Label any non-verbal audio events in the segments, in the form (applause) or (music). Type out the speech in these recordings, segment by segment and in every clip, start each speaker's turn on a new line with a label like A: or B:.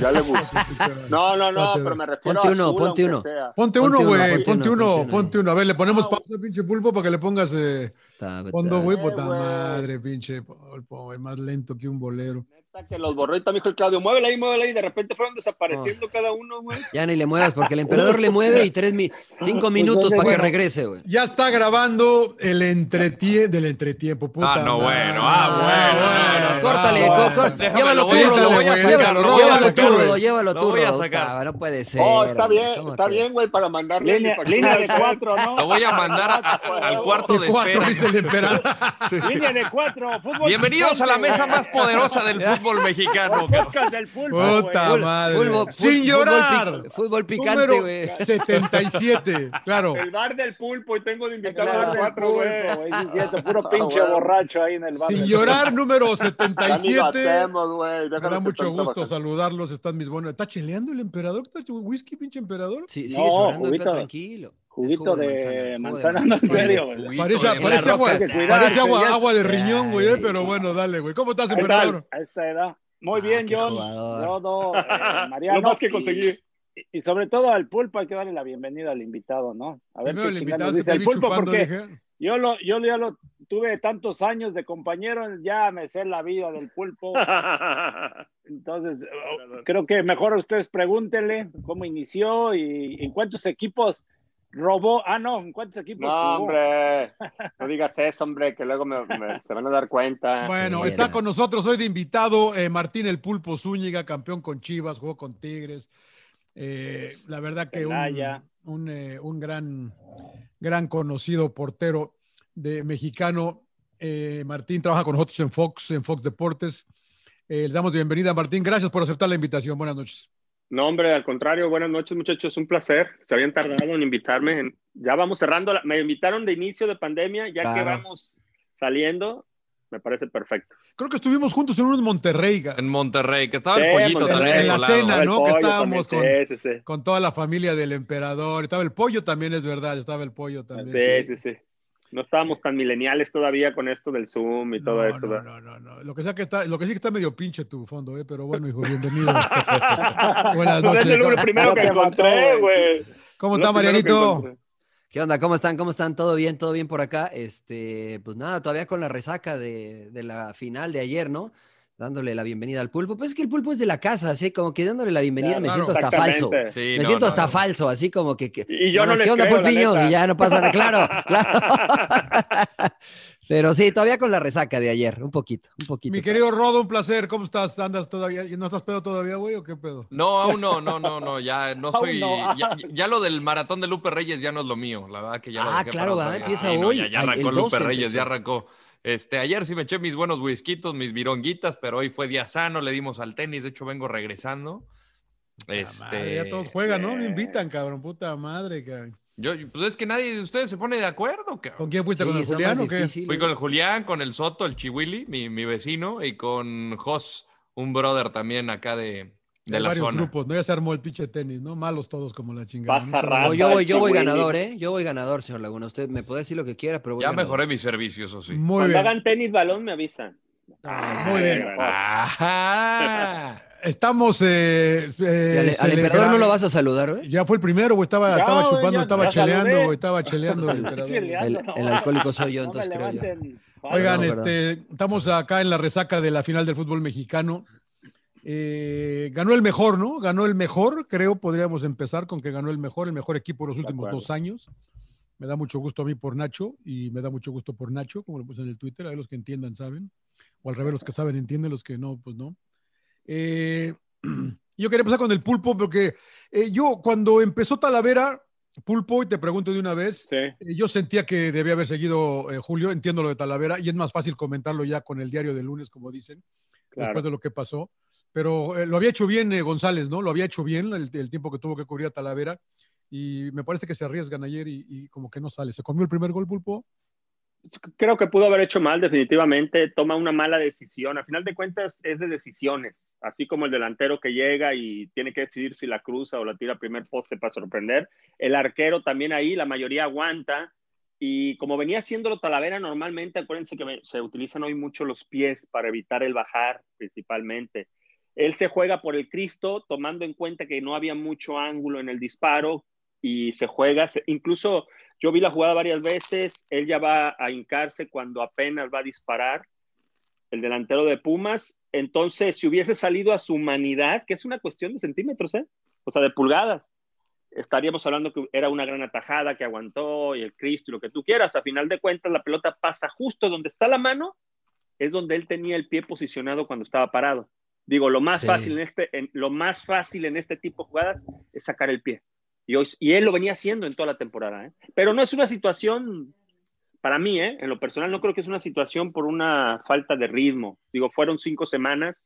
A: Ya le gusta. No, no, no, pero me refiero
B: Ponte
A: a
B: uno,
A: azul,
B: ponte uno.
A: sea.
C: Ponte
B: Ponte
C: uno,
B: uno,
C: güey.
B: ponte
C: Ponte
B: uno,
C: uno,
B: ponte uno.
C: uno. A ver, le ponemos
A: Ah,
C: pausa, pinche pulpo, para que le pongas eh, fondo, güey.
A: Eh,
C: Puta madre, pinche pulpo, güey. Más lento que un bolero.
A: Que los borró y también dijo el Claudio, muévela ahí, muévela ahí. De repente fueron desapareciendo cada uno, güey.
B: Ya ni le muevas, porque el emperador le mueve y tres mi- cinco minutos para que regrese, güey.
C: Ya está grabando el entretie del entretiempo, puta.
D: Ah, no,
C: madre.
D: bueno, ah, bueno,
B: bueno, córtale,
C: ah, bueno.
B: llévalo
D: lo
B: tú, Rodo,
D: lo voy a
B: llévalo, tú. Rodo, llévalo
D: Lo
B: tú,
D: voy a
B: Rodo. No puede ser.
A: Oh, está bien,
B: ¿cómo
A: está bien, güey, para mandarle.
E: Línea, de cuatro, ¿no?
D: Lo voy a mandar (laughs) al cuarto de espera.
C: dice el emperador. (laughs)
E: Línea de cuatro. Fútbol
D: Bienvenidos a la mesa más poderosa del fútbol mexicano.
E: Podcast del
C: Puta
E: güey.
C: madre.
B: Fútbol-
C: Sin
B: fútbol
C: llorar.
B: Fútbol picante, güey.
C: 77. Claro.
A: El bar del pulpo y tengo de invitado a los cuatro, güey.
E: güey, sí es cierto, puro pinche
A: güey.
E: borracho ahí en el bar.
C: Sin llorar, número
A: Ya ni lo
C: 77.
A: hacemos, güey.
C: Me da mucho gusto
A: trabajando.
C: saludarlos. Están mis buenos. ¿Está cheleando el emperador? ¿Está whisky, pinche emperador?
B: Sí,
E: No,
B: sigue llorando, tranquilo.
E: Juguito de manzana, no en serio, güey.
C: Parece, parece agua, parece agua, de riñón, güey, eh, pero bueno, dale, güey. ¿Cómo estás, emperador?
E: A esta edad. Muy
B: Ah,
E: bien, John. Rodo, (laughs) eh, Mariano.
A: Lo más que conseguí.
E: Y, y sobre todo al pulpo hay que darle la bienvenida al invitado, ¿no? A ver
C: Primero
E: qué
C: el invitado
E: dice el pulpo,
C: chupando,
E: porque
C: dije.
E: yo, lo, yo ya lo tuve tantos años de compañero, ya me sé la vida del pulpo. (laughs) Entonces, creo que mejor ustedes pregúntenle cómo inició y en cuántos equipos robó. Ah, no, en cuántos equipos
A: No,
E: jugó.
A: hombre. No digas eso, hombre, que luego me, me- se van a dar cuenta.
C: Bueno, está con nosotros hoy de invitado eh, Martín el Pulpo Zúñiga, campeón con Chivas, jugó con Tigres. Eh, la verdad que un, eh, un gran, gran conocido portero de mexicano. Eh, Martín trabaja con nosotros en Fox, en Fox Deportes. Eh, le damos bienvenida a Martín. Gracias por aceptar la invitación. Buenas noches.
A: No, hombre, al contrario, buenas noches, muchachos, un placer. Se habían tardado en invitarme. Ya vamos cerrando. la- Me invitaron de inicio de pandemia, ya que vamos saliendo, me parece perfecto.
C: Creo que estuvimos juntos en un Monterrey, ga-
D: En Monterrey, que estaba el pollito
A: Monterrey.
D: también
C: En la
D: colado.
C: cena, ¿no? Que estábamos
A: también, Sí, sí, sí.
C: con toda la familia del emperador. Estaba el pollo también, es verdad. Estaba el pollo también.
A: Sí, sí, sí. No estábamos tan mileniales todavía con esto del Zoom y todo
C: no,
A: eso.
C: No, no, no, no. Lo que sea que está, lo que sí que está medio pinche tu fondo, ¿eh? pero bueno, hijo, bienvenido. (laughs) Buenas
A: Pues
C: noches.
A: es lo primero que encontré,
E: güey.
C: ¿Cómo está, Marianito?
B: ¿Qué onda? ¿Cómo están? ¿Cómo están? ¿Todo bien? ¿Todo bien por acá? Este, pues nada, todavía con la resaca de, de la final de ayer, ¿no? Dándole la bienvenida al pulpo. Pues es que el pulpo es de la casa, así como que dándole la bienvenida me siento hasta falso.
D: Sí,
B: me
D: no,
B: siento
D: no,
B: hasta
D: no.
B: falso, así como que. que-
A: Y yo
B: Bueno,
A: no les
B: ¿Qué onda,
A: creo,
B: pulpiño? Y ya no pasa nada. Claro, (laughs) claro. Pero sí, todavía con la resaca de ayer, un poquito, un poquito.
C: Mi querido Rodo, un placer. ¿Cómo estás? ¿Andas todavía? ¿No estás pedo todavía, güey, o qué pedo?
D: No, aún no, no, no, no, ya no soy, ya, ya lo del maratón de Lupe Reyes ya no es lo mío, la verdad que ya lo
B: Ah,
D: dejé
B: claro,
D: día.
B: empieza
D: no,
B: hoy.
D: ya, ya
B: Ay,
D: arrancó
B: el
D: Lupe
B: 12
D: Reyes,
B: empezó.
D: ya arrancó. Este, ayer sí me eché mis buenos whiskitos, mis vironguitas, pero hoy fue día sano, le dimos al tenis, de hecho vengo regresando.
C: Madre,
D: Este,
C: ya todos juegan, ¿no? Me invitan, cabrón. Puta madre, cabrón.
D: yo, pues es que nadie de ustedes se pone de acuerdo, cabrón.
C: ¿Con quién fuiste?
B: Sí,
C: ¿Con el Julián o qué?
D: Fui con el Julián, con el Soto, el Chihuili, mi, mi vecino, y con Jos, un brother también acá de, de la
C: varios
D: zona.
C: grupos, ¿no? Ya se armó el pinche tenis, ¿no? Malos todos como la chingada.
A: Vas
C: ¿no?
A: a
C: Pero-
A: raza.
B: No, yo voy, yo voy ganador, ¿eh? Yo voy ganador, señor Laguna. Usted me puede decir lo que quiera, pero voy
D: Ya
B: ganador.
D: mejoré mi servicio, eso sí.
C: Muy
A: Cuando
C: bien.
A: hagan tenis balón, me avisan.
C: Ah, muy bien.
D: Ajá. (laughs)
C: Estamos. Eh,
B: ¿Y
C: eh,
B: al, emperador no lo vas a saludar, güey?
C: Ya fue el primero, güey. Estaba,
E: Ya,
C: estaba chupando,
E: ya-
C: estaba
E: ya
C: cheleando, güey. Estaba (laughs) cheleando el emperador.
E: Cheleando,
B: El-
E: no.
B: el alcohólico soy yo,
E: No
B: entonces creo yo.
C: Oigan,
B: No,
C: este, estamos acá en la resaca de la final del fútbol mexicano. Eh, ganó el mejor, ¿no? Ganó el mejor, creo, podríamos empezar con que ganó el mejor, el mejor equipo de los
E: De
C: últimos dos años. Me da mucho gusto a mí por Nacho y me da mucho gusto por Nacho, como lo puse en el Twitter. Ahí los que entiendan saben. O al revés, los que saben entienden, los que no, pues no. Eh, (clears throat) yo quería empezar con el pulpo porque eh, yo cuando empezó Talavera, pulpo, y te pregunto de una vez,
A: Sí.
C: eh, Yo sentía que debía haber seguido Julio, entiendo lo de Talavera, y es más fácil comentarlo ya con el diario del lunes, como dicen,
A: Claro.
C: después de lo que pasó. Pero eh, lo había hecho bien eh, González, ¿no? Lo había hecho bien el, el tiempo que tuvo que cubrir a Talavera, y me parece que se arriesgan ayer y, y como que no sale. ¿Se comió el primer gol, Pulpo?
A: Creo que pudo haber hecho mal, definitivamente. Toma una mala decisión. A final de cuentas, es de decisiones. Así como el delantero que llega y tiene que decidir si la cruza o la tira a primer poste para sorprender. El arquero también ahí, la mayoría aguanta. Y como venía haciéndolo Talavera normalmente, acuérdense que se utilizan hoy mucho los pies para evitar el bajar, principalmente. Él se juega por el Cristo, tomando en cuenta que no había mucho ángulo en el disparo y se juega. incluso yo vi la jugada varias veces, él ya va a hincarse cuando apenas va a disparar, el delantero de Pumas. Entonces, si hubiese salido a su humanidad, que es una cuestión de centímetros, ¿eh? o sea, de pulgadas, estaríamos hablando que era una gran atajada que aguantó y el Cristo y lo que tú quieras. A final de cuentas, la pelota pasa justo donde está la mano, es donde él tenía el pie posicionado cuando estaba parado. Digo, lo más
B: Sí.
A: fácil en este, en- lo más fácil en este tipo de jugadas es sacar el pie. Y, hoy- y él lo venía haciendo en toda la temporada. ¿eh? Pero no es una situación, para mí, ¿eh? en lo personal, no creo que es una situación por una falta de ritmo. Digo, fueron cinco semanas,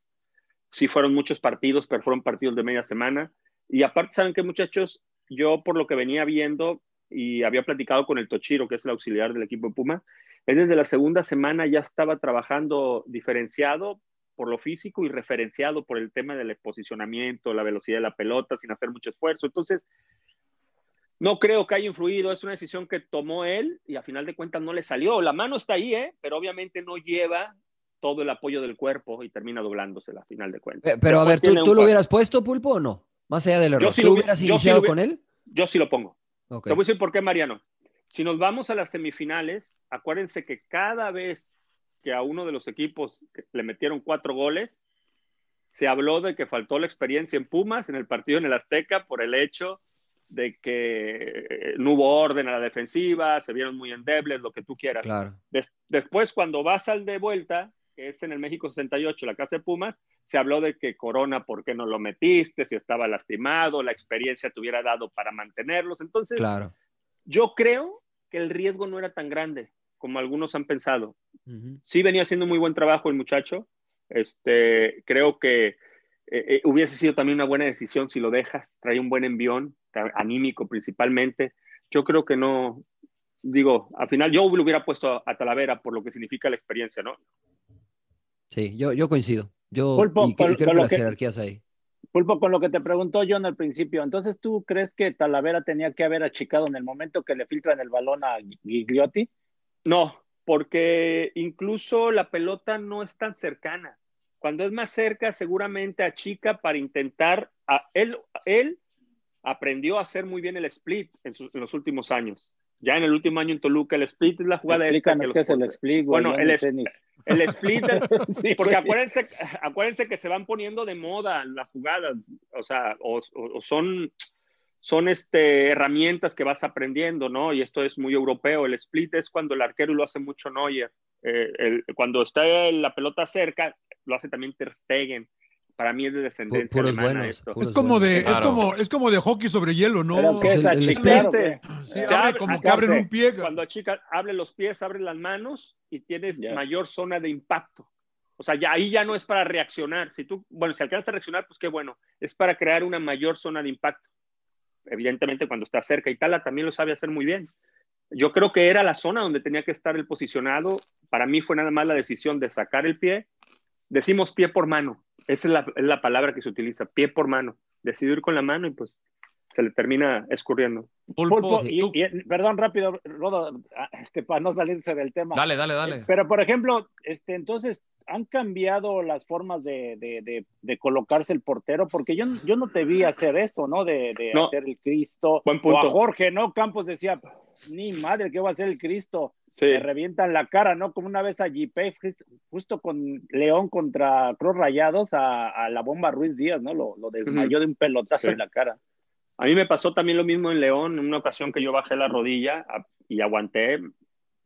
A: sí fueron muchos partidos, pero fueron partidos de media semana. Y aparte, ¿saben qué, muchachos? Yo, por lo que venía viendo y había platicado con el Tochiro, que es el auxiliar del equipo de Pumas, él desde la segunda semana ya estaba trabajando diferenciado por lo físico y referenciado por el tema del posicionamiento, la velocidad de la pelota, sin hacer mucho esfuerzo. Entonces, no creo que haya influido, es una decisión que tomó él y a final de cuentas no le salió. La mano está ahí, ¿eh? pero obviamente no lleva todo el apoyo del cuerpo y termina doblándose a final de cuentas.
B: Pe- Pero a ver,
A: Después
B: ¿tú, lo hubieras puesto, Pulpo, o no? Más allá del error.
A: sí
B: ¿Tú hubieras
A: yo sí lo
B: iniciado
A: hubiera-
B: con él?
A: Yo sí lo pongo.
B: Ok.
A: Te voy a decir por qué, Mariano. Si nos vamos a las semifinales, acuérdense que cada vez que a uno de los equipos le metieron cuatro goles, se habló de que faltó la experiencia en Pumas en el partido en el Azteca por el hecho de que eh, no hubo orden a la defensiva, se vieron muy endebles, lo que tú quieras.
B: Claro.
A: Des- después, cuando vas al de vuelta, que es en el México 68, la casa de Pumas, se habló de que Corona, ¿por qué no lo metiste? Si estaba lastimado, la experiencia te hubiera dado para mantenerlos. Entonces,
B: Claro.
A: yo creo que el riesgo no era tan grande como algunos han pensado. Sí venía haciendo muy buen trabajo el muchacho. Este, creo que eh, eh, hubiese sido también una buena decisión si lo dejas. Trae un buen envión, anímico principalmente. Yo creo que no, digo, al final yo lo hubiera puesto a, a Talavera por lo que significa la experiencia, ¿no?
B: Sí, yo, yo coincido. Yo
E: Pulpo,
B: y,
E: con-
B: creo
E: con
B: que las
E: que-
B: jerarquías ahí.
E: Pulpo, con lo que te preguntó John al principio, entonces tú crees que Talavera tenía que haber achicado en el momento que le filtran el balón a Gigliotti?
A: No, porque incluso la pelota no es tan cercana. Cuando es más cerca, seguramente achica para intentar. A, él, él aprendió a hacer muy bien el split en los últimos años. Ya en el último año en Toluca, el split es la jugada esta
E: Explícanos
A: que
E: qué
A: los
E: es el split, güey,
A: Bueno, el El split, (laughs)
E: Sí,
A: porque acuérdense, acuérdense que se van poniendo de moda las jugadas, o sea, o, o- o son, son este, herramientas que vas aprendiendo, ¿no? Y esto es muy europeo. El split es cuando el arquero lo hace mucho Neuer. Eh, el- cuando está la pelota cerca, lo hace también Ter Stegen. Para mí es de descendencia
B: puros
A: alemana
B: buenos,
A: esto.
B: puros
C: Es como de,
D: Claro.
C: es como, es como de hockey sobre hielo, ¿no?
E: Pero ¿qué es
B: el- el
E: achicar,
B: split,
E: güey?
C: Sí,
A: Se
C: abre
A: abre-
C: como
A: acá
C: que abren un pie.
A: Cuando chica abre los pies, abre las manos y tienes
E: Ya.
A: mayor zona de impacto. O sea, ya ahí ya no es para reaccionar. Si tú, bueno, si alcanzas a reaccionar, pues qué bueno. Es para crear una mayor zona de impacto. Evidentemente, cuando está cerca, y Tala también lo sabe hacer muy bien. Yo creo que era la zona donde tenía que estar el posicionado. Para mí fue nada más la decisión de sacar el pie. Decimos pie por mano. Esa es la, es la palabra que se utiliza, pie por mano. Decidió ir con la mano y pues se le termina escurriendo.
D: Pulpo,
E: Pulpo, y-
D: tú-
E: y- perdón, rápido, Rodo, ah, este, para no salirse del tema.
D: Dale, dale, dale.
E: Pero, por ejemplo, este, entonces, ¿han cambiado las formas de, de- de- de colocarse el portero? Porque yo, yo no te vi hacer eso, ¿no? De,
A: No.
E: hacer el Cristo.
A: Buen
E: O a Jorge, ¿no? Campos decía, ni madre, ¿qué va a hacer el Cristo?
A: Sí.
E: Le revientan la cara, ¿no? Como una vez a JP, justo con León contra Cruz Rayados, a, a, la bomba Ruiz Díaz, ¿no? Lo, lo desmayó de un pelotazo
A: Sí.
E: en la cara.
A: A mí me pasó también lo mismo en León, en una ocasión que yo bajé la rodilla y aguanté,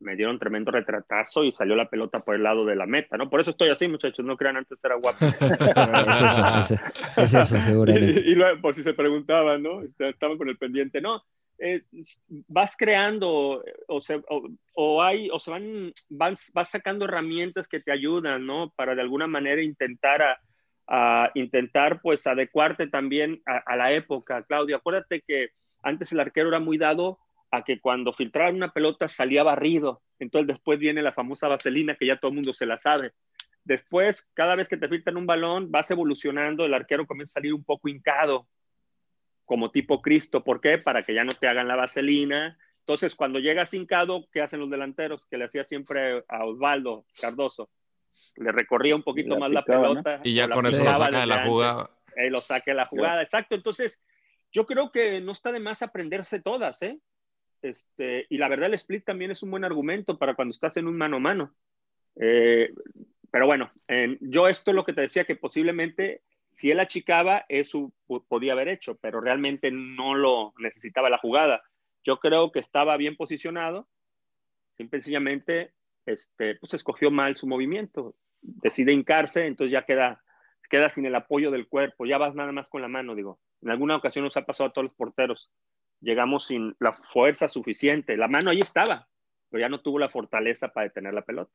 A: me dieron tremendo retratazo y salió la pelota por el lado de la meta, ¿no? Por eso estoy así, muchachos, no crean antes era guapo. (laughs)
B: Es eso, es, es eso, seguramente.
A: y, y luego, por si se preguntaban, ¿no? Este, Estaban con el pendiente, no. eh, vas creando o se, o, o hay o se van, van vas sacando herramientas que te ayudan, ¿no? Para de alguna manera intentar a, a intentar pues adecuarte también a, a, la época, Claudio. Acuérdate que antes el arquero era muy dado a que cuando filtraban una pelota salía barrido. Entonces después viene la famosa vaselina que ya todo el mundo se la sabe. Después, cada vez que te filtran un balón, vas evolucionando, el arquero comienza a salir un poco hincado, como tipo Cristo. ¿Por qué? Para que ya no te hagan la vaselina. Entonces, cuando llegas hincado, ¿qué hacen los delanteros? Que le hacía siempre a Osvaldo Cardoso. Le recorría un poquito la más picaba, la pelota.
D: ¿no? Y ya con eso lo saca de la jugada.
A: Eh, lo saque de la jugada, exacto. Entonces, yo creo que no está de más aprenderse todas, ¿eh? Este, y la verdad, el split también es un buen argumento para cuando estás en un mano a mano. Eh, pero bueno, yo esto es lo que te decía, que posiblemente si él achicaba, eso podía haber hecho, pero realmente no lo necesitaba la jugada. Yo creo que estaba bien posicionado, simple y este, pues escogió mal su movimiento, decide hincarse, entonces ya queda, queda sin el apoyo del cuerpo, ya vas nada más con la mano, digo. En alguna ocasión nos ha pasado a todos los porteros, llegamos sin la fuerza suficiente, la mano ahí estaba, pero ya no tuvo la fortaleza para detener la pelota.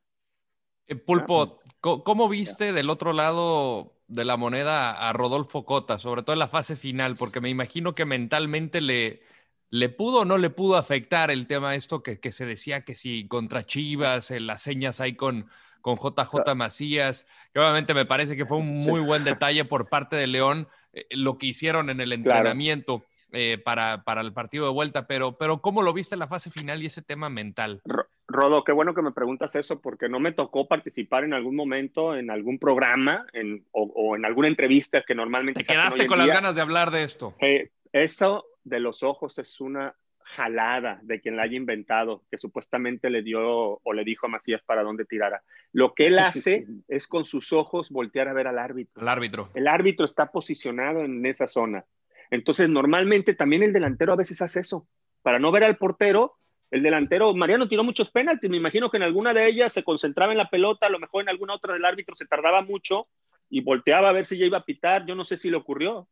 D: Eh, Pulpo, ¿cómo viste del otro lado de la moneda a Rodolfo Cota, sobre todo en la fase final? Porque me imagino que mentalmente le, le pudo o no le pudo afectar el tema esto que, que se decía que si contra Chivas, en las señas hay con, con JJ Macías, que obviamente me parece que fue un muy buen detalle por parte de León eh, lo que hicieron en el entrenamiento. Claro. Eh, para, para, el partido de vuelta, pero, pero ¿cómo lo viste en la fase final y ese tema mental?
A: Rodo, qué bueno que me preguntas eso, porque no me tocó participar en algún momento en algún programa en, o, o, en alguna entrevista que normalmente...
D: Te quedaste con las ganas de hablar de esto.
A: Eh, eso de los ojos es una jalada de quien la haya inventado, que supuestamente le dio o le dijo a Macías para dónde tirara. Lo que él (laughs) hace es con sus ojos voltear a ver al árbitro.
D: Al árbitro.
A: El árbitro está posicionado en esa zona. Entonces, normalmente también el delantero a veces hace eso. Para no ver al portero, el delantero, Mariano tiró muchos penaltis. Me imagino que en alguna de ellas se concentraba en la pelota, a lo mejor en alguna otra del árbitro se tardaba mucho y volteaba a ver si ya iba a pitar. Yo no sé si le ocurrió.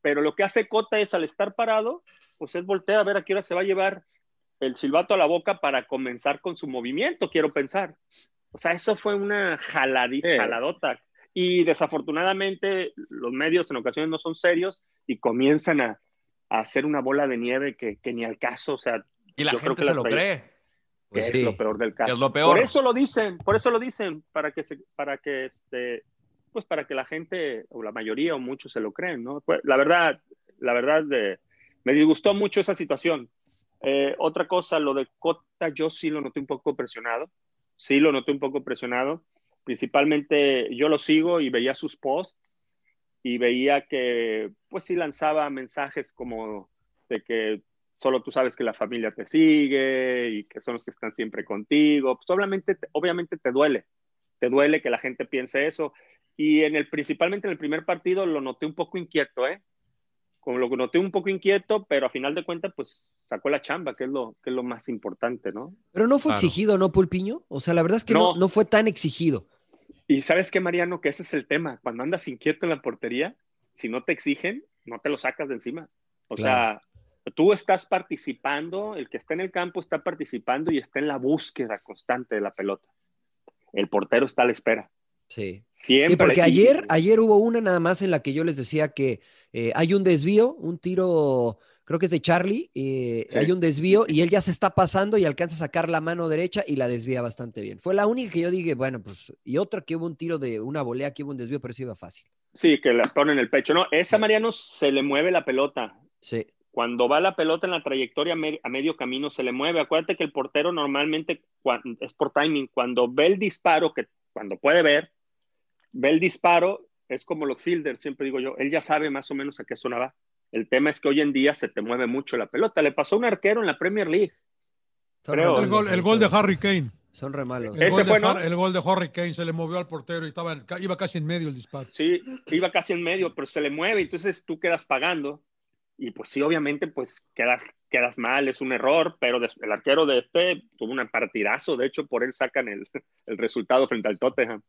A: Pero lo que hace Cota es al estar parado, pues es voltear a ver a qué hora se va a llevar el silbato a la boca para comenzar con su movimiento, quiero pensar. O sea, eso fue una jaladita, sí. jaladota y desafortunadamente los medios en ocasiones no son serios y comienzan a, a hacer una bola de nieve que, que, ni al caso, o sea,
D: y la
A: yo
D: gente
A: creo que
D: se
A: la
D: lo cree.
A: Que pues es lo peor del caso.
D: Es lo peor.
A: Por eso lo dicen, por eso lo dicen, para que se, para que este, pues para que la gente o la mayoría o muchos se lo creen, ¿no? Pues, la verdad, la verdad de, me disgustó mucho esa situación. Eh, otra cosa, lo de Cota, yo sí lo noté un poco presionado, sí lo noté un poco presionado principalmente yo lo sigo y veía sus posts y veía que pues sí lanzaba mensajes como de que solo tú sabes que la familia te sigue y que son los que están siempre contigo. Pues obviamente, obviamente te duele, te duele que la gente piense eso. Y en el, principalmente en el primer partido lo noté un poco inquieto, ¿eh? Como lo noté un poco inquieto, pero a final de cuentas, pues sacó la chamba, que es lo, que es lo más importante, ¿no?
B: Pero no fue claro. exigido, ¿no, Pulpiño? O sea, la verdad es que no, no, no fue tan exigido.
A: Y sabes qué, Mariano, que ese es el tema. Cuando andas inquieto en la portería, si no te exigen, no te lo sacas de encima. O claro. sea, tú estás participando, el que está en el campo está participando y está en la búsqueda constante de la pelota. El portero está a la espera.
B: Sí.
A: Siempre.
B: Sí, porque ayer, ayer hubo una nada más en la que yo les decía que eh, hay un desvío, un tiro, creo que es de Charlie, eh, sí. hay un desvío y él ya se está pasando y alcanza a sacar la mano derecha y la desvía bastante bien. Fue la única que yo dije, bueno, pues, y otra que hubo un tiro de una volea, que hubo un desvío, pero eso iba fácil.
A: Sí, que la pone en el pecho. No, esa Mariano se le mueve la pelota.
B: Sí.
A: Cuando va la pelota en la trayectoria a medio camino se le mueve. Acuérdate que el portero normalmente es por timing. Cuando ve el disparo, que cuando puede ver, ve el disparo, es como los fielders, siempre digo yo, él ya sabe más o menos a qué zona va. El tema es que hoy en día se te mueve mucho la pelota. Le pasó a un arquero en la Premier League. Creo.
C: El gol, el gol de Harry Kane.
B: Son re malos.
C: El,
A: Ese
C: gol de,
A: fue, ¿no?
C: Har- el gol de Harry Kane se le movió al portero y estaba, en- iba casi en medio el disparo.
A: Sí, iba casi en medio, pero se le mueve, entonces tú quedas pagando. Y pues sí, obviamente, pues quedas, quedas mal, es un error, pero el arquero de este tuvo un partidazo, de hecho, por él sacan el, el resultado frente al Tottenham.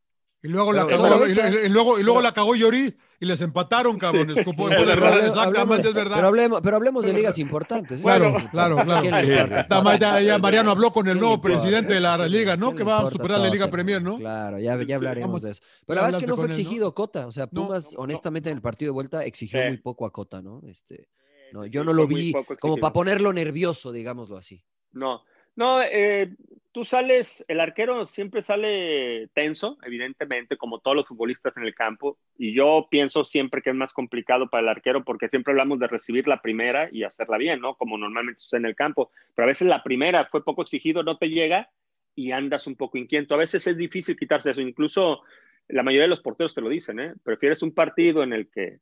C: Y luego, la cagó, y, y- y luego, y luego la cagó Llorí y les empataron, cabrones.
A: Sí,
C: Como
A: sí, es verdad.
C: error, exactamente,
B: Hablemos-
C: es verdad.
B: Pero hablemos, pero hablemos de ligas importantes.
C: Claro, claro, claro. Ya, ya Mariano habló con el
B: ¿Quién le
C: nuevo presidente de la liga, ¿no?
B: ¿Quién
C: Que va a superar la Liga? Premier, ¿no?
B: Claro, ya, ya hablaremos
C: Vamos,
B: de eso. Pero la verdad es que no fue
C: él, ¿no?
B: exigido Cota. O sea, Pumas,
A: no, no.
B: honestamente, en el partido de vuelta exigió muy poco a Cota, ¿no? Este, no, yo no lo vi como
A: exigido.
B: para ponerlo nervioso, digámoslo así.
A: No, no, eh, tú sales, el arquero siempre sale tenso, evidentemente, como todos los futbolistas en el campo, y yo pienso siempre que es más complicado para el arquero porque siempre hablamos de recibir la primera y hacerla bien, ¿no? Como normalmente sucede en el campo, pero a veces la primera fue poco exigido, no te llega y andas un poco inquieto. A veces es difícil quitarse eso, incluso la mayoría de los porteros te lo dicen, ¿eh? Prefieres un partido en el que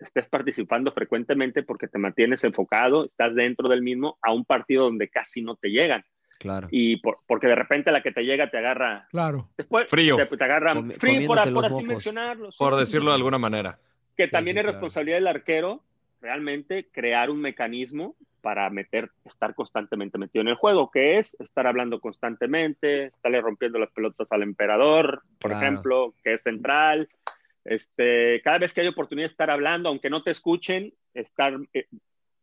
A: estés participando frecuentemente porque te mantienes enfocado, estás dentro del mismo, a un partido donde casi no te llegan.
B: Claro.
A: Y por- porque de repente la que te llega te agarra.
C: Claro.
A: Después
D: Frío.
A: Te, te agarra
B: Comi-
A: frío por, por así
B: mocos.
A: mencionarlo. sí,
D: Por decirlo de alguna manera.
A: Que
B: Sí,
A: también
B: sí,
A: es
B: claro.
A: responsabilidad del arquero realmente crear un mecanismo para meter, estar constantemente metido en el juego, que es estar hablando constantemente, estarle rompiendo las pelotas al emperador, por
B: Claro.
A: ejemplo, que es central. Este, cada vez que hay oportunidad de estar hablando, aunque no te escuchen, estar eh,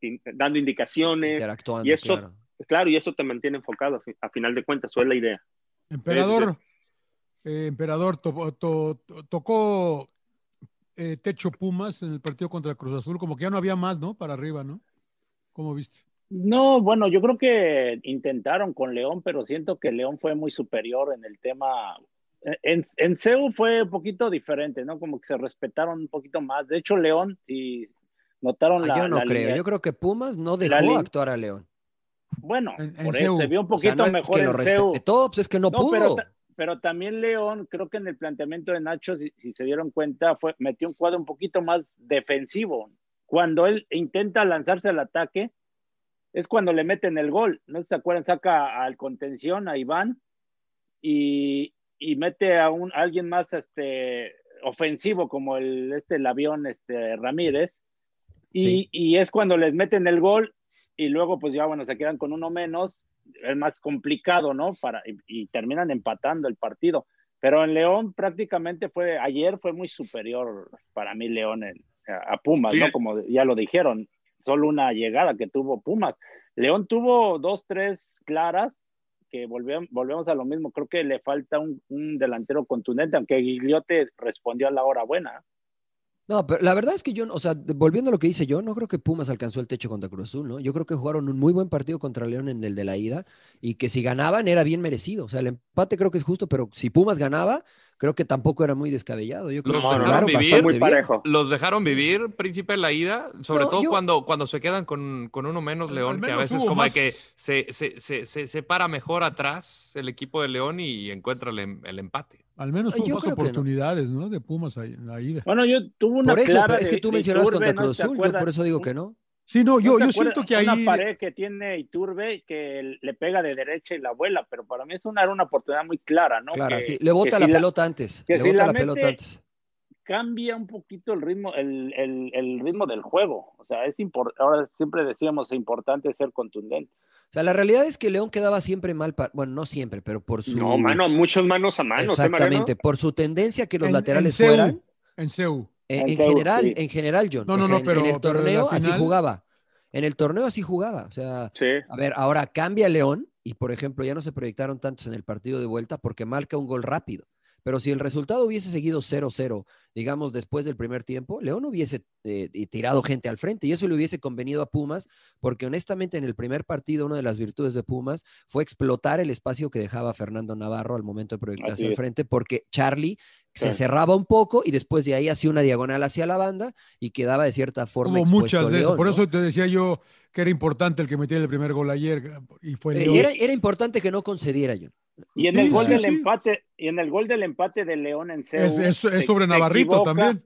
A: in- dando indicaciones.
B: Interactuando,
A: y eso,
B: claro.
A: claro, y eso te mantiene enfocado a, fi- a final de cuentas, eso es la idea.
C: Emperador, eh, Emperador to- to- to- tocó eh, techo Pumas en el partido contra Cruz Azul, como que ya no había más, ¿no? Para arriba, ¿no? ¿Cómo viste?
E: No, bueno, yo creo que intentaron con León, pero siento que León fue muy superior en el tema. En, en CEU fue un poquito diferente, ¿no? Como que se respetaron un poquito más. De hecho, León, si notaron
B: Ah,
E: la.
B: yo no
E: la
B: creo.
E: línea-
B: Yo creo que Pumas no dejó actuar a León.
E: Bueno,
C: En- en
E: por eso se vio un
B: O sea,
E: poquito
B: es
E: mejor
B: lo
E: en CEU.
B: respetó, pues es que no,
E: No,
B: pudo.
E: pero, ta- pero también León, creo que en el planteamiento de Nacho, si, si se dieron cuenta, fue, metió un cuadro un poquito más defensivo. Cuando él intenta lanzarse al ataque, es cuando le meten el gol. No se acuerdan, saca al contención, a Iván, y, y mete a, un, a alguien más este, ofensivo como el, este, el avión este, Ramírez. Y,
B: Sí.
E: y es cuando les meten el gol y luego pues ya bueno, se quedan con uno menos, es más complicado, ¿no? Para, y, y terminan empatando el partido. Pero en León prácticamente fue, ayer fue muy superior para mí León en- a, a Pumas,
A: Sí.
E: ¿no? Como ya lo dijeron, solo una llegada que tuvo Pumas. León tuvo dos, tres claras que volvemos, volvemos a lo mismo. Creo que le falta un, un delantero contundente, aunque Gigliote respondió a la hora buena.
B: No, pero la verdad es que yo, o sea, volviendo a lo que dice yo, no creo que Pumas alcanzó el techo contra Cruz Azul, ¿no? Yo creo que jugaron un muy buen partido contra León en el de la ida y que si ganaban era bien merecido. O sea, el empate creo que es justo, pero si Pumas ganaba, creo que tampoco era muy descabellado. Yo creo
D: Los
B: que
D: dejaron vivir.
A: Muy parejo.
D: Los dejaron vivir, príncipe en la ida, sobre
B: No,
D: todo
B: yo-
D: cuando, cuando se quedan con, con uno menos León, que a veces como hay
C: más-
D: que se, se, se, se, se para mejor atrás el equipo de León y encuentra el, em- el empate.
C: Al menos
B: Yo
C: hubo más
B: no.
C: oportunidades, ¿no? De Pumas ahí en la ida.
E: Bueno, yo tuve una
B: Por eso,
E: clara
B: es que tú
E: de
B: mencionabas contra. Cruz
E: ¿Se
B: Azul, yo por eso digo que no.
C: Sí, no,
E: ¿No
C: yo, yo siento que ahí.
E: Una pared que tiene Iturbe que le pega de derecha y la vuela, pero para mí es una, era una oportunidad muy clara, ¿no?
B: Claro,
E: Que-
B: sí. Le bota
E: que
B: la
E: si
B: pelota antes.
E: que
B: Le
E: si
B: bota
E: la
B: pelota antes.
E: Cambia un poquito el ritmo, el, el- el ritmo del juego. O sea, es impor- ahora siempre decíamos es importante ser contundente.
B: O sea, la realidad es que León quedaba siempre mal, pa- bueno, no siempre, pero por su...
A: No, mano, muchos manos a manos. ¿eh?
B: Exactamente, por su tendencia a que los
C: en-
B: laterales
C: en CEU,
B: fueran.
C: En CEU.
B: En,
E: En
B: general,
E: sí.
B: en general, John.
C: No,
B: O
C: no,
B: sea,
C: no,
B: en-
C: pero-
B: en el torneo así jugaba. En el torneo así jugaba. O sea,
A: Sí.
B: a ver, ahora cambia León y, por ejemplo, ya no se proyectaron tantos en el partido de vuelta porque marca un gol rápido. Pero si el resultado hubiese seguido 0-0, digamos, después del primer tiempo, León hubiese eh, tirado gente al frente y eso le hubiese convenido a Pumas, porque honestamente en el primer partido una de las virtudes de Pumas fue explotar el espacio que dejaba Fernando Navarro al momento de proyectarse al frente, porque Charlie se cerraba un poco y después de ahí hacía una diagonal hacia la banda y quedaba de cierta forma expuesto
C: muchas de esas.
B: León,
C: Por
B: ¿no?
C: eso te decía yo que era importante el que metiera el primer gol ayer. Y fue
B: Eh, era, era importante que no concediera yo.
E: Y en
C: Sí,
E: el gol
C: sí,
E: del
C: sí.
E: empate, y en el gol del empate de León en CEU,
C: Es, es- es
E: se-
C: sobre
E: se
C: Navarrito
E: equivoca-
C: también.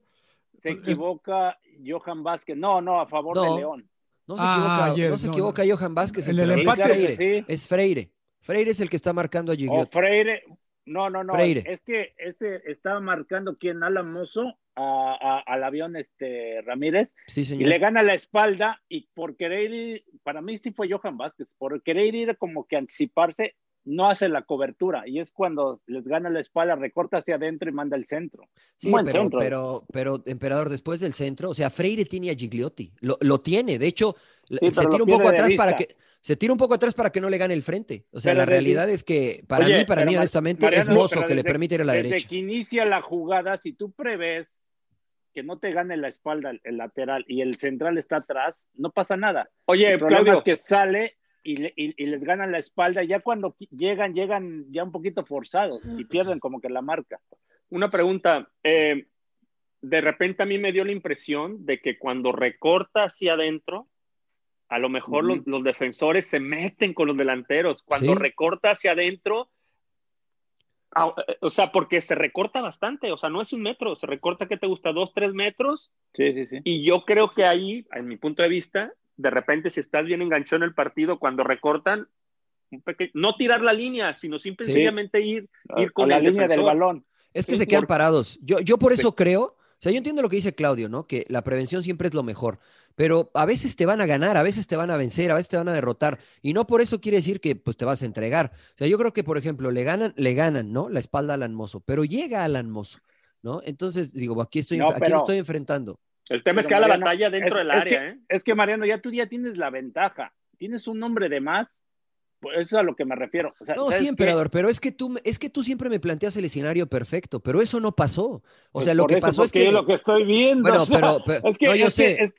E: Se
C: Es-
E: equivoca Johan Vázquez. No, no, a favor
B: No.
E: de León.
B: No se
C: Ah,
B: equivoca,
C: ayer,
B: no se
C: no,
B: equivoca Johan Vázquez.
C: En el
B: emperador,
C: empate-
B: es Freire. Es Freire. Freire es el que está marcando a Gigliotti.
E: Freire. No, no, no.
B: Freire.
E: Es que ese estaba marcando quien Alan Mozo a- a- al avión este Ramírez
B: Sí,
E: y
B: señor.
E: le gana la espalda y por querer ir, para mí sí fue Johan Vázquez, por querer ir como que anticiparse, no hace la cobertura y es cuando les gana la espalda, recorta hacia adentro y manda el centro.
B: Sí,
E: Buen
B: pero,
E: centro.
B: pero, pero, emperador, después del centro, o sea, Freire tiene a Gigliotti. Lo, lo tiene. De hecho,
E: Sí,
B: se tira un poco atrás para que. Se tira un poco atrás para que no le gane el frente. O sea,
E: Pero
B: la
E: desde-
B: realidad es que para
E: Oye,
B: mí, para mí, honestamente, es Mozo que le permite ir a la
E: desde
B: derecha.
E: que inicia la jugada, si tú prevés que no te gane la espalda el, el lateral y el central está atrás, no pasa nada.
A: Oye,
E: el problema
A: Claudio.
E: es que sale y, le- y- y les ganan la espalda. Ya cuando llegan, llegan ya un poquito forzados y pierden como que la marca.
A: Una pregunta. eh, de repente a mí me dio la impresión de que cuando recorta hacia adentro, a lo mejor
E: Ujú.
A: los, los defensores se meten con los delanteros. Cuando
B: Sí.
A: recorta hacia adentro, ah, eh, o sea, porque se recorta bastante, o sea, no es un metro, se recorta, ¿qué te gusta? Dos, tres metros.
E: Sí, sí, sí.
A: Y yo creo que ahí, en mi punto de vista, de repente si estás bien enganchado en el partido, cuando recortan, un peque- no tirar la línea, sino simple y
E: Sí.
A: sencillamente ir, ir
E: A
A: con
E: la
A: el
E: línea del balón.
B: Es que
A: Sí,
B: se quedan
A: por-
B: parados. Yo, yo por eso
A: Sí.
B: creo, o sea, yo entiendo lo que dice Claudio, ¿no? Que la prevención siempre es lo mejor, pero a veces te van a ganar, a veces te van a vencer, a veces te van a derrotar, y no por eso quiere decir que pues te vas a entregar. O sea, yo creo que, por ejemplo, le ganan, le ganan, ¿no? La espalda a Alan Mozo, pero llega Alan Mozo, ¿no? Entonces, digo, aquí estoy,
E: No,
B: ¿a quién
E: pero-
B: estoy enfrentando?
A: El tema es que da la batalla dentro
E: es-
A: del
E: es
A: área,
E: que-
A: ¿eh?
E: Es que, Mariano, ya tú ya tienes la ventaja. Tienes un nombre de más. Pues eso es a lo que me refiero. O sea,
B: No,
E: ¿sabes
B: sí,
E: qué?
B: emperador, pero es que tú, me- es que tú siempre me planteas el escenario perfecto, pero eso no pasó. O
E: Pues
B: sea, lo que
E: eso,
B: pasó es que...
E: es lo que estoy viendo.
B: Bueno,
E: o sea,
B: pero, (laughs) pero-
E: es que,
B: no, yo
E: es que-
B: sé.
E: es-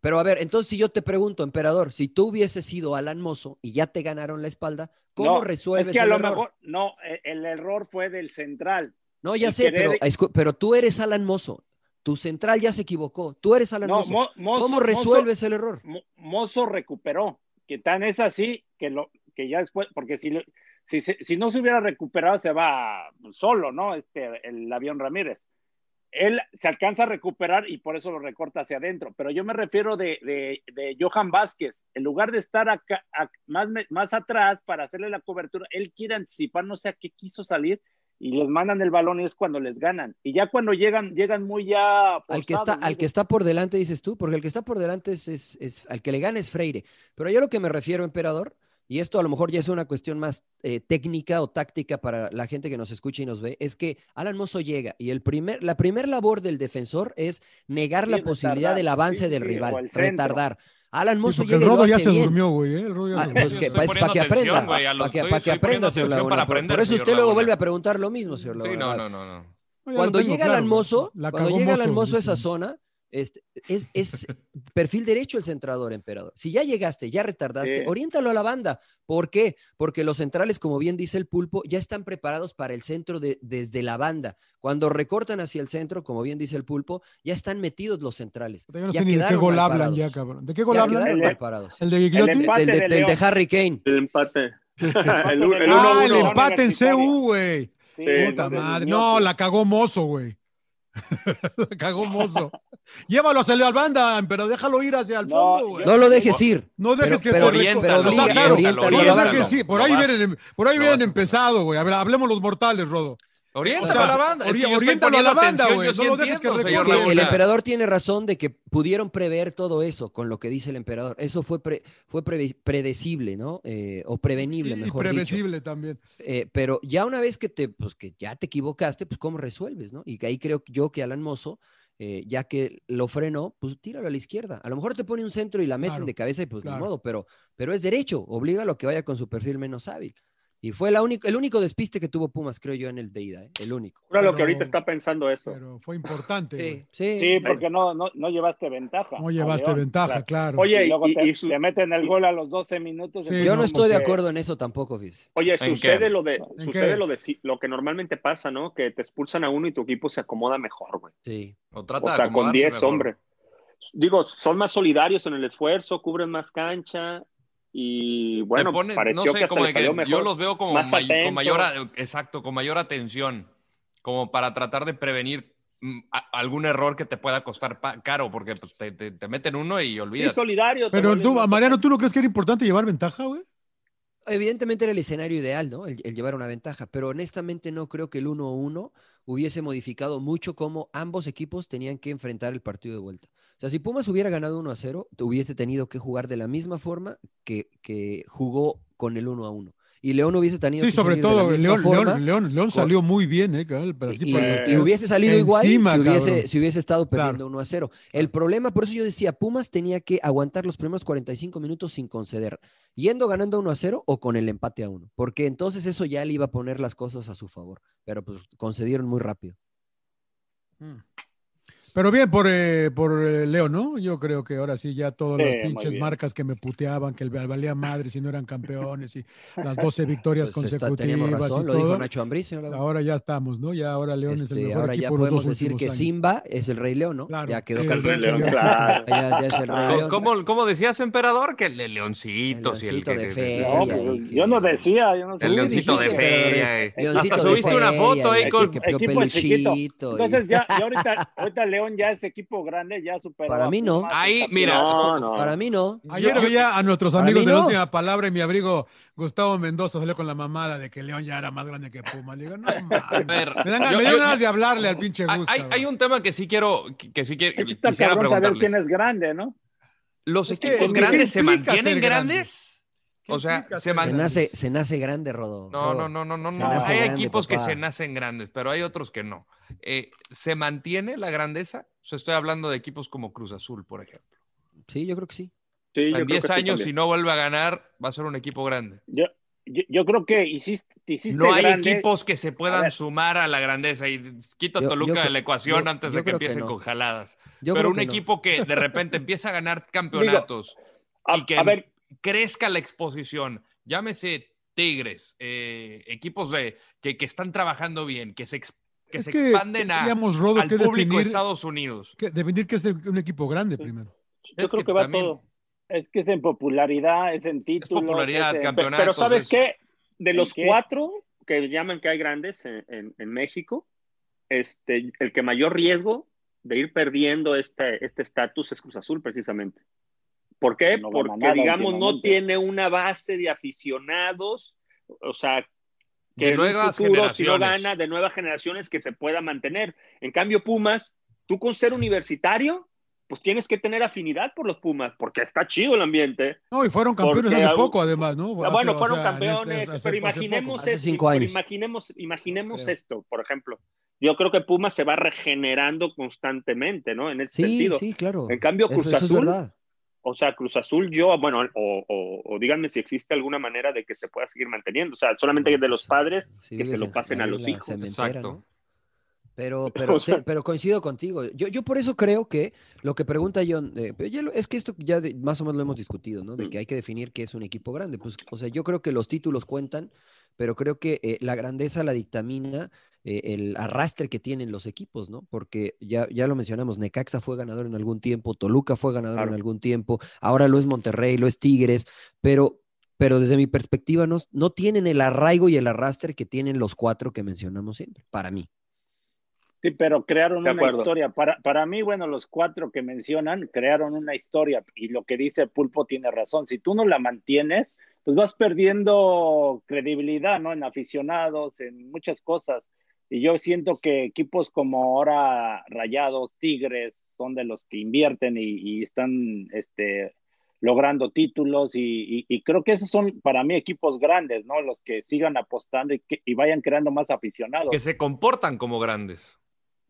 B: Pero a ver, entonces si yo te pregunto, emperador, si tú hubieses sido Alan Mozo y ya te ganaron la espalda, ¿cómo
E: no,
B: resuelves
E: Es que a
B: el
E: lo
B: error?
E: mejor, no, e- el error fue del central.
B: No, ya sé, pero,
E: querer-
B: pero tú eres Alan Mozo. Tu central ya se equivocó. Tú eres Alan
E: No,
B: Mozo.
E: Mo- Mozo-
B: ¿Cómo
E: Mozo-
B: resuelves el error?
E: Mo- Mozo recuperó, que tan es así que lo que ya después, porque si, si, si no se hubiera recuperado se va solo, ¿no? Este, el avión Ramírez. Él se alcanza a recuperar y por eso lo recorta hacia adentro. Pero yo me refiero de, de, de Johan Vázquez. En lugar de estar acá, a- más, más atrás para hacerle la cobertura, él quiere anticipar, no sé a qué quiso salir y les mandan el balón y es cuando les ganan. Y ya cuando llegan, llegan muy ya.
B: Al que, está, al que está por delante, dices tú, porque el que está por delante es, es, es- al que le gana es Freire. Pero yo lo que me refiero, emperador, y esto a lo mejor ya es una cuestión más eh, técnica o táctica para la gente que nos escucha y nos ve, es que Alan Mozo llega y el primer, la primer labor del defensor es negar
E: Sí,
B: la posibilidad
E: retardar.
B: del avance
E: Sí,
B: del
E: sí,
B: rival,
E: centro.
B: Alan
C: Sí,
B: Mozo
C: porque el
B: llega y lo
C: Rodo ya se
B: bien.
C: durmió, güey. ¿eh? El Rodo ya
B: Ah,
C: se
B: pues
C: durmió.
B: que, para que
D: atención,
B: aprenda,
D: güey, los-
B: para que,
D: estoy-
B: para que
D: estoy poniendo
B: aprenda, señor Laguna.
D: para
B: Por-
D: aprender,
B: Por eso usted luego vuelve a preguntar lo mismo, señor
D: Sí,
B: Laguna.
D: no, no, no, no.
C: No,
B: Cuando
C: tengo
B: llega
C: claro,
B: Alan Mozo,
C: la
B: cuando llega Alan
C: Mozo,
B: Mozo a esa zona, este, es, es (laughs) perfil derecho el centrador, emperador. Si ya llegaste, ya retardaste,
E: Sí.
B: oriéntalo a la banda. ¿Por qué? Porque los centrales, como bien dice el pulpo, ya están preparados para el centro de, desde la banda. Cuando recortan hacia el centro, como bien dice el pulpo, ya están metidos los centrales.
C: Yo no
B: ya
C: sé ni de qué gol hablan ya, cabrón. ¿De qué gol
B: Ya
C: hablan?
E: El-.
C: ¿El de Gigliotti?
E: el
B: Del de,
E: de
B: del de. Harry Kane.
A: El empate. (laughs) el,
E: empate
A: el
E: de
A: uno.
C: Ah, el
A: uno.
C: empate en. CU, güey.
E: Sí,
C: Puta madre. No, la cagó Mozo, güey. (laughs) cagó Mozo. Llévalo hacia la banda, pero déjalo ir hacia el
E: No,
C: fondo, güey.
B: No lo dejes ir.
C: No dejes
B: pero-
C: que
B: pero
C: te
B: orienta-
C: reco-
B: pero obliga-
C: Claro,
B: oriéntalo,
C: no
B: oriéntalo.
C: dejes ir. Por ahí vienen, por ahí vienen empezado, güey. A ver, hablemos los mortales, Rodo.
D: Oriéntalo
C: O sea,
D: a la banda. Es que
C: oriéntalo a la banda, güey. No lo dejes que
B: el emperador tiene razón de que pudieron prever todo eso con lo que dice el emperador. Eso fue, pre- fue predecible, ¿no? Eh, o prevenible,
C: Y- y
B: mejor dicho.
C: previsible también.
B: Eh, pero ya una vez que te, pues que ya te equivocaste, pues cómo resuelves, ¿no? Y que ahí creo yo que Alan Mozo, eh, ya que lo frenó, pues tíralo a la izquierda. A lo mejor te pone un centro y la meten
C: Claro,
B: de cabeza y pues
C: claro.
B: ni modo, pero, pero es derecho, obliga a lo que vaya con su perfil menos hábil. Y fue la única, el único despiste que tuvo Pumas, creo yo, en el de ida, ¿eh? el único.
A: Juro lo que
C: Pero-
A: ahorita está pensando eso.
C: Pero fue importante.
B: Sí, sí.
E: Sí, porque no, no, no llevaste ventaja.
C: No llevaste
E: León.
C: ventaja, claro.
A: Oye,
E: Y luego
A: y-
E: te,
A: y su-
E: te meten el gol a los 12 minutos.
C: Sí,
B: Yo
C: no,
B: no estoy de acuerdo en eso tampoco, fíjese.
A: Oye,
D: ¿En
A: sucede lo de,
C: ¿En
A: sucede lo de lo que normalmente pasa, ¿no? Que te expulsan a uno y tu equipo se acomoda mejor, güey.
B: Sí.
D: O trata
A: O sea, con
D: acomodarse
A: 10
D: mejor.
A: hombres. Digo, son más solidarios en el esfuerzo, cubren más cancha y bueno, pareció
D: no sé,
A: que hasta
D: como
A: le
D: de
A: salió
D: que
A: mejor.
D: yo los veo como
A: más
D: may-
A: atentos.
D: con mayor, exacto, con mayor atención, como para tratar de prevenir mm, algún error que te pueda costar caro, porque pues, te, te- te meten uno y
A: Sí,
D: olvídate.
A: solidario. te
C: Pero tú, Mariano, ¿tú no crees que era importante llevar ventaja, güey?
B: Evidentemente era el escenario ideal, ¿no? El, llevar una ventaja, pero honestamente no creo que el 1-1 hubiese modificado mucho cómo ambos equipos tenían que enfrentar el partido de vuelta. O sea, si Pumas hubiera ganado 1-0, te hubiese tenido que jugar de la misma forma que, que jugó con el 1-1. Y León hubiese tenido
C: Sí,
B: que
C: sobre
B: salir de la
C: todo,
B: misma
C: León,
B: forma.
C: León, León, León
B: con-
C: salió muy bien, ¿eh? cabrón, el
B: Y, y hubiese salido igual
C: Encima,
B: si hubiese, si hubiese estado perdiendo
C: Claro.
B: 1 a 0. El problema, por eso yo decía, Pumas tenía que aguantar los primeros 45 minutos sin conceder, yendo ganando 1 a 0 o con el empate a 1, porque entonces eso ya le iba a poner las cosas a su favor, pero pues concedieron muy rápido.
C: Pero bien por, eh, por eh, Leo, ¿no? Yo creo que ahora sí ya todas
E: Sí,
C: las pinches marcas que me puteaban, que el valía madre si no eran campeones y las 12 (laughs) victorias
B: Pues está-
C: consecutivas
B: teníamos razón,
C: y
B: lo dijo. Nacho Ambriz, señor.
C: Ahora ya estamos, ¿no? Ya ahora León es el
B: Este,
C: mejor
B: ahora ya
C: equipo dos
B: podemos decir que
C: años.
B: Simba es el Rey León, ¿no?
C: Claro,
B: ya quedó
C: sí,
A: el Rey
B: campeón.
A: León,
B: Ya-
A: claro.
B: ya, ya es el Rey León.
D: ¿Cómo, cómo decías, emperador? Que el de leoncitos
B: El
D: el
B: leoncito
D: que-
B: de feria.
E: No, pues, yo no decía, yo no sé.
D: El leoncito de
B: dijiste,
D: feria. eh.
B: Leoncito
D: Hasta
B: de
D: subiste una foto ahí con...
E: Equipo
B: peluchito.
E: Entonces ya, ya ahorita, ahorita León ya es equipo grande, ya superó.
B: Para
E: a
B: mí no.
D: Ahí, mira,
A: No, no.
B: Para mí no.
C: Ayer
D: Yo-
C: veía a nuestros amigos de la última palabra y mi abrigo Gustavo Mendoza salió con la mamada de que León ya era más grande que Puma. Le digo, no (laughs) mames.
D: ver,
C: Me dan,
D: yo-
C: me dan
D: yo-
C: ganas de hablarle al pinche
D: Hay,
C: Gus.
D: hay- un tema que sí quiero, que, que sí quiero, quisiera
E: saber quién es grande, ¿no?
D: ¿Los
C: Es
D: equipos
C: que
D: grandes
C: ¿qué
D: se mantienen grandes?
C: ¿Qué
D: O sea, se man-
B: nace, se nace grande, Rodo.
D: No,
B: Rodo.
D: no, no, no, no,
B: Se
D: no.
B: nace
D: Hay
B: grande,
D: equipos que se nacen grandes, pero hay otros que no. Eh, ¿Se mantiene la grandeza? O sea, estoy hablando de equipos como Cruz Azul, por ejemplo.
B: Sí, yo creo que sí.
D: En
A: creo
D: 10
A: que sí
D: años, si no vuelve a ganar, va a ser un equipo grande.
E: Yo, yo, yo creo que hiciste, te hiciste
D: No hay
E: grande.
D: equipos que se puedan sumar a la grandeza y quita
B: Yo-
D: Toluca
B: yo
D: de la ecuación
B: yo-
D: antes
B: yo
D: de que empiecen
B: no.
D: con jaladas.
B: Yo
D: Pero un
B: que no.
D: equipo que de repente (laughs) empieza a ganar campeonatos
A: A,
D: y que
A: a ver,
D: crezca la exposición, llámese Tigres, eh, equipos de, que, que están trabajando bien, que se, que se
C: que
D: expanden a,
C: Rodo,
D: al
C: que
D: público de
C: definir,
D: Estados Unidos.
C: que, definir que es un equipo grande primero.
A: yo
D: Es
A: creo
D: que
A: que, va
D: también-
A: todo.
E: Es que es en popularidad, es en títulos.
D: popularidad,
E: es en-.
A: Pe- Pero ¿sabes
D: es-
A: qué? De
E: ¿En
A: los
E: qué?
A: cuatro que llaman que hay grandes en, en- en México, este, el que mayor riesgo de ir perdiendo este este estatus es Cruz Azul, precisamente. ¿Por qué?
E: No
A: Porque,
E: nada
A: digamos, no tiene una base de aficionados, o sea, que
D: De
A: en un
D: nuevas
A: futuro, si no gana, de nuevas generaciones que se pueda mantener. En cambio, Pumas, tú con ser universitario, pues tienes que tener afinidad por los Pumas, porque está chido el ambiente.
C: No, y fueron campeones
A: Porque
C: hace poco, además, ¿no?
A: Ah,
C: Hace-
A: bueno,
C: o
A: fueron
C: sea, en este-
A: campeones,
C: hace-
A: pero imaginemos,
B: Hace
A: esto,
B: cinco
A: pero imaginemos, imaginemos esto, por ejemplo. Yo creo que Pumas se va regenerando constantemente, ¿no? En ese
B: Sí,
A: sentido.
B: sí, claro.
A: En cambio,
B: Eso-
A: Cruz
B: eso es
A: Azul,
B: verdad.
A: O sea, Cruz Azul, yo, bueno, o, o- o díganme si existe alguna manera de que se pueda seguir manteniendo. O sea, solamente
B: No,
A: de los padres
B: Sí,
A: que se lo
B: en-
A: pasen a los hijos.
D: Exacto.
B: ¿no? Pero, (laughs) pero,
A: O sea-
B: te- pero coincido contigo. Yo, yo por eso creo que lo que pregunta John, eh, es que esto ya de- más o menos lo hemos discutido, ¿no? De
A: Mm.
B: que hay que definir qué es un equipo grande. Pues, o sea, yo creo que los títulos cuentan, pero creo que eh, la grandeza la dictamina eh, el arrastre que tienen los equipos, ¿no? Porque ya, ya lo mencionamos, Necaxa fue ganador en algún tiempo, Toluca fue ganador en algún tiempo, ahora lo es Monterrey, lo es Tigres, pero, pero desde mi perspectiva no, no tienen el arraigo y el arrastre que tienen los cuatro que mencionamos siempre, para mí.
E: Sí, pero crearon una historia. Para, para mí, bueno, los cuatro que mencionan crearon una historia y lo que dice Pulpo tiene razón. Si tú no la mantienes, pues vas perdiendo credibilidad, ¿no? En aficionados, en muchas cosas. Y yo siento que equipos como ahora Rayados, Tigres, son de los que invierten y, y están este, logrando títulos y, y- y creo que esos son para mí equipos grandes, ¿no? Los que sigan apostando y, que, y vayan creando más aficionados
D: Que se comportan como grandes.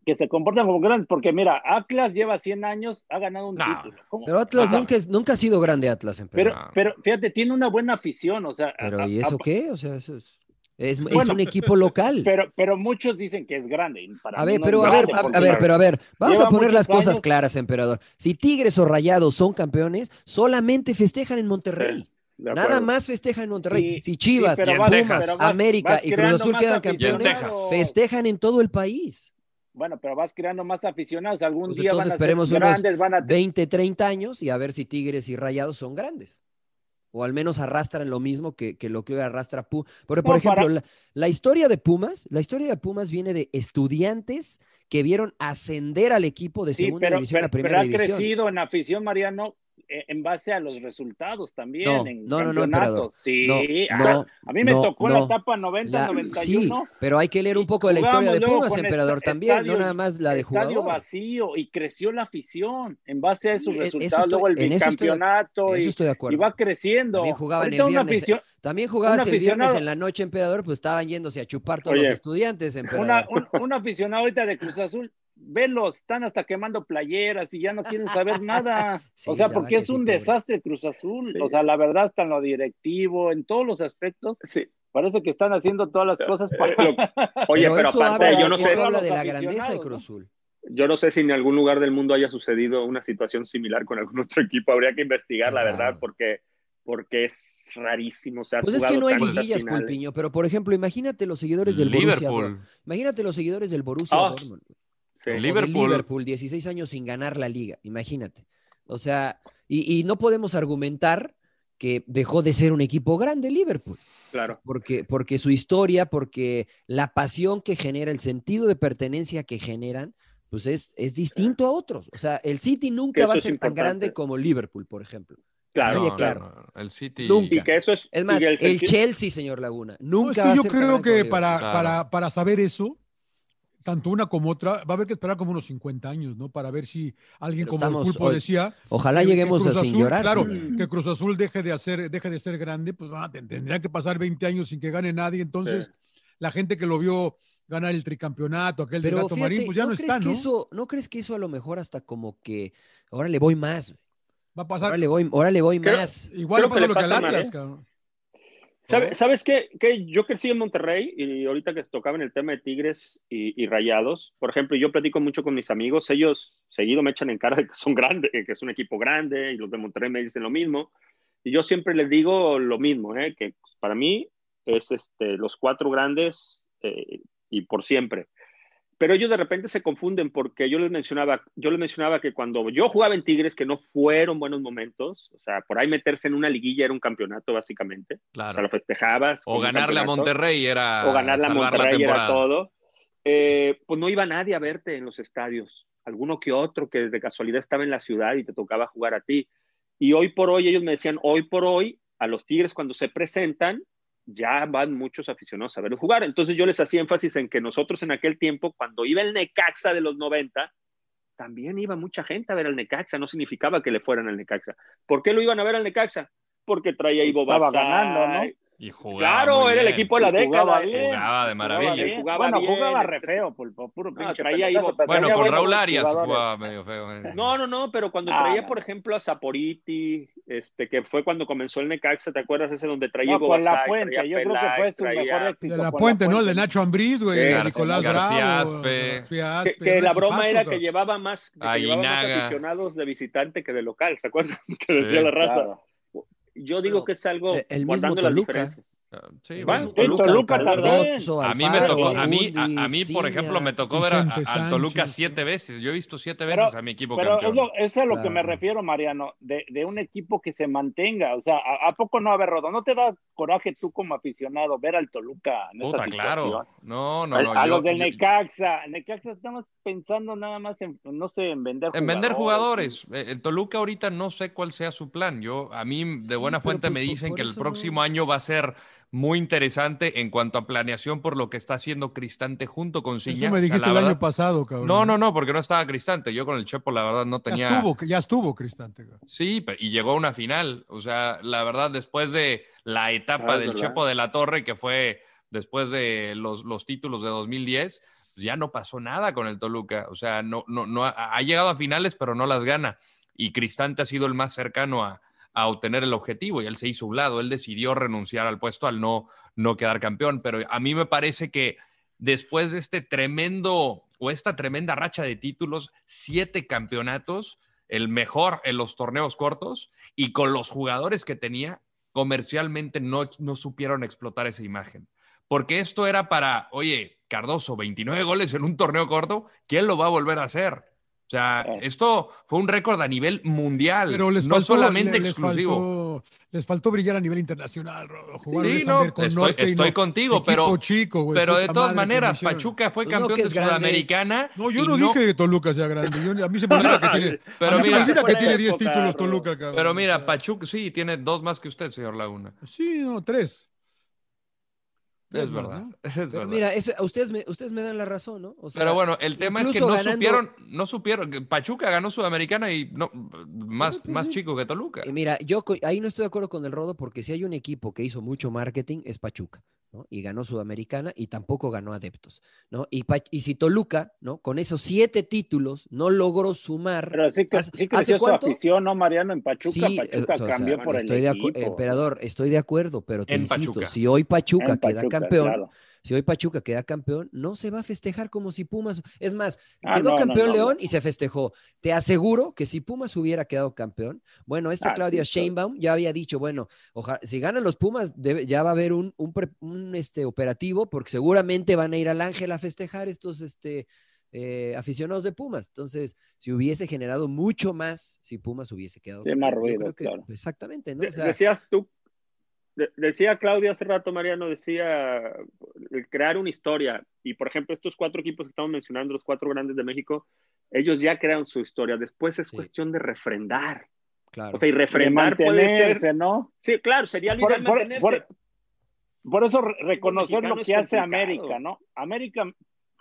E: que se comportan como grandes, porque mira, Atlas lleva 100 años, ha ganado un título. ¿Cómo?
B: Pero Atlas
D: Ah.
B: nunca, es- nunca ha sido grande Atlas en
E: Pero,
B: Perú.
D: Ah.
E: pero fíjate, tiene una buena afición, o sea,
B: Pero
E: a-
B: ¿y
E: a-
B: eso qué? O sea, eso es, es, es un equipo local.
E: pero, pero muchos dicen que es grande. para
B: A ver,
E: no
B: pero a ver, a, ver, pero a ver, vamos a poner las cosas
E: años-
B: claras, emperador. Si Tigres o Rayados son campeones, solamente festejan en Monterrey. Nada más festejan en Monterrey.
E: Sí,
B: si Chivas,
E: sí, vas- vas-
B: América
E: vas
B: y Cruz Azul quedan
D: campeones.
B: festejan en todo el país.
E: Bueno, pero vas creando más aficionados. Algún
B: Pues
E: día van a ser
B: esperemos unos
E: grandes, van a
B: 20, 30 años y a ver si Tigres y Rayados son grandes. O al menos arrastran lo mismo que, que lo que hoy arrastra Pumas. Por ejemplo, la, la, historia de Pumas, la historia de Pumas viene de estudiantes que vieron ascender al equipo de segunda
E: pero,
B: división
E: pero,
B: a primera
E: pero ha
B: división.
E: crecido en afición, Mariano, en base a los resultados también.
B: No,
E: en
B: no,
E: campeonatos.
B: emperador.
E: Sí,
B: No, no,
E: a mí me tocó la etapa 90,
B: La-
E: 91.
B: sí, pero hay que leer un poco de la historia de Pumas,
E: con
B: emperador,
E: esta-
B: también, no nada más la de
E: estadio
B: jugador.
E: vacío y creció la afición en base a esos
B: Sí, e-
E: resultados.
B: estoy-
E: luego el bicampeonato y, y va creciendo.
B: También jugaban el viernes.
E: afición-
B: También jugabas el viernes en la noche, emperador, pues estaban yéndose a chupar todos
A: Oye,
B: los estudiantes, emperador.
E: una, un, un aficionado ahorita de Cruz Azul, velos, están hasta quemando playeras y ya no quieren saber nada. (laughs)
B: Sí,
E: o sea, porque es
B: sí,
E: un
B: pobre.
E: desastre Cruz Azul.
A: Sí.
E: O sea, la verdad, está en lo directivo, en todos los aspectos.
A: Sí.
E: Parece que están haciendo todas las cosas
A: Eh,
E: para.
A: lo- oye, pero,
B: eso
A: aparte,
B: habla,
A: yo no
B: eso
A: sé,
B: habla de la grandeza de. Cruz Azul.
A: yo no sé si en algún lugar del mundo haya sucedido una situación similar con algún (laughs) otro equipo. Habría que investigar, la verdad, porque, porque es rarísimo. O sea,
B: Pues es que no hay liguillas. Pulpiño, pero por ejemplo, imagínate los seguidores del Borussia
D: Liverpool.
B: Dortmund. Imagínate los seguidores del Borussia
A: Ah,
B: Dortmund.
A: Sí.
D: Liverpool.
B: Liverpool, 16 años sin ganar la liga, imagínate. O sea, y, y no podemos argumentar que dejó de ser un equipo grande Liverpool,
A: Claro.
B: porque, porque su historia, porque la pasión que genera, el sentido de pertenencia que generan, pues es, es distinto a otros. O sea, el City nunca va a ser tan grande como Liverpool, por ejemplo.
A: Claro.
D: No,
B: claro.
D: no, no, El City.
B: Nunca.
A: Y que eso es.
B: Es más,
A: y
B: el, Chelsea, señor Laguna,
C: No,
B: nunca
C: es que
B: va a
C: yo creo que
B: Liverpool.
C: para,
D: Claro.
C: para, para saber eso, tanto una como otra, va a haber que esperar como unos 50 años, ¿no? Para ver si alguien
B: Pero
C: como el Pulpo
B: hoy-
C: decía.
B: Ojalá
C: que-
B: lleguemos a sin
C: Azul,
B: llorar.
C: Claro, que Cruz Azul deje de, hacer, deje de ser grande, pues van a- tendrían que pasar 20 años sin que gane nadie. Entonces, la gente que lo vio ganar el tricampeonato, aquel del
B: Pero
C: Gato
B: fíjate,
C: Marín, pues ya no,
B: crees
C: está,
B: que
C: ¿no?
B: Eso, ¿No crees que eso a lo mejor hasta como que ahora le voy más?
C: Va a pasar.
B: Ahora le voy, ahora le voy
A: Creo-
B: más.
C: Igual
A: creo
C: le
A: que
C: pasa lo que al Atlas,
A: ¿eh?
C: cabrón.
A: ¿Sabe- ¿Sabes qué? Que yo crecí en Monterrey y ahorita que tocaban el tema de Tigres y, y Rayados, por ejemplo, yo platico mucho con mis amigos, ellos seguido me echan en cara de que son grandes, que es un equipo grande y los de Monterrey me dicen lo mismo. Y yo siempre les digo lo mismo, ¿eh? que para mí es este, los cuatro grandes eh, y por siempre. Pero ellos de repente se confunden porque yo les mencionaba, yo les mencionaba que cuando yo jugaba en Tigres, que no fueron buenos momentos, o sea, por ahí meterse en una liguilla era un campeonato básicamente. O sea,
D: Claro.
A: lo festejabas.
D: O ganarle a Monterrey era.
A: O ganarle a Monterrey era todo. Eh, pues no iba nadie a verte en los estadios. Alguno que otro que de casualidad estaba en la ciudad y te tocaba jugar a ti. Y hoy por hoy, ellos me decían, hoy por hoy, a los Tigres cuando se presentan, ya van muchos aficionados a verlos jugar. Entonces yo les hacía énfasis en que nosotros en aquel tiempo, cuando iba el Necaxa de los 90, también iba mucha gente a ver al Necaxa, no significaba que le fueran al Necaxa. ¿Por qué lo iban a ver al Necaxa? Porque traía Ivo
E: ganando, ¿no?
D: Y jugaba
A: Claro, era el equipo de la década.
E: jugaba bien.
D: Jugaba de maravilla.
E: bien.
A: Jugaba
E: bueno,
A: bien.
E: jugaba re feo, pulpo, puro
A: No,
E: pinche
A: traía
D: Bueno, con Raúl Arias jugaba medio feo. eh.
A: No, no, no, pero cuando
E: Ah,
A: traía, por ejemplo, a Saporiti, este, que fue cuando comenzó el Necaxa, ¿te acuerdas ese donde traía
E: No, con la puente,
A: traía
E: yo creo que fue su
A: traía-
E: mejor éxito.
C: De la Puente, ¿no? El de. Nacho Ambriz, güey,
A: Sí,
C: de Nicolás
D: García
C: Bravo.
D: Aspe.
C: García
A: Que,
C: Aspe,
A: que
C: un
A: la broma era que llevaba más, que llevaba más aficionados de visitante que de local, ¿se acuerdan? (laughs) Que decía la raza. Yo digo
B: Pero,
A: que es algo
B: eh, el mismo
A: guardando las
B: Toluca.
A: diferencias.
D: Sí, bueno, Toluca.
E: Toluca.
B: Cardoso,
D: A mí me
B: Alfaro,
D: tocó, a mí, a, a mí, por ejemplo, me tocó ver a, a- Toluca
C: Sánchez.
D: siete veces. Yo he visto siete
E: Pero-
D: veces a mi equipo
E: Pero es,
D: campeón.
E: lo, es a lo que me
B: Claro.
E: refiero, Mariano, de, de un equipo que se mantenga. O sea, ¿a, a poco no haber rodado? ¿No te da coraje tú como aficionado ver al Toluca en
D: Puta,
E: esa
D: claro.
E: situación?
D: No, no,
E: a
D: no.
E: a
D: yo-
E: los del
D: yo-
E: Necaxa. Necaxa estamos pensando nada más en, no sé, en vender
D: En vender jugadores. Eh, El Toluca ahorita no sé cuál sea su plan. Yo, a mí de buena fuente
B: pues
D: me
B: por-
D: dicen que el próximo
B: no.
D: año va a ser muy interesante en cuanto a planeación por lo que está haciendo Cristante junto con O
C: me
D: sea,
C: dijiste el año pasado, cabrón.
D: No, no, no, porque no estaba Cristante. Yo con el Chepo, la verdad, no
C: Ya
D: tenía.
C: estuvo, ya estuvo Cristante. cabrón.
D: Sí, y llegó a una final. O sea, la verdad, después de la etapa
A: Ah, es
D: del
A: verdad.
D: Chepo de la Torre, que fue después de los, los títulos de 2010, pues ya no pasó nada con el Toluca. O sea, no, no, no ha, ha llegado a finales, pero no las gana. Y Cristante ha sido el más cercano a, a obtener el objetivo y él se hizo un lado. Él decidió renunciar al puesto al no, no quedar campeón. Pero a mí me parece que después de este tremendo o esta tremenda racha de títulos, siete campeonatos, el mejor en los torneos cortos y con los jugadores que tenía, comercialmente no, no supieron explotar esa imagen. Porque esto era para, oye, Cardoso, 29 goles en un torneo corto, ¿quién lo va a volver a hacer? O sea,
E: Claro.
D: esto fue un récord a nivel mundial,
C: Pero les
D: no
C: faltó,
D: solamente
C: le- les
D: exclusivo.
C: faltó no, les faltó brillar a nivel internacional, jugar
D: sí, no, con estoy, Norte estoy contigo, pero,
C: chico, güey,
D: pero de todas maneras, Pachuca fue pues campeón de Sudamericana.
C: No, yo no, dije que Toluca sea grande. Yo, a mí se me (laughs) olvida que tiene, pero mira, se me olvida que tiene 10 títulos Toluca, cabrón.
D: Pero mira, Pachuca sí tiene dos más que usted, señor Laguna.
C: Sí, no, tres.
D: Es verdad, es verdad.
B: Mira, ustedes, me, ustedes me dan la razón, ¿no?
D: pero bueno, el tema es que no supieron, no supieron, Pachuca ganó Sudamericana y no, más, pues más chico que Toluca.
B: Mira, yo ahí no estoy de acuerdo con el Rodo porque si hay un equipo que hizo mucho marketing es Pachuca, ¿no? Y ganó Sudamericana y tampoco ganó adeptos, ¿no? Y, y si Toluca, ¿no? Con esos siete títulos no logró sumar.
E: Pero sí que sí creció su afición, ¿no, Mariano? En Pachuca, Pachuca cambió por
B: estoy
E: el
B: de
E: equipo.
B: Emperador, estoy de acuerdo, pero te insisto, si hoy Pachuca queda campeón si hoy Pachuca queda campeón, no se va a festejar como si Pumas. Es más,
E: Ah,
B: quedó
E: no,
B: campeón
E: no, no,
B: León y se festejó. Te aseguro que si Pumas hubiera quedado campeón, bueno, esta
E: Ah,
B: Claudia
E: sí.
B: Sheinbaum ya había dicho, bueno, oja- si ganan los Pumas, debe- ya va a haber un, un pre- un, este, operativo porque seguramente van a ir al Ángel a festejar estos este, eh, aficionados de Pumas. Entonces, si hubiese generado mucho más, si Pumas hubiese quedado
E: Sí, más ruido,
B: que-
E: claro.
B: Exactamente, ¿no?
A: De-
B: O sea,
A: decías tú, decía Claudio hace rato, Mariano, decía crear una historia. Y por ejemplo, estos cuatro equipos que estamos mencionando, los cuatro grandes de México, ellos ya crearon su historia. Después es
B: Sí.
A: cuestión de refrendar.
B: claro.
A: O sea, y refrendar puede ser.
E: ¿no?
A: Sí, claro, sería lo
E: Por,
A: ideal
E: por-
A: mantenerse.
E: por- por eso re- reconocer lo que hace
A: complicado.
E: América, ¿no? América,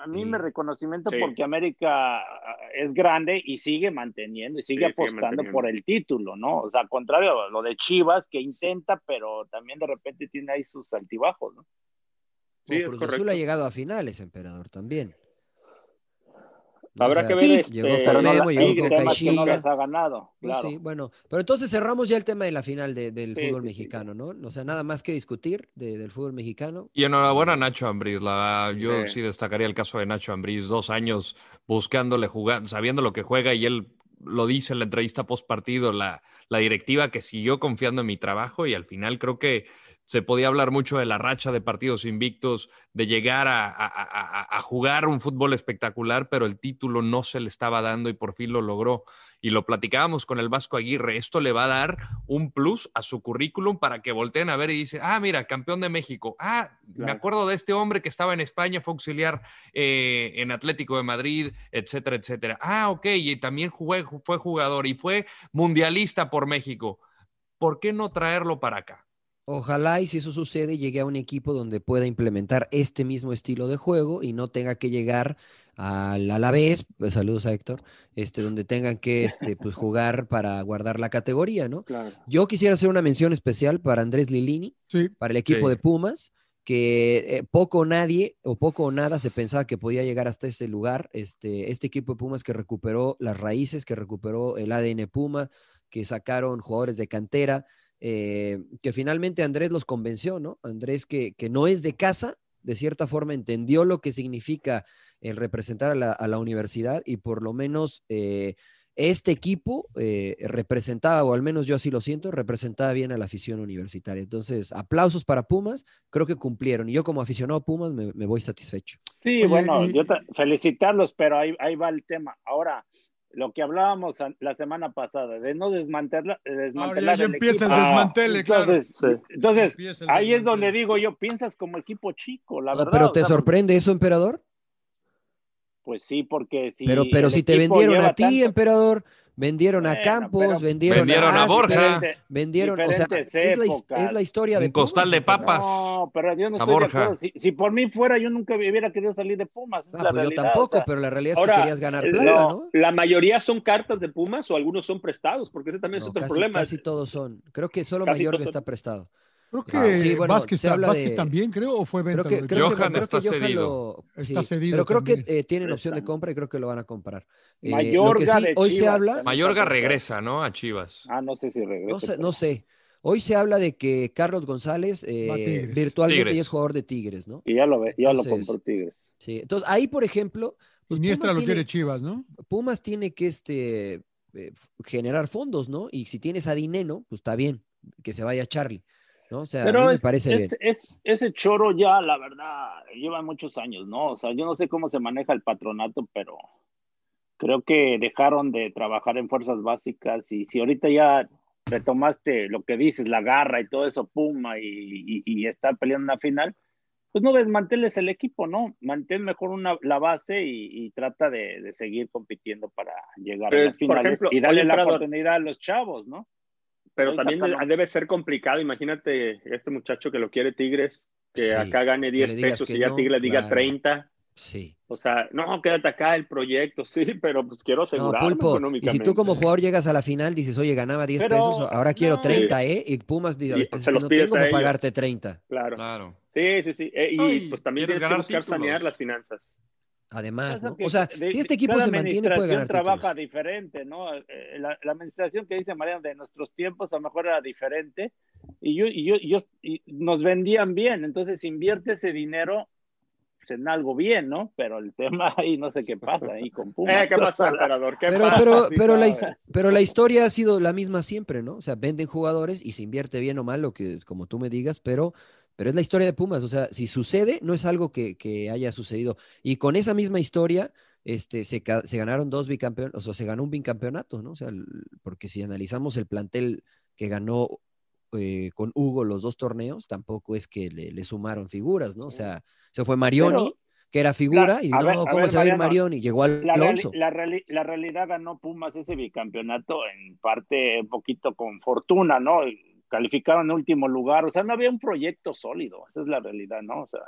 E: a mí
B: Sí.
E: me reconocimiento
A: Sí.
E: porque América ah, es grande y sigue manteniendo y sigue
A: Sí,
E: apostando por el título, ¿no? O sea, al contrario a lo de Chivas que intenta, pero también de repente tiene ahí sus altibajos, ¿no?
A: Sí,
B: Cruz
A: correcto.
B: Azul ha llegado a finales, emperador, también.
A: Habrá
B: O sea,
A: que ver,
B: sí, llegó
A: este,
B: con
E: Pero no,
B: Memo,
E: la-
B: llegó con
E: que no
B: Caixinha.
E: las ha ganado,
B: Pues
E: claro.
B: sí, bueno, pero entonces cerramos ya el tema de la final de- del
E: Sí,
B: fútbol
E: sí, sí.
B: mexicano, ¿no? O sea, nada más que discutir de- del fútbol mexicano.
D: Y enhorabuena a Nacho Ambriz. La, yo
A: Sí.
D: sí destacaría el caso de Nacho Ambriz, dos años buscándole jugar, sabiendo lo que juega y él lo dice en la entrevista post partido, la, la directiva que siguió confiando en mi trabajo y al final creo que se podía hablar mucho de la racha de partidos invictos, de llegar a, a- a- a- a jugar un fútbol espectacular, pero el título no se le estaba dando y por fin lo logró. Y lo platicábamos con el Vasco Aguirre, esto le va a dar un plus a su currículum para que volteen a ver y dicen, ah, mira, campeón de México, ah, me acuerdo de este hombre que estaba en España, fue auxiliar eh, en Atlético de Madrid, etcétera, etcétera. Ah, ok, y también jugué- fue jugador y fue mundialista por México. ¿Por qué no traerlo para acá?
B: Ojalá y si eso sucede, llegue a un equipo donde pueda implementar este mismo estilo de juego y no tenga que llegar al Alavés, pues, saludos a Héctor, este, donde tengan que este, pues, jugar para guardar la categoría, ¿no?
A: Claro.
B: Yo quisiera hacer una mención especial para Andrés Lilini,
C: Sí,
B: para el equipo
D: Sí.
B: de Pumas, que eh, poco o nadie o poco o nada se pensaba que podía llegar hasta este lugar. Este, este equipo de Pumas que recuperó las raíces, que recuperó el ADN Puma, que sacaron jugadores de cantera, eh, que finalmente Andrés los convenció, ¿no? Andrés que, que no es de casa, de cierta forma entendió lo que significa el representar a la, a la universidad y por lo menos eh, este equipo eh, representaba, o al menos yo así lo siento, representaba bien a la afición universitaria. Entonces, aplausos para Pumas, creo que cumplieron. Y yo como aficionado a Pumas me, me voy satisfecho.
E: Sí,
C: Oye,
E: bueno,
C: y-
E: yo felicitarlos, pero ahí, ahí va el tema. Ahora, lo que hablábamos la semana pasada, de no desmantelar, de
C: ahora
E: desmantelar
C: ya, ya
E: el
C: empieza el
E: equipo.
C: desmantele, claro.
E: Entonces,
A: Sí.
E: entonces
C: el
E: ahí es donde digo yo, piensas como equipo chico, la
B: No,
E: verdad.
B: pero
E: o
B: ¿te
E: sea,
B: sorprende eso, emperador?
E: Pues sí, porque si.
B: pero pero si te vendieron a ti,
E: tanto-
B: emperador, vendieron a Campos, vendieron,
D: Vendieron a
B: Aspe,
D: Borja.
B: vendieron, o sea, es la, es historia de
D: Un costal de papas.
E: No, pero yo no
D: A
E: estoy de
D: Borja.
E: acuerdo. Si, si por mí fuera, yo nunca hubiera querido salir de Pumas. Es
B: Ah,
E: la
B: pues yo
E: realidad,
B: tampoco,
E: o sea,
B: pero la realidad es
A: ahora,
B: que querías ganar plata,
A: no,
B: ¿no?
A: La mayoría son cartas de Pumas o algunos son prestados, porque ese también es otro
B: casi,
A: problema.
B: casi todos son. Creo que solo
A: Casi
B: Mayorga está prestado.
C: Creo que
B: Ah, sí, bueno,
C: Vázquez,
B: se
C: ta-
B: habla
C: Vázquez
B: de-
C: también, creo, o fue venta.
B: Creo que, que-
D: Johan
B: creo
D: está
B: que
D: cedido.
B: lo-
C: Está
B: sí,
C: cedido
B: Pero creo que eh, tienen opción de compra y creo que lo van a comprar. Eh, lo que
E: Mayorga
B: sí,
E: de
B: hoy se habla.
D: Mayorga regresa, ¿no? A Chivas.
E: Ah, no sé si regresa.
B: no sé,
E: pero-
B: no sé. Hoy se habla de que Carlos González eh, virtualmente
D: Tigres.
B: ya es jugador de Tigres, ¿no?
E: Y ya lo ve, ya lo
B: Entonces,
E: compró Tigres.
B: Sí. Entonces, ahí, por ejemplo, pues,
C: Iniestra
B: Pumas
C: lo
B: tiene-
C: quiere Chivas, ¿no?
B: Pumas tiene que este, eh, generar fondos, ¿no? Y si tienes a Dineno, pues está bien, que se vaya Charlie, ¿no? O sea, a
E: Pero
B: mí me
E: es-
B: parece
E: es-
B: bien.
E: es- ese choro ya, la verdad, lleva muchos años, ¿no? O sea, yo no sé cómo se maneja el patronato, pero creo que dejaron de trabajar en fuerzas básicas y si ahorita ya retomaste lo que dices, la garra y todo eso, Puma, y, y, y está peleando una final, pues no desmanteles el equipo, ¿no? Mantén mejor una, la base y, y trata de, de, seguir compitiendo para llegar a las finales
A: ejemplo,
E: y darle la oportunidad a los chavos, ¿no?
A: Pero también debe ser complicado. Imagínate este muchacho que lo quiere Tigres, que
B: Sí,
A: acá gane
B: que
A: 10
B: le digas
A: pesos y ya
B: no,
A: Tigres diga
B: claro.
A: 30.
B: Sí.
A: O sea, no, quédate acá el proyecto, (laughs) sí, pero pues quiero
B: No,
A: asegurarme
B: Pulpo, y si tú como jugador llegas a la final, dices, oye, ganaba 10
E: Pero,
B: pesos, ahora quiero
E: no.
B: 30, ¿eh? Y Pumas dice,
A: Y
B: pues
A: se los
B: no tengo para pagarte 30.
A: Claro.
D: Claro.
A: Sí, sí, sí. Eh, y
D: No,
A: pues también tienes que buscar
D: títulos.
A: sanear las finanzas.
B: Además, ¿no?
E: que
B: O sea,
E: de-
B: si este equipo se mantiene, puede ganar
E: administración trabaja
B: títulos.
E: diferente, ¿no? Eh, La, la administración que dice Mariano de nuestros tiempos a lo mejor era diferente y, yo, y, yo, y yo- y nos vendían bien, entonces invierte ese dinero pues, en algo bien, ¿no? Pero el tema (laughs) ahí no sé qué pasa ahí con (laughs) Pumas.
A: Eh, ¿Qué pasa, emperador? ¿Qué
B: Pero,
A: pasa?
B: pero,
A: Sí
B: pero, la, pero la historia ha sido la misma siempre, ¿no? O sea, venden jugadores y se invierte bien o mal, lo que, como tú me digas, pero, pero es la historia de Pumas. O sea, si sucede, no es algo que, que haya sucedido. Y con esa misma historia, este, se, se ganaron dos bicampeonatos, o sea, se ganó un bicampeonato, ¿no? O sea, el- porque si analizamos el plantel que ganó eh, con Hugo los dos torneos, tampoco es que le, le sumaron figuras, ¿no? O sea, se fue Marioni,
E: Pero-
B: que era figura, y no,
E: ver-
B: ¿cómo
E: ver,
B: se va a ir Marioni? Llegó al
E: La, reali-
B: Alonso.
E: la, reali- la realidad ganó Pumas ese bicampeonato en parte un poquito con fortuna, ¿no? Calificaron en último lugar, o sea, no había un proyecto sólido, esa es la realidad, ¿no? O sea,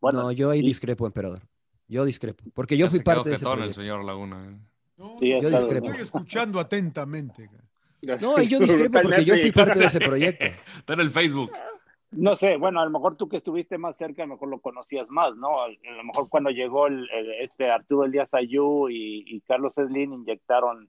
E: bueno,
B: no, yo ahí
E: y-
B: discrepo, emperador. Yo discrepo. Porque yo
D: Ya
B: fui parte de ese
D: jetón el
B: proyecto.
D: señor Laguna. ¿eh?
C: No,
E: Sí,
B: Yo discrepo.
C: Estoy escuchando atentamente.
B: No, ahí yo discrepo porque yo fui parte de ese proyecto. (laughs)
D: Está en el Facebook.
E: No sé, bueno, a lo mejor tú que estuviste más cerca, a lo mejor lo conocías más, ¿no? A lo mejor cuando llegó el, el- este Arturo Elías Ayú y, y Carlos Slim inyectaron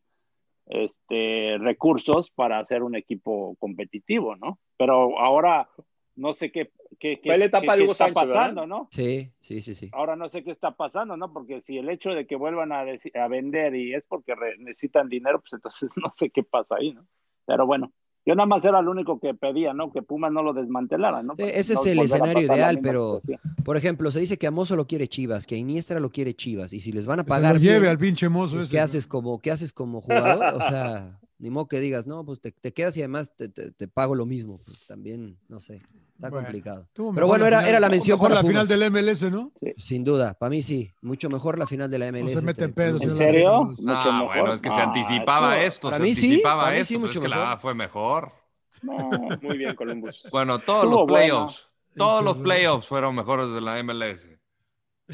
E: este, recursos para hacer un equipo competitivo, ¿no? Pero ahora no sé qué, qué, qué-
A: Fue la etapa
E: qué-
A: de
E: qué está pasando,
A: ¿verdad?
E: ¿no?
B: Sí, sí, sí, sí.
E: Ahora no sé qué está pasando, ¿no? Porque si el hecho de que vuelvan a, a vender y es porque necesitan dinero, pues entonces (laughs) no sé qué pasa ahí, ¿no? Pero bueno, yo nada más era lo único que pedía, ¿no? Que Pumas no lo desmantelara, ¿no?
B: Ese
E: no
B: es el escenario ideal, pero-
E: situación.
B: Por ejemplo, se dice que a Mozo lo quiere Chivas, que a Iniestra lo quiere Chivas, y si les van a
C: Que
B: pagar
C: lo lleve
B: bien,
C: al pinche mozo
B: pues,
C: ese.
B: ¿qué haces como, qué haces como jugador? O sea, ni modo que digas, no, pues te, te quedas y además te, te- te pago lo mismo. Pues también, no sé, está
C: Bueno,
B: complicado. Pero bueno, era,
C: final-
B: era la mención
C: mejor
B: para
C: la final del MLS, ¿no?
B: Sin duda, para mí sí, mucho mejor la final de la MLS.
C: No se mete
B: entre
C: pedos.
E: ¿En serio?
C: No,
E: Mucho
D: Ah,
E: mejor.
D: bueno, es que se
E: Ah,
D: anticipaba esto,
B: para
D: se
B: mí sí,
D: anticipaba
B: mí
D: esto,
B: sí,
D: pero
B: mucho
D: es que la. A fue mejor.
E: No,
A: Muy bien, Columbus. (laughs)
D: Bueno, todos
E: Estuvo
D: los
E: buena.
D: playoffs, todos los playoffs fueron mejores de la MLS.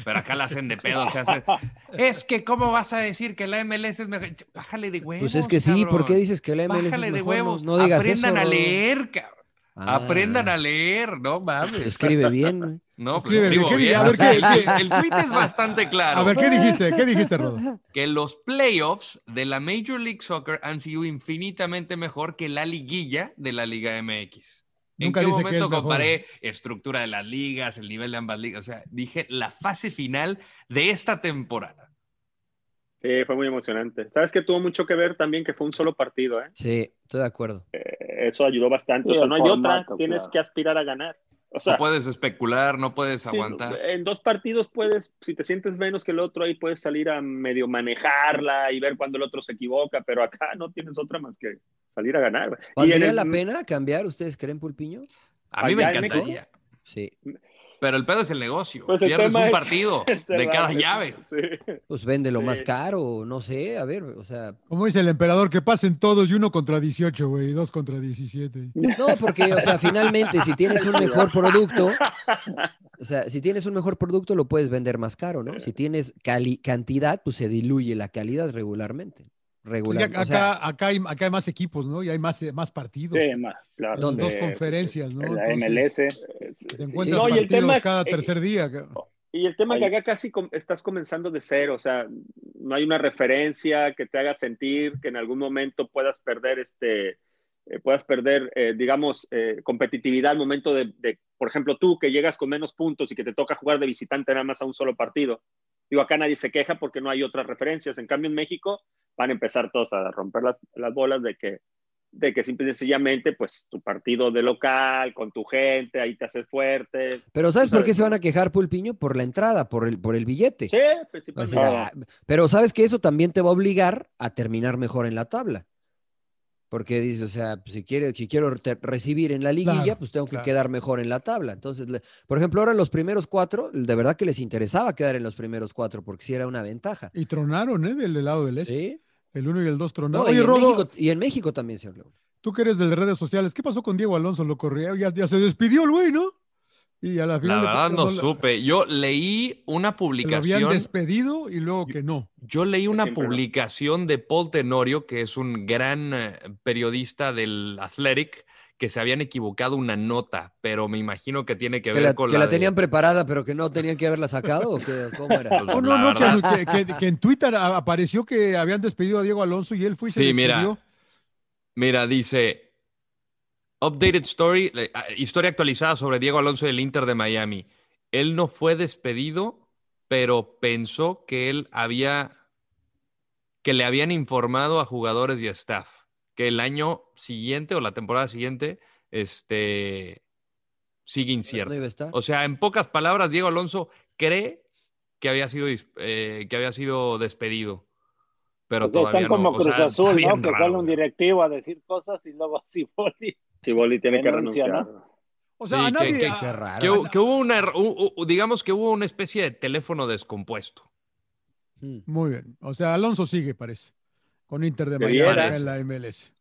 D: Pero acá la hacen de pedo, se hacen. (laughs) Es que, ¿cómo vas a decir que la MLS es mejor? Bájale de huevos.
B: Pues es que sí, ¿por qué
D: cabrón.
B: dices que la MLS
D: Bájale
B: es
D: de
B: mejor?
D: Huevos.
B: No, digas
D: Aprendan
B: eso,
D: a leer, cabrón.
B: Ah,
D: Aprendan a leer, no mames.
B: Escribe (laughs) bien.
D: No, pues
C: Escribe bien. A ver,
D: El,
C: ¿qué-
D: el- el tweet es bastante (laughs) claro.
C: A ver, ¿qué dijiste? ¿Qué dijiste, Rodo? (laughs)
D: que los playoffs de la Major League Soccer han sido infinitamente mejor que la liguilla de la Liga MX.
C: Nunca
D: ¿En qué momento comparé estructura de las ligas, el nivel de ambas ligas? O sea, dije la fase final de esta temporada.
A: Sí, fue muy emocionante. ¿Sabes que tuvo mucho que ver también que fue un solo partido? ¿eh?
B: Sí, estoy de acuerdo.
A: Eh, Eso ayudó bastante.
E: Sí,
A: o sea, no hay
E: formato,
A: otra. Tienes
E: claro.
A: que aspirar a ganar. O sea,
D: No puedes especular, no puedes
A: sí,
D: aguantar.
A: en dos partidos puedes, si te sientes menos que el otro, ahí puedes salir a medio manejarla y ver cuando el otro se equivoca, pero acá no tienes otra más que salir a ganar.
B: ¿Valdría
A: el-
B: la pena cambiar? ¿Ustedes creen, Pulpiño?
D: A mí me
A: allá en
D: encantaría.
B: Sí.
D: Pero el pedo es el negocio.
A: Pues el
D: Pierdes un
A: es-
D: partido (laughs) de cada llave.
A: sí.
B: Pues véndelo más
A: Sí.
B: caro, no sé, a ver, o sea,
C: Como dice el emperador, que pasen todos y uno contra 18, güey, y dos contra 17.
B: no, porque, o sea, finalmente, si tienes un mejor producto, o sea, si tienes un mejor producto, lo puedes vender más caro, ¿no? Si tienes cali- cantidad, pues se diluye la calidad regularmente.
C: Sí,
B: Regular,
C: acá,
B: o sea,
C: acá, hay, acá hay más equipos, ¿no? Y hay más, eh, más partidos.
E: Sí, más, claro.
C: Dos
E: Eh,
C: conferencias, ¿no?
E: la
C: Entonces,
E: MLS.
C: Te encuentras
A: No, y el tema-
C: cada
A: eh,
C: tercer día. ca-
A: Y el tema es que acá casi com- estás comenzando de cero, o sea, no hay una referencia que te haga sentir que en algún momento puedas perder este, eh, puedas perder, eh, digamos, eh, competitividad al momento de, de, por ejemplo, tú que llegas con menos puntos y que te toca jugar de visitante nada más a un solo partido. Digo, acá nadie se queja porque no hay otras referencias. En cambio, en México van a empezar todos a romper las, las bolas de que, de que simple y sencillamente, pues, tu partido de local, con tu gente, ahí te haces fuerte.
B: pero ¿sabes por qué se van a quejar, Pulpiño? Por la entrada, por el, por el billete.
A: Sí,
B: O
A: principalmente.
B: sea, pero sabes que eso también te va a obligar a terminar mejor en la tabla. Porque dice, o sea, pues, si, quiere, si quiero recibir en la liguilla,
C: Claro,
B: pues tengo que
C: claro.
B: quedar mejor en la tabla. Entonces, le- por ejemplo, ahora los primeros cuatro, de verdad que les interesaba quedar en los primeros cuatro, porque sí era una ventaja.
C: Y tronaron, ¿eh? Del, del lado del este.
B: ¿Sí?
C: El uno y el dos
B: No,
C: tronaron.
B: y,
C: Oye,
B: en
C: Rodo,
B: México, y en México también, señor León.
C: tú que eres de redes sociales, ¿qué pasó con Diego Alonso? Lo corrió, ya, ya se despidió el güey, ¿no? Y a la
D: La
C: final. de
D: verdad no
C: la-
D: supe. Yo leí una
C: que Lo habían
D: publicación.
C: despedido y luego que no.
D: Yo leí una
A: no.
D: publicación de Paul Tenorio, que es un gran eh, periodista del Athletic, que se habían equivocado una nota, pero me imagino que tiene que
B: Que
D: ver
B: la,
D: con
B: que la
D: de-
B: tenían preparada, pero que no tenían que haberla sacado, ¿o qué? ¿Cómo era?
D: Pues,
C: Oh, no,
D: la
C: no, que,
D: verdad.
C: que- que- que en Twitter a- apareció que habían despedido a Diego Alonso y él fue y se
D: Sí, mira. Mira, dice Updated Story, ah, historia actualizada sobre Diego Alonso del Inter de Miami. Él no fue despedido, pero pensó que él había, que le habían informado a jugadores y staff que el año siguiente o la temporada siguiente, este, sigue incierto. O sea, en pocas palabras, Diego Alonso cree que había sido, eh, que había sido despedido. Pero
E: O sea,
D: todavía
E: están como
D: no. O
E: Cruz
D: sea,
E: Azul, ¿no? Que
D: raro,
E: sale un directivo a decir cosas y luego (laughs) así Boli.
A: Chiboli tiene que renunciar.
E: ¿no?
C: O sea,
D: Sí,
C: a nadie.
D: que-
B: Qué raro.
D: Que, hu- que hubo una, u- u- digamos que hubo una especie de teléfono descompuesto.
B: Mm.
C: Muy bien. O sea, Alonso sigue, parece, con Inter de. Miami en la MLS.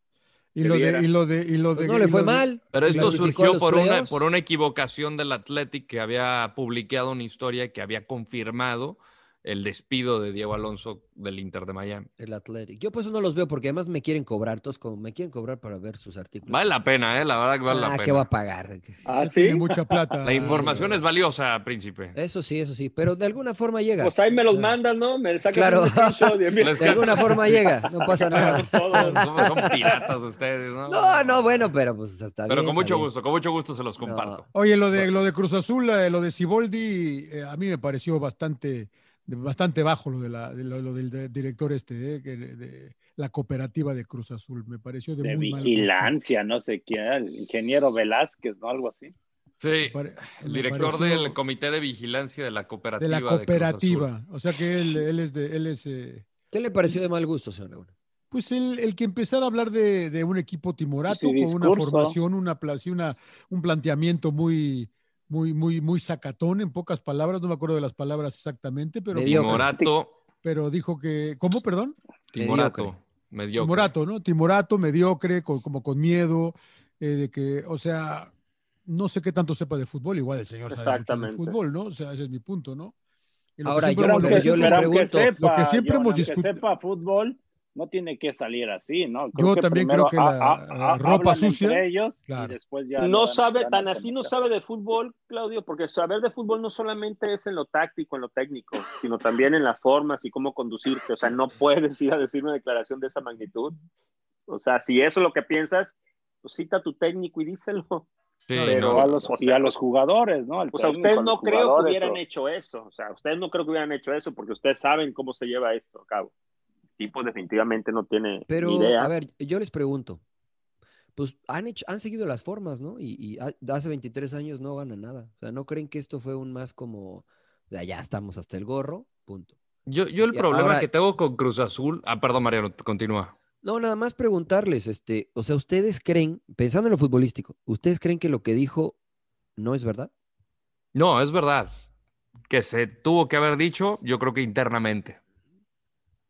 C: Y lo de,
A: Debiera.
C: y lo de, y lo de.
B: Pues no le fue
C: lo de-
B: mal.
D: Pero esto surgió por una, por una equivocación del Athletic que había publicado una historia que había confirmado el despido de Diego Alonso del Inter de Miami.
B: El Athletic. Yo pues no los veo porque además me quieren cobrar, todos como me quieren cobrar para ver sus artículos.
D: Vale la pena, ¿eh? La verdad que vale
B: ah,
D: la
B: ¿qué
D: pena.
B: va a pagar?
A: Ah,
C: Tiene
A: sí.
C: mucha plata.
D: La información es valiosa, príncipe.
B: Eso sí, eso sí, pero de alguna forma llega.
A: Pues ahí me los
B: Ah.
A: mandan, ¿no? Me sacan
B: Claro.
D: Les- (laughs)
B: De alguna forma llega, no pasa nada.
D: Son, son piratas ustedes, ¿no?
B: No, no, bueno, pero pues está
D: Pero
B: bien,
D: con mucho
B: bien.
D: gusto, con mucho gusto se los comparto.
C: Oye, lo de, lo de Cruz Azul, eh, lo de Siboldi, eh, a mí me pareció bastante, bastante bajo lo, de la, de lo, lo del de- director este, eh, de, de la cooperativa de Cruz Azul. Me pareció de,
E: De
C: muy mal gusto.
E: vigilancia, no sé quién, el ingeniero Velázquez, ¿no? Algo así.
D: Sí,
C: pare-
D: el director
C: pareció
D: del Comité de Vigilancia de la
C: de
D: Cooperativa.
C: la
D: Cruz Azul.
C: cooperativa. O sea que él, él es de, él es eh,
B: ¿Qué le pareció de mal gusto, señor Laguna?
C: Pues el, el que empezara a hablar de, de un equipo timorato
E: Su
C: con una formación, una, una, un planteamiento muy, muy, muy, muy sacatón, en pocas palabras, no me acuerdo de las palabras exactamente, pero.
D: Timorato,
C: pero dijo que, ¿cómo, perdón?
D: Timorato, mediocre.
C: Timorato, ¿no? Timorato, mediocre, con- como con miedo, eh, de que, o sea, no sé qué tanto sepa de fútbol, igual el señor sabe mucho de fútbol, ¿no? O sea, ese es mi punto, ¿no?
B: Ahora, yo
C: hemos-
B: les pregunto,
E: sepa,
C: lo que siempre hemos discutido-
E: sepa fútbol, no tiene que salir así, ¿no?
C: Yo
E: que
C: también creo que la- ropa sucia,
E: entre ellos
C: claro.
E: y después ya
A: no sabe, tan
E: a
A: así no sabe de fútbol, Claudio, porque saber de fútbol no solamente es en lo táctico, en lo técnico, sino también en las formas y cómo conducirte. O sea, no puedes ir a decir una declaración de esa magnitud. O sea, si eso es lo que piensas, pues cita a tu técnico y díselo.
D: Sí,
A: Pero
D: no,
E: a los,
A: o
E: y
A: sea,
E: a los jugadores, ¿no? Al
A: O sea, ustedes no creo que hubieran
E: o-
A: hecho eso. O sea, ustedes no creo que hubieran hecho eso porque ustedes saben cómo se lleva esto a cabo. El tipo definitivamente no tiene
B: Pero,
A: ni idea.
B: a ver, yo les pregunto, pues han hecho, han seguido las formas, ¿no? Y, y ha- hace 23 años no ganan nada. O sea, ¿no creen que esto fue un más como, sea, ya estamos hasta el gorro? Punto.
D: Yo, yo el
B: Y
D: problema
B: ahora-
D: que tengo con Cruz Azul. Ah, perdón, Mariano, continúa.
B: No, nada más preguntarles, este, o sea, ¿ustedes creen, pensando en lo futbolístico, ¿ustedes creen que lo que dijo no es verdad?
D: No, es verdad. Que se tuvo que haber dicho, yo creo que internamente.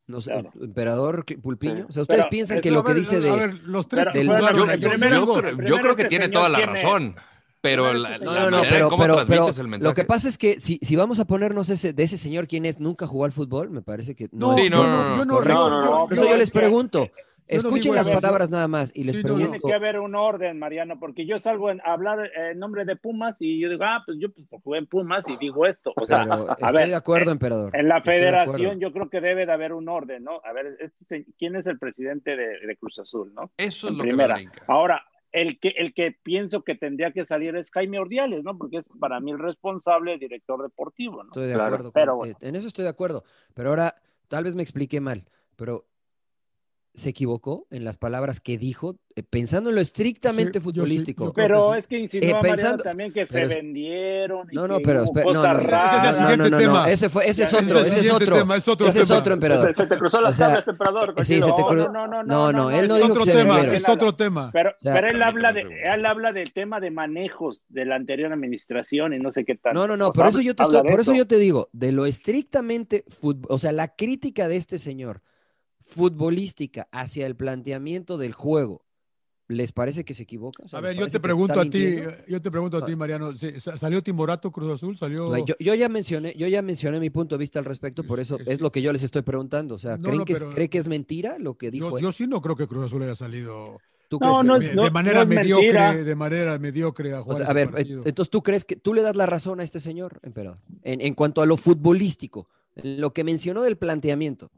B: No sé,
E: Claro.
B: emperador Pulpiño. O sea, ¿ustedes
E: Pero
B: piensan que lo que
C: ver,
B: dice
C: a
B: de...
C: ver, los tres
E: Pero,
C: que
B: del-
E: bueno,
C: jugaron
D: Yo,
C: digo,
D: creo, yo
E: primero
D: creo que
E: este
D: tiene toda la
E: tiene-
D: razón. Pero la,
E: este
D: la
B: No, no, no, pero,
D: cómo
B: pero, pero
D: el
B: lo que pasa es que si, si vamos a ponernos ese, de ese señor quien es, nunca jugó al fútbol, me parece que no,
C: No,
B: es
D: Sí, no,
C: yo
D: no,
C: no,
D: no,
C: yo no,
B: correcto.
A: no, no, no.
B: Por eso yo
E: No,
B: les
E: es que-
B: pregunto,
C: no
B: escuchen las palabras nada más y les
C: Sí, no.
E: Tiene
B: pregunto,
E: que haber un orden, Mariano, porque yo salgo en- a hablar eh, en nombre de Pumas y yo digo, ah, pues yo pues, jugué en Pumas y digo esto. O sea,
B: pero
E: a
B: estoy
E: ver,
B: de acuerdo, emperador.
E: en la federación yo creo que debe de haber un orden, ¿no? A ver, este ¿quién es el presidente de, de Cruz Azul, no?
D: Eso es
E: en
D: lo
E: primera.
D: que me brinca.
E: Ahora, el que, el que pienso que tendría que salir es Jaime Ordiales, ¿no? Porque es para mí el responsable, el director deportivo, ¿no?
B: Estoy de
A: Claro,
B: acuerdo. con-
E: pero bueno.
B: en eso estoy de acuerdo. Pero ahora, tal vez me expliqué mal, pero se equivocó en las palabras que dijo, eh, pensando en lo estrictamente
C: Sí, yo sí,
B: futbolístico.
C: yo creo
E: Pero
C: que
E: es que insinuó
B: Eh, pensando-
E: también que se vendieron. y
B: No, no,
E: que
B: pero espera, no, no, no,
E: raras.
C: Ese es el
B: no,
C: siguiente
B: no, no, ese fue, ese es
C: es
B: otro, ese es otro,
C: tema, es otro
B: ese es
C: tema.
B: otro emperador.
A: Se, se te cruzó la
B: O sea,
A: tabla este emperador.
B: sí, se te cruzó-
E: No, no,
B: No, no, él no
C: Es
B: dijo
C: otro
B: que se
C: tema,
B: vendieron.
C: es otro tema.
E: Pero,
B: sea,
E: pero él habla de, él habla del tema de manejos de la anterior administración y no sé qué tal.
B: No, no, no,
E: O
B: por eso yo te por eso yo te digo, de lo estrictamente o sea, la crítica de este señor futbolística hacia el planteamiento del juego, ¿les parece que se equivoca? O sea,
C: A
B: ¿les
C: ver, yo te pregunto a ti, yo te pregunto a ti, Mariano, ¿sí- sa- ¿salió Timorato Cruz Azul? ¿Salió?
B: No, Yo, yo ya mencioné, yo ya mencioné mi punto de vista al respecto, por eso es lo que yo les estoy preguntando. O sea,
C: No,
B: ¿creen,
C: no,
B: que, es-
C: pero-
B: ¿creen que es mentira lo que dijo
C: Yo,
B: él?
C: yo sí no creo que Cruz Azul haya salido
B: ¿Tú
E: No,
B: crees que-
E: no
C: de, manera mediocre,
E: mentira.
C: de manera mediocre a
B: o
C: jugar
B: sea, a ver,
C: partido.
B: et- entonces tú crees que tú le das la razón a este señor, emperador, en, en cuanto a lo futbolístico, lo que mencionó del planteamiento.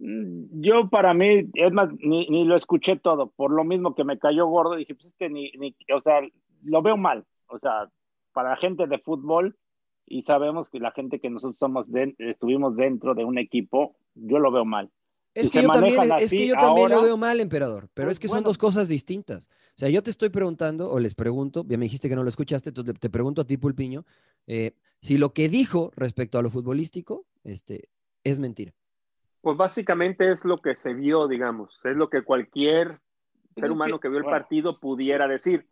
E: Mm, Yo para mí, es más, ni, ni lo escuché todo, por lo mismo que me cayó gordo, dije, pues es que ni, ni, o sea, lo veo mal, o sea, para la gente de fútbol, y sabemos que la gente que nosotros somos de- estuvimos dentro de un equipo, yo lo veo mal.
B: Es
E: Si
B: que, yo también, es que yo también lo veo mal, emperador, pero
E: pues
B: es que son
E: bueno.
B: dos cosas distintas. O sea, yo te estoy preguntando, o les pregunto, ya me dijiste que no lo escuchaste, entonces te pregunto a ti, Pulpiño, eh, si lo que dijo respecto a lo futbolístico este, es mentira.
A: Pues básicamente es lo que se vio, digamos. Es lo que cualquier ser
E: es
A: humano
E: que,
A: vio el partido pudiera decir.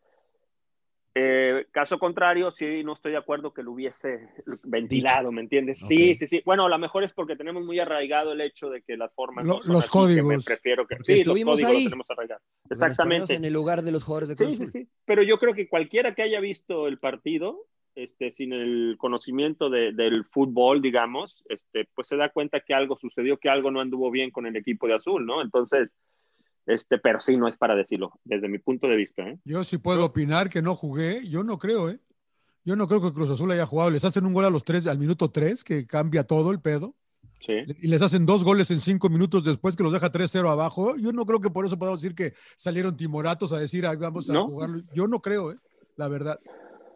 A: Eh, caso contrario, sí, no estoy de acuerdo que lo hubiese ventilado, ¿me entiendes? Sí,
B: Ok.
A: sí, sí. Bueno, a lo mejor es porque tenemos muy arraigado el hecho de que las formas
C: Lo-
A: no son
C: los
A: así, que me
C: códigos.
A: prefiero que
B: Porque
A: sí, los códigos
B: ahí.
A: los tenemos arraigados. Exactamente.
B: en el lugar de los jugadores de Cruz
A: Sí, sí, sí. Pero yo creo que cualquiera que haya visto el partido, este, sin el conocimiento de- del fútbol, digamos, este, pues se da cuenta que algo sucedió, que algo no anduvo bien con el equipo de azul, ¿no? Entonces, este, pero sí no es para decirlo, desde mi punto de vista, ¿eh?
C: Yo sí puedo opinar que no jugué, yo no creo, ¿eh? Yo no creo que Cruz Azul haya jugado. Les hacen un gol a los tres, al minuto tres, que cambia todo el pedo.
A: Sí.
C: Y les hacen dos goles en cinco minutos después que los deja 3-0 abajo. Yo no creo que por eso podamos decir que salieron timoratos a decir, "Ay, vamos a
A: ¿No?
C: jugarlo. Yo no creo, ¿eh? La verdad.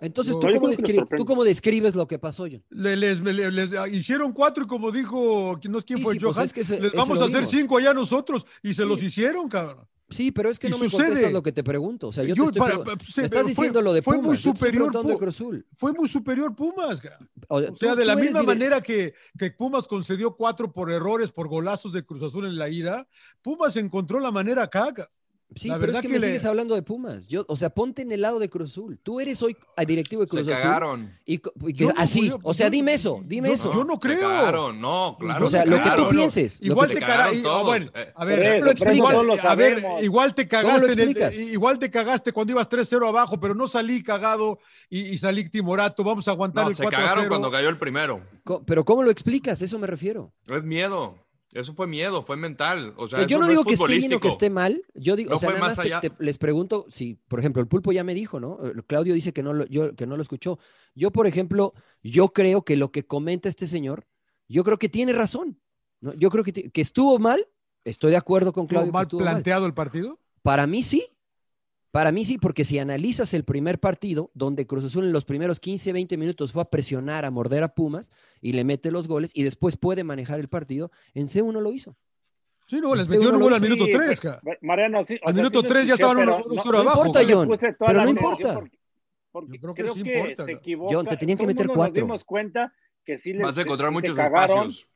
B: Entonces,
C: No,
B: ¿tú, cómo
A: creo que nos
B: descri-
A: sorprende.
B: ¿tú cómo describes lo que pasó, John?
C: Le- les, le- les- hicieron cuatro y como dijo, ¿quién, no, quién
B: Sí,
C: fue
B: sí, pues
C: Johan?
B: es que se-
C: les vamos a hacer cinco allá nosotros y se los hicieron, cabrón.
B: Sí, pero es que no me
C: sucede.
B: contestas lo que te pregunto. O sea, yo,
C: Yo,
B: te estoy
C: para-
B: pregun-
C: para- se-
B: me estás
C: fue-
B: diciendo lo de
C: fue
B: Pumas.
C: muy
B: te estoy
C: superior,
B: preguntando de
C: Pu-
B: Cruz Azul.
C: Fue muy superior Pumas.
B: O,
C: O sea, de la misma
B: dire-
C: manera que, que Pumas concedió cuatro por errores, por golazos de Cruz Azul en la ida, Pumas encontró la manera acá.
B: Sí,
C: la
B: pero es que,
C: que
B: me
C: le-
B: sigues hablando de Pumas. Yo, o sea, ponte en el lado de Cruz Azul. Tú eres hoy ah, directivo de Cruz
D: Se
B: Azul.
D: cagaron.
B: Y, co- y que-
C: Yo no-
B: así.
C: yo-
B: o sea,
C: yo-
B: dime eso, dime
C: yo-
B: eso.
C: yo no
D: Se
C: creo.
D: cagaron, no, claro.
B: O sea,
D: se
B: lo que tú pienses.
C: Igual te
D: se
C: cagaste. bueno, a ver,
E: Por eso,
B: lo
E: por eso
B: explicas?
E: todos lo
C: a ver,
E: sabemos.
C: igual te
B: ¿Cómo
C: cagaste en el- igual te cagaste cuando ibas 3-0 abajo, pero no salí cagado y, y salí timorato. Vamos a aguantar
D: No,
C: el
D: se
C: 4
D: cagaron
C: 0.
D: cuando cayó el primero.
B: co- pero ¿cómo lo explicas? Eso me refiero.
D: Es miedo. Eso fue miedo, fue mental. O
B: O
D: sea,
B: yo no
D: es
B: digo que esté bien o que esté mal. Yo digo,
D: No
B: o sea, nada
D: más
B: más te-
D: allá.
B: te- les pregunto si, por ejemplo, el pulpo ya me dijo, ¿no? Eh, Claudio dice que no lo, yo, que no lo escuchó. Yo, por ejemplo, yo creo que lo que comenta este señor, yo creo que tiene razón. ¿no? Yo creo que, que estuvo mal. Estoy de acuerdo con Claudio. que
C: mal. planteado el partido.
B: Para mí sí. Para mí sí, porque si analizas el primer partido, donde Cruz Azul en los primeros 15, 20 minutos fue a presionar, a morder a Pumas y le mete los goles y después puede manejar el partido, en C1 lo hizo.
C: Sí, no, les metió un
B: uno
C: gol
B: lo
C: al minuto
E: pues,
C: 3. ca.
E: Mariano, sí.
C: Al minuto
E: sí lo
C: tres ya
E: escuché,
C: estaban
E: pero
C: uno- uno
E: no- no
C: abajo.
B: importa, John, pero no importa.
E: Porque, porque
C: Yo creo que
E: creo
C: sí
E: que
C: importa,
E: se
C: ca.
E: equivoca.
B: John, te tenían que meter
E: mundo nos
B: cuatro.
E: dimos cuenta que sí les,
D: Vas a encontrar
E: se
D: muchos
E: cagaron,
D: espacios.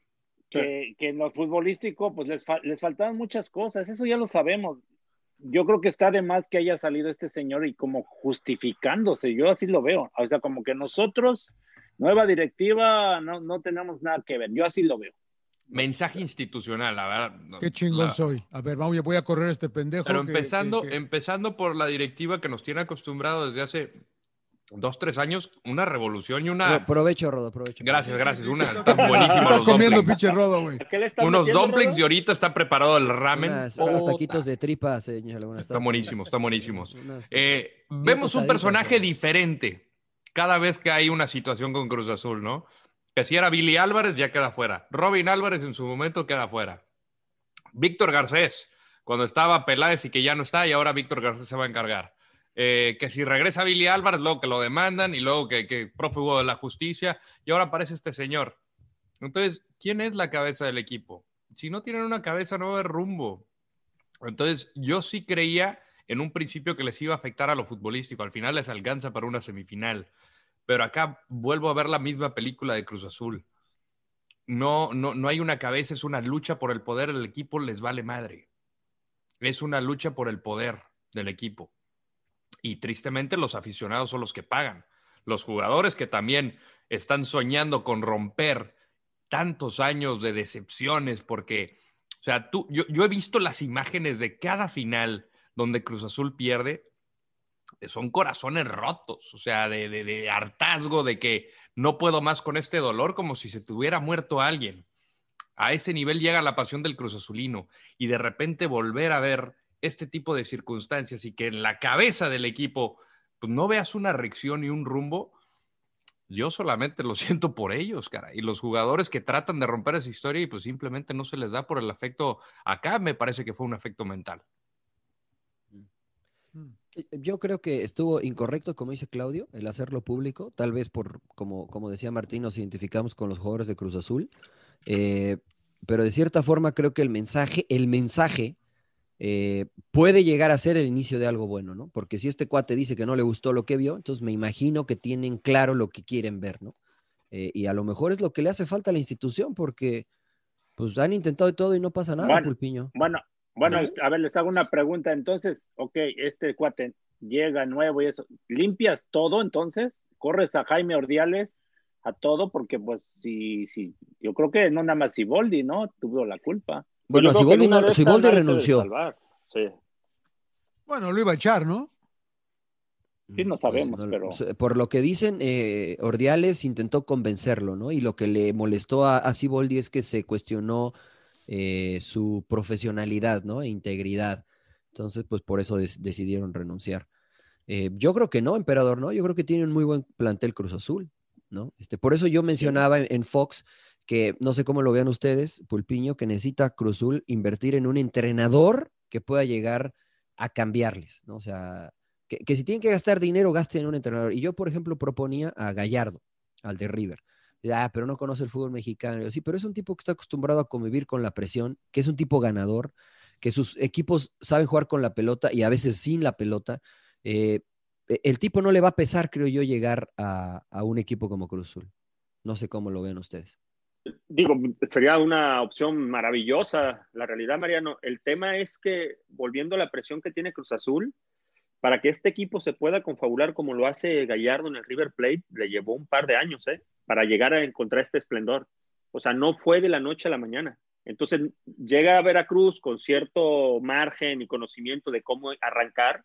E: que, que en lo futbolístico pues les, fa- les faltaban muchas cosas, eso ya lo sabemos. Yo creo que está de más que haya salido este señor y como justificándose, yo así lo veo. O sea, como que nosotros, nueva directiva, no, no tenemos nada que ver, yo así lo veo.
D: Mensaje institucional, la verdad.
C: Qué chingón
D: la-
C: soy. A ver, vamos, voy a correr este pendejo.
D: Pero
C: que-
D: empezando,
C: que- que-
D: empezando por la directiva que nos tiene acostumbrado desde hace dos, tres años, una revolución y una...
B: Pro- Provecho, Rodo, provecho.
D: Gracias, gracias. Una tan buenísima
C: Estás
D: los
C: comiendo
D: dumplings.
C: pinche rodo, güey.
A: ¿Qué le estás
D: Unos dumplings
A: Rodo?
D: y ahorita está preparado el ramen.
B: Unas- unos taquitos de tripa, señor. buenas
D: Están buenísimos, están buenísimos.
B: Unas-
D: Eh, vemos un personaje
B: ¿no?
D: diferente cada vez que hay una situación con Cruz Azul, ¿no? Que si era Billy Álvarez, ya queda fuera. Robin Álvarez en su momento queda fuera. Víctor Garcés, cuando estaba Peláez y que ya no está, y ahora Víctor Garcés se va a encargar. Eh, que si regresa Billy Álvarez, luego que lo demandan y luego que, que prófugo de la justicia, y ahora aparece este señor. Entonces, ¿quién es la cabeza del equipo? Si no tienen una cabeza, no haber rumbo. Entonces, yo sí creía en un principio que les iba a afectar a lo futbolístico. Al final les alcanza para una semifinal. Pero acá vuelvo a ver la misma película de Cruz Azul. No, no, no hay una cabeza, es una lucha por el poder. El equipo les vale madre. Es una lucha por el poder del equipo. Y tristemente los aficionados son los que pagan. Los jugadores que también están soñando con romper tantos años de decepciones porque, o sea, tú, yo, yo he visto las imágenes de cada final donde Cruz Azul pierde, son corazones rotos, o sea, de, de, hartazgo, de que no puedo más con este dolor, como si se tuviera muerto alguien. A ese nivel llega la pasión del Cruz Azulino y de repente volver a ver este tipo de circunstancias y que en la cabeza del equipo pues, no veas una reacción y un rumbo, yo solamente lo (laughs) siento por ellos, cara. Y los jugadores que tratan de romper esa historia y pues simplemente no se les da por el afecto. Acá me parece que fue un afecto mental.
B: Yo creo que estuvo incorrecto, como dice Claudio, el hacerlo público. Tal vez por, como, como decía Martín, nos identificamos con los jugadores de Cruz Azul. Eh, pero de cierta forma creo que el mensaje, el mensaje eh, puede llegar a ser el inicio de algo bueno, ¿no? Porque si este cuate dice que no le gustó lo que vio, entonces me imagino que tienen claro lo que quieren ver, ¿no? Eh, y a lo mejor es lo que le hace falta a la institución, porque pues han intentado de todo y no pasa nada,
E: Bueno,
B: Pulpiño.
E: Bueno, bueno, a ver, les hago una pregunta. Entonces, ok, este cuate llega nuevo y eso. ¿Limpias todo entonces? ¿Corres a Jaime Ordiales a todo? Porque pues si, si, yo creo que no nada más Siboldi, ¿no? Tuvo la culpa.
B: Bueno, Siboldi, no- Siboldi renunció.
E: Sí,
C: Bueno, lo iba a echar, ¿no?
E: sí, no sabemos,
B: Pues, no-
E: pero...
B: Por lo que dicen, eh, Ordiales intentó convencerlo, ¿no? Y lo que le molestó a, a Siboldi es que se cuestionó eh, su profesionalidad, ¿no? E integridad. Entonces, pues por eso des- decidieron renunciar. Eh, yo creo que no, emperador, ¿no? Yo creo que tiene un muy buen plantel Cruz Azul, ¿no? Este, por eso yo mencionaba en, en Fox que no sé cómo lo vean ustedes, Pulpiño, que necesita Cruz Azul invertir en un entrenador que pueda llegar a cambiarles, ¿no? O sea, que, si tienen que gastar dinero, gasten en un entrenador. Y yo, por ejemplo, proponía a Gallardo, al de River. Ah, pero no conoce el fútbol mexicano. Yo, sí, pero es un tipo que está acostumbrado a convivir con la presión, que es un tipo ganador, que sus equipos saben jugar con la pelota y a veces sin la pelota. Eh, el tipo no le va a pesar, creo yo, llegar a, un equipo como Cruz Azul. No sé cómo lo ven ustedes.
A: Digo, sería una opción maravillosa. La realidad, Mariano, el tema es que, volviendo a la presión que tiene Cruz Azul, para que este equipo se pueda confabular como lo hace Gallardo en el River Plate, le llevó un par de años, ¿eh? Para llegar a encontrar este esplendor. O sea, no fue de la noche a la mañana. Entonces, llega a Veracruz con cierto margen y conocimiento de cómo arrancar,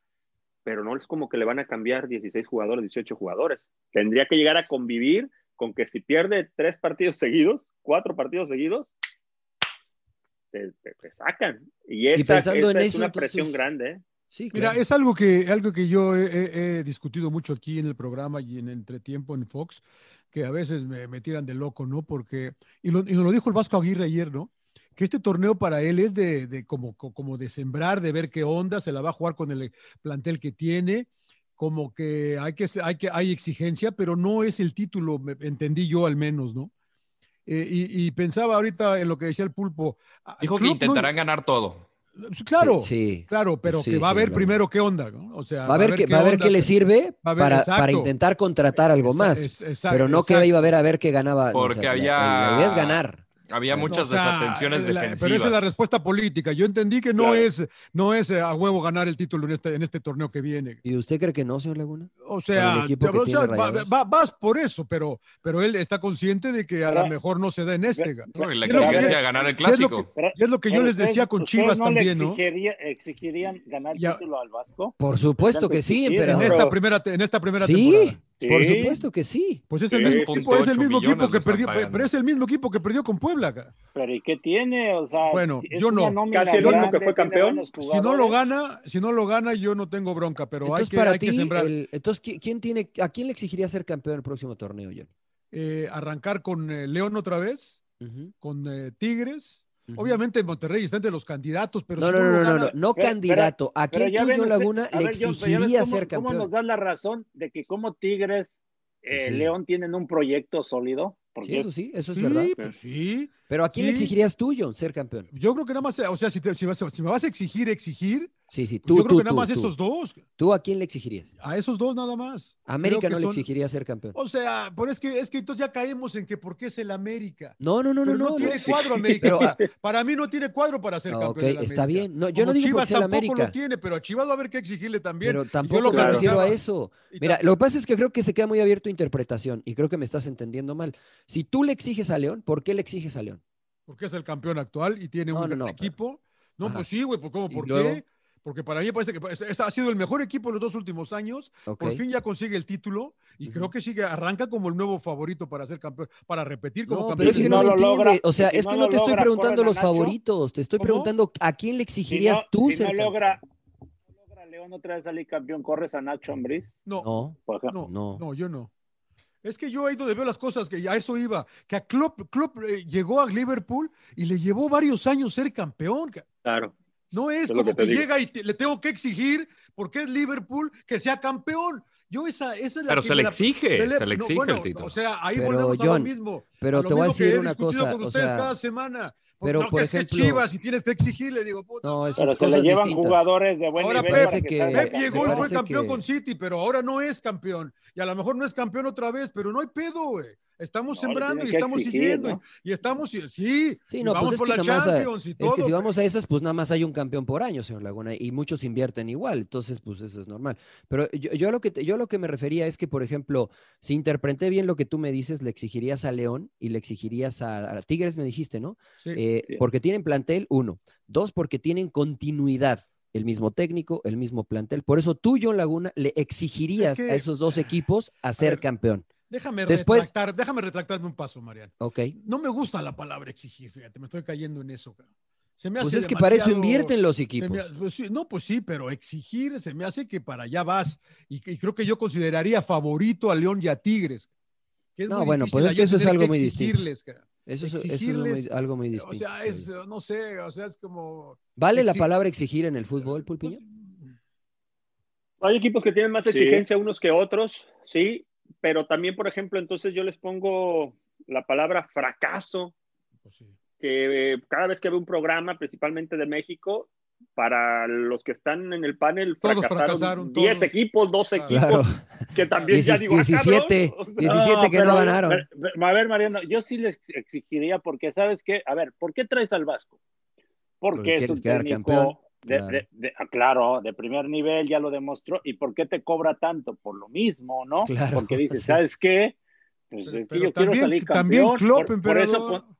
A: pero no es como que le van a cambiar 16 jugadores, 18 jugadores. Tendría que llegar a convivir con que si pierde tres partidos (laughs) seguidos, cuatro partidos seguidos, te, te- te sacan. Y esa,
B: pensando
A: esa
B: en
A: es
B: eso,
A: una presión
B: entonces-
A: grande. ¿eh?
B: Sí,
C: Mira,
B: claro.
C: es algo que, algo que yo he, he- he discutido mucho aquí en el programa y en entretiempo en Fox, que a veces me, me tiran de loco, ¿no? Porque, y, lo, y nos lo dijo el Vasco Aguirre ayer, ¿no? Que este torneo para él es de, de como, co- como de sembrar, de ver qué onda, se la va a jugar con el plantel que tiene, como que hay que hay que hay exigencia, pero no es el título, me- entendí yo al menos, ¿no? Eh, y, y pensaba ahorita en lo que decía el pulpo. ah,
D: Dijo que
C: no-
D: intentarán ganar todo.
C: claro,
B: Sí, sí.
C: claro, pero
B: Sí,
C: que va a ver
B: claro.
C: primero qué onda, ¿no? O sea,
B: Va a ver, qué, va a ver qué le sirve para, para intentar contratar algo más.
C: es- exacto,
B: pero no que iba a ver a ver qué ganaba. no, o
D: Porque
B: sea, la-
D: había-
B: La, idea es ganar.
D: Había muchas
C: O sea,
D: desatenciones
C: la-
D: defensivas.
C: Pero esa es la respuesta política. Yo entendí que no
A: Claro.
C: es, no es eh, a huevo ganar el título en este, en este torneo que viene.
B: ¿Y usted cree que no, señor Laguna?
C: O sea, o sea, va- va- vas por eso, pero, pero él está consciente de que a lo
E: Pero-
C: mejor no se da en este.
D: No, y la
C: Es lo que-
D: exigencia de ganar el
C: y es lo
D: clásico.
C: que-
E: Pero-
C: es lo que yo
E: pero
C: les decía con
E: ¿ustedes
C: Chivas
E: no
C: también,
E: le
C: ¿no?
E: exigiría- exigirían ganar el
A: Ya-
E: título al Vasco?
B: Por supuesto que sí,
E: exigir,
C: En.
E: Pero-
C: esta primera, en esta primera
B: Sí,
C: temporada.
B: Por supuesto que sí.
C: Pues es el
A: Sí,
C: mismo equipo, es el
D: 8
C: mismo equipo que perdió,
D: pagando.
C: pero es el mismo equipo que perdió con Puebla.
E: Pero ¿y qué tiene? O sea,
C: Bueno, yo no.
A: Casi el único que fue campeón.
C: Si no lo gana, si no lo gana, yo no tengo bronca, pero hay
B: entonces,
C: que,
B: para
C: hay que
B: ti,
C: sembrar.
B: el- entonces, ¿qui- ¿quién tiene, ¿a quién le exigiría ser campeón el próximo torneo, John?
C: eh, arrancar con eh, León otra vez, con eh, Tigres. Obviamente Monterrey está entre los candidatos, pero
B: No,
C: si
B: no,
C: no,
B: no, no, no, no
E: Pero-
B: candidato. ¿A
E: Pero ven
B: John
E: usted-
B: Laguna, le
E: ver, John,
B: exigiría
E: cómo-
B: ser
E: ¿Cómo
B: campeón?
E: nos das la razón de que como Tigres, eh,
B: sí.
E: León tienen un proyecto sólido? Porque
B: Sí, eso sí, eso es
C: sí,
B: verdad.
C: pues sí.
B: Pero ¿a quién le exigirías tú, John, ser campeón?
C: Yo creo que nada más, o sea, si, te- si vas- si me vas a exigir, exigir,
B: Sí, sí,
C: pues
B: tú,
C: yo creo que nada
B: tú,
C: más
B: tú.
C: esos dos.
B: ¿Tú a quién le exigirías?
C: A esos dos nada más.
B: América no le exigiría ser campeón.
C: O sea, pero es que, es que entonces ya caemos en que por qué es el América.
B: No, no, no, no,
C: Pero no,
B: no.
C: tiene
B: no.
C: cuadro (laughs) América.
B: Pero,
C: para,
B: ah,
C: para mí no tiene cuadro para ser
B: Ok,
C: campeón. la
B: está bien. No, yo
C: Como
B: no digo
C: Chivas tampoco
B: América.
C: lo tiene, pero a Chivas va a haber que exigirle también.
B: Pero
C: Y yo
B: tampoco
C: lo
B: me refiero a eso. Mira, lo que pasa es que creo que se queda muy abierto a interpretación y creo que me estás entendiendo mal. Si tú le exiges a León, ¿por qué le exiges a León?
C: Porque es el campeón actual y tiene
B: No,
C: un
B: no,
C: gran
B: no,
C: equipo. No,
B: Ajá.
C: pues sí, güey, pues ¿cómo?
B: ¿Y
C: ¿Por
B: luego?
C: qué? Porque para mí me parece que ha sido el mejor equipo en los dos últimos años. Por fin ya consigue el título y creo que sigue, arranca como el nuevo favorito para ser campeón, para repetir como
B: No,
C: campeón.
B: pero es que
E: si
B: no,
E: no
B: lo
E: lo
B: entiende.
E: logra-
B: o sea,
E: si
B: es que
E: no
B: te estoy preguntando
E: ¿corren a
B: los
E: Nacho?
B: favoritos, te estoy
C: ¿Cómo?
B: preguntando a quién le
E: Si
B: exigirías
E: no,
B: tú
E: si
B: ser
E: no
B: campeón?
E: logra, si León otra vez salir campeón, corres a Nacho Ambriz,
C: No,
B: no,
C: no.
B: no,
C: yo no. Es que yo ahí donde veo las cosas, que a eso iba, que a Klopp, Klopp, eh, llegó a Liverpool y le llevó varios años ser campeón. ca-
A: Claro.
C: No es como
A: que
C: llega y te- le tengo que exigir, porque es Liverpool, que sea campeón. Yo esa, esa es la
D: Pero
C: que
D: se le
C: la-
D: exige, se le
C: no,
D: exige
C: bueno,
D: el título.
C: O sea, ahí
B: Pero,
C: volvemos a
B: John,
C: lo mismo.
B: pero
C: a lo
B: te voy a
C: mismo que
B: decir
C: he
B: una
C: discutido
B: cosa,
C: con
B: o
C: ustedes
B: sea,
C: cada semana.
B: Pero,
C: no,
B: por
C: que es que
B: ejemplo-
C: Chivas y tienes que exigirle, digo, puta.
B: No, eso
E: Pero
B: es
E: se le
B: cosas
E: llevan
B: distintas.
E: jugadores de buen
C: Ahora
E: nivel
C: Pep,
E: que
C: Pep llegó y fue campeón
B: que-
C: con City, pero ahora no es campeón. Y a lo mejor no es campeón otra vez, pero no hay pedo, güey. Estamos
E: No,
C: sembrando y estamos
E: exigir,
C: siguiendo.
E: ¿no?
C: Y, estamos, sí,
B: Sí,
C: y
B: no,
C: vamos
B: pues es
C: por
B: que
C: la
B: a-
C: Champions y
B: es
C: todo.
B: que si vamos a esas, pues nada más hay un campeón por año, señor Laguna, y muchos invierten igual, entonces pues eso es normal. Pero yo, yo a lo que te- yo a lo que me refería es que, por ejemplo, si interpreté bien lo que tú me dices, le exigirías a León y le exigirías a, a Tigres, me dijiste, ¿no?
C: Sí.
B: Eh,
E: Sí.
B: Porque tienen plantel, uno. Dos, porque tienen continuidad. El mismo técnico, el mismo plantel. Por eso tú, John Laguna, le exigirías
C: que-
B: a esos dos equipos a ser
C: ver,
B: campeón.
C: Déjame
B: Después-
C: retractar, déjame retractarme un paso, Mariano.
B: ¿Ok?
C: No me gusta la palabra exigir, fíjate, me estoy cayendo en eso. Se me
B: Pues es que para eso invierten los equipos.
C: me pues sí, no, pues sí, pero exigir se me hace que para allá vas. Y, y creo que yo consideraría favorito a León y a Tigres. que es
B: No,
C: muy
B: bueno, pues es que eso es algo muy distinto.
C: exigirles, cabrón.
B: Eso es, eso es muy-
C: exigirles,
B: algo muy
C: O
B: distinto.
C: sea, es, no sé, o sea, es como.
B: ¿Vale la palabra exigir en el fútbol, Pulpiño?
A: Hay equipos que tienen más
E: Sí.
A: exigencia unos que otros, sí, pero también, por ejemplo, entonces yo les pongo la palabra fracaso,
C: Pues sí.
A: que eh, cada vez que veo un programa, principalmente de México, para los que están en el panel,
C: Todos
A: fracasaron,
C: fracasaron,
A: 10
C: todos.
A: equipos, 12
C: Claro.
A: equipos,
B: Claro.
A: que también ya
B: Diecis-
A: digo, ah,
B: 17,
A: cabrón, o sea,
B: 17 que no
E: pero-
B: ganaron.
E: pero- pero, a ver, Mariano, yo sí les exigiría porque, ¿sabes qué? A ver, ¿por qué traes al Vasco?
B: Porque
E: Porque es un técnico
B: campeón,
E: de,
B: claro.
E: de- de- ah, claro, de primer nivel, ya lo demostró. ¿Y por qué te cobra tanto? Por lo mismo, ¿no?
B: Claro,
E: Porque (laughs) dices,
B: sí.
E: ¿sabes qué? Pues
C: Pero,
E: es que yo quiero
C: también,
E: salir
C: también
E: campeón.
C: Klopp,
E: por, por eso, pon-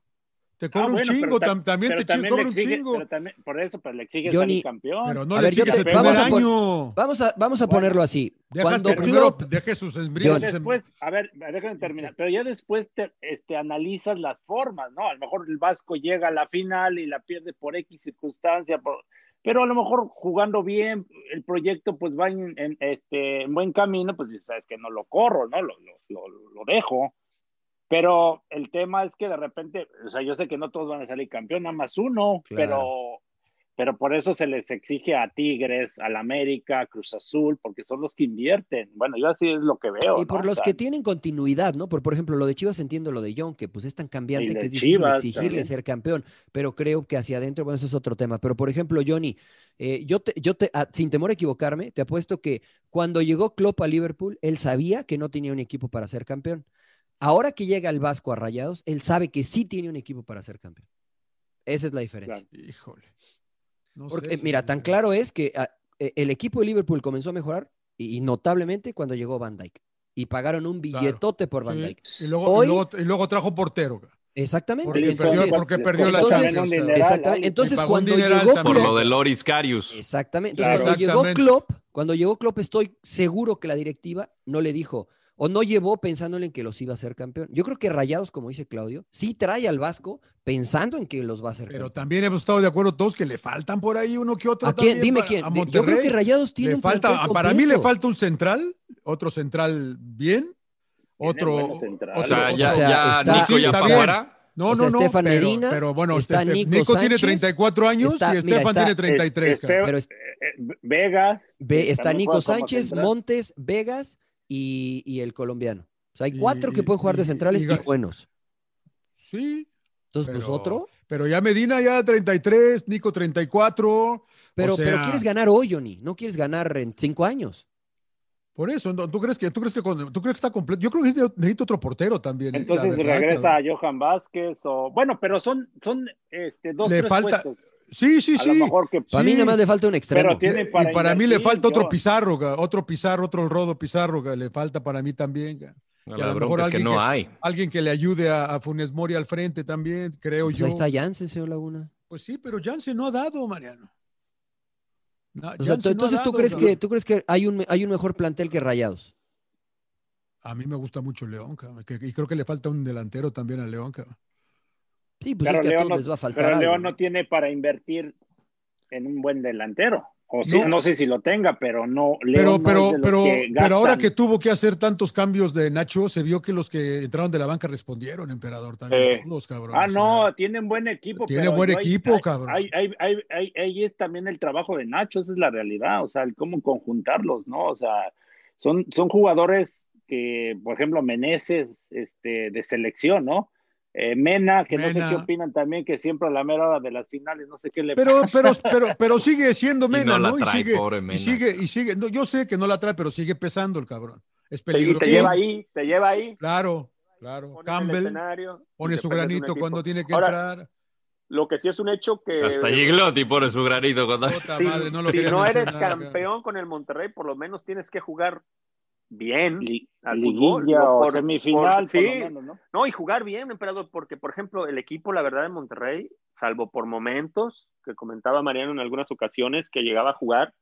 C: te cobra
E: Ah,
C: un
E: bueno,
C: chingo,
E: ta-
C: tam- también
E: pero
C: te
E: también
C: cobra
E: le
C: un
E: exige-
C: chingo.
E: pero también- por eso, pero le exige
B: Johnny,
E: salir campeón.
C: Pero no
B: A
C: le
B: ver,
C: exiges
B: te-
C: el
B: vamos
C: primer
B: a pon-. Vamos a, vamos a
E: Bueno,
B: ponerlo así.
C: Dejas
B: Cuando
C: primero
B: Klopp-
C: deje sus
E: Pero
C: embriagos.
E: después, a ver, déjame terminar, pero ya después te este, analizas las formas, ¿no? A lo mejor el Vasco llega a la final y la pierde por X circunstancia, por- pero a lo mejor jugando bien, el proyecto pues va en, en, este, en buen camino, pues sabes que no lo corro, ¿no? Lo, lo, lo, lo dejo. Pero el tema es que de repente, o sea, yo sé que no todos van a salir campeón, nada más uno,
B: Claro.
E: pero, pero por eso se les exige a Tigres, al América, Cruz Azul, porque son los que invierten. Bueno, yo así es lo que veo.
B: Y por
E: ¿no?
B: los
E: O sea,
B: que tienen continuidad, ¿no? Por, por ejemplo, lo de Chivas entiendo lo de John, que pues es tan cambiante que es difícil
E: Chivas
B: exigirle
E: también.
B: ser campeón, pero creo que hacia adentro, bueno, eso es otro tema. Pero por ejemplo, Johnny, eh, yo, te, yo te, a- sin temor a equivocarme, te apuesto que cuando llegó Klopp a Liverpool, él sabía que no tenía un equipo para ser campeón. Ahora que llega el Vasco a Rayados, él sabe que sí tiene un equipo para ser campeón. Esa es la diferencia.
E: Claro.
C: Híjole. No
B: Porque,
C: sé si-
B: mira, tan claro es que ah, eh, el equipo de Liverpool comenzó a mejorar y, y notablemente cuando llegó Van Dyke. Y pagaron un
C: Claro.
B: billetote por Van
C: Sí,
B: Dyke.
C: Y luego,
B: Hoy-
C: y luego, y luego trajo portero.
B: Exactamente.
C: Porque
E: Les
C: perdió,
B: Entonces,
C: porque perdió la
B: entonces-
C: Champions.
B: Exactamente. Entonces, cuando llegó.
D: Por lo de Loris Carius.
B: exactamente.
E: Claro.
B: Entonces, cuando llegó. Klopp, cuando llegó Klopp, estoy seguro que la directiva no le dijo o no llevó pensándole en que los iba a hacer campeón. Yo creo que Rayados, como dice Claudio, sí trae al Vasco pensando en que los va a hacer
C: Pero
B: campeón.
C: también hemos estado de acuerdo todos que le faltan por ahí uno que otro.
B: ¿A quién? Dime quién.
C: A
B: Yo
C: Monterrey.
B: creo que Rayados tiene
C: le
B: un
C: falta, para mí le falta un central, otro central bien, otro.
D: O sea, ya,
B: O sea,
D: ya
B: está-
D: Nico ya
C: está
D: fue
C: bien.
D: afuera.
C: No,
B: O sea,
C: no, no.
B: Estefan
C: pero,
B: Medina,
C: pero bueno,
B: está
C: este-
B: Nico
C: Nico, tiene
B: Sánchez,
C: 34 años
B: está-
C: y
B: mira,
C: Estefan
B: está-
C: tiene 33.
E: Este-.
B: Pero es-
E: Eh, eh, Vega.
B: Ve-
E: que
B: está Nico Sánchez. Montes, Vegas y, y el colombiano. O sea, hay
C: Y-
B: cuatro que pueden jugar de centrales
C: y
B: buenos.
C: Sí,
B: Entonces, pues otro.
C: Pero ya Medina ya 33, Nico 34.
B: Pero,
C: o sea,
B: pero quieres ganar hoy, Johnny. No quieres ganar en cinco años.
C: Por eso, ¿no? ¿tú crees que, tú crees que, con- tú crees que está completo? Yo creo que necesita- otro portero también.
E: Entonces
C: verdad,
E: regresa a Johan Vázquez o bueno, pero son son este dos
C: Le
E: tres
C: falta-
E: puestos.
C: Sí, sí,
E: A
C: sí.
E: lo mejor que
B: Para mí
C: Sí.
B: nada más le falta un extremo.
E: Pero tiene
C: y
E: para
C: para mí le falta otro
E: yo-
C: Pizarro, otro Pizarro, otro Rodo Pizarro, le falta para mí también.
D: La
C: Y a lo
D: bronca
C: mejor
D: es que
C: alguien
D: no
C: que-
D: hay.
C: Alguien que le ayude a, a Funes Mori al frente también, creo
B: Pues
C: yo.
B: ahí está Jansen, señor Laguna.
C: Pues sí, pero Jansen no ha dado, Mariano. No,
B: O sea,
C: Jansen no ha
B: entonces, ¿tú crees, que, ¿tú crees que hay un, hay un mejor plantel que Rayados?
C: A mí me gusta mucho León, cabrón, que- y creo que le falta un delantero también a León. cabrón.
B: Sí, pues
E: pero
B: es que a
E: León
B: todos
E: no,
B: les va a faltar.
E: pero
B: algo,
E: León
B: no
E: tiene para invertir en un buen delantero. O
C: No.
E: no. sé si lo tenga, pero no. León
C: Pero, pero, pero,
E: que
C: pero ahora que tuvo que hacer tantos cambios de Nacho, se vio que los que entraron de la banca respondieron, emperador, también.
E: Eh.
C: todos, cabrón.
E: Ah,
C: o sea,
E: no, tienen buen equipo.
C: Tiene
E: pero
C: buen equipo,
E: ahí-
C: cabrón.
E: Ahí- ahí es también el trabajo de Nacho, esa es la realidad. O sea, el cómo conjuntarlos, ¿no? O sea, son, son jugadores que, por ejemplo, Meneses este, de selección, ¿no? Eh, Mena, que no sé
C: Mena.
E: qué opinan también, que siempre a la mera hora de las finales, no sé qué le
C: Pero,
E: pasa.
C: pero, pero, (laughs) pero sigue siendo
D: Y
C: Mena,
D: no la
C: ¿no?
D: trae,
C: y sigue,
D: pobre
C: y
D: Mena.
C: sigue, y sigue. no, yo sé que no la trae, pero sigue pesando el cabrón. Es
A: Y
C: peligroso.
A: te lleva ahí, te lleva ahí.
C: Claro, claro.
A: pone
C: Campbell pone
A: y
C: su granito cuando tiene que
A: Ahora,
C: entrar.
A: Lo que sí es un hecho que
D: Hasta Giglotti pone su granito cuando...
A: Si,
C: madre, no lo
A: si no eres campeón con el Monterrey, por lo menos tienes que jugar bien
E: Li-
A: al
E: liguilla
A: fútbol, por-
E: semifinal,
A: por-
E: por lo
A: sí.
E: menos, ¿no?
A: No, y jugar bien, emperador, porque, por ejemplo, el equipo, la verdad, de Monterrey, salvo por momentos que comentaba Mariano en algunas ocasiones que llegaba a jugar,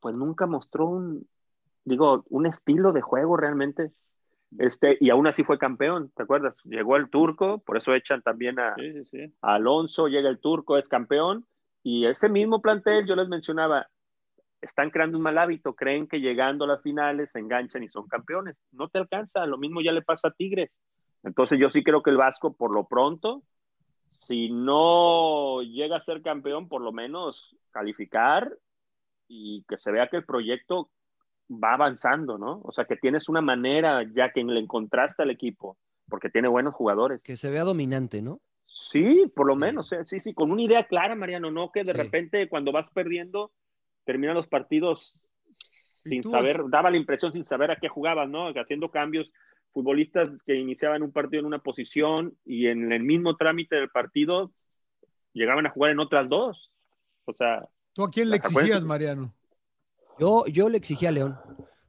A: pues nunca mostró un, digo, un estilo de juego realmente. Este, y aún así fue campeón, ¿te acuerdas? Llegó el turco, por eso echan también a,
E: Sí, sí, sí.
A: a Alonso, llega el turco, es campeón, y ese mismo plantel, yo les mencionaba, están creando un mal hábito, creen que llegando a las finales se enganchan y son campeones. No te alcanza, lo mismo ya le pasa a Tigres. Entonces yo sí creo que el Vasco, por lo pronto, si no llega a ser campeón, por lo menos calificar y que se vea que el proyecto va avanzando, ¿no? O sea, que tienes una manera ya que le encontraste al equipo, porque tiene buenos jugadores.
B: Que se vea dominante, ¿no?
A: Sí, por lo
B: Sí.
A: menos, eh, sí, sí, con una idea clara, Mariano, no que de
B: Sí.
A: repente cuando vas perdiendo, terminan los partidos
C: ¿Y
A: sin
C: tú?
A: saber, daba la impresión sin saber a qué jugabas, ¿no? Haciendo cambios, futbolistas que iniciaban un partido en una posición y en el mismo trámite del partido llegaban a jugar en otras dos. O sea,
C: ¿Tú a quién le exigías, Mariano?
B: Yo, yo le exigí a León,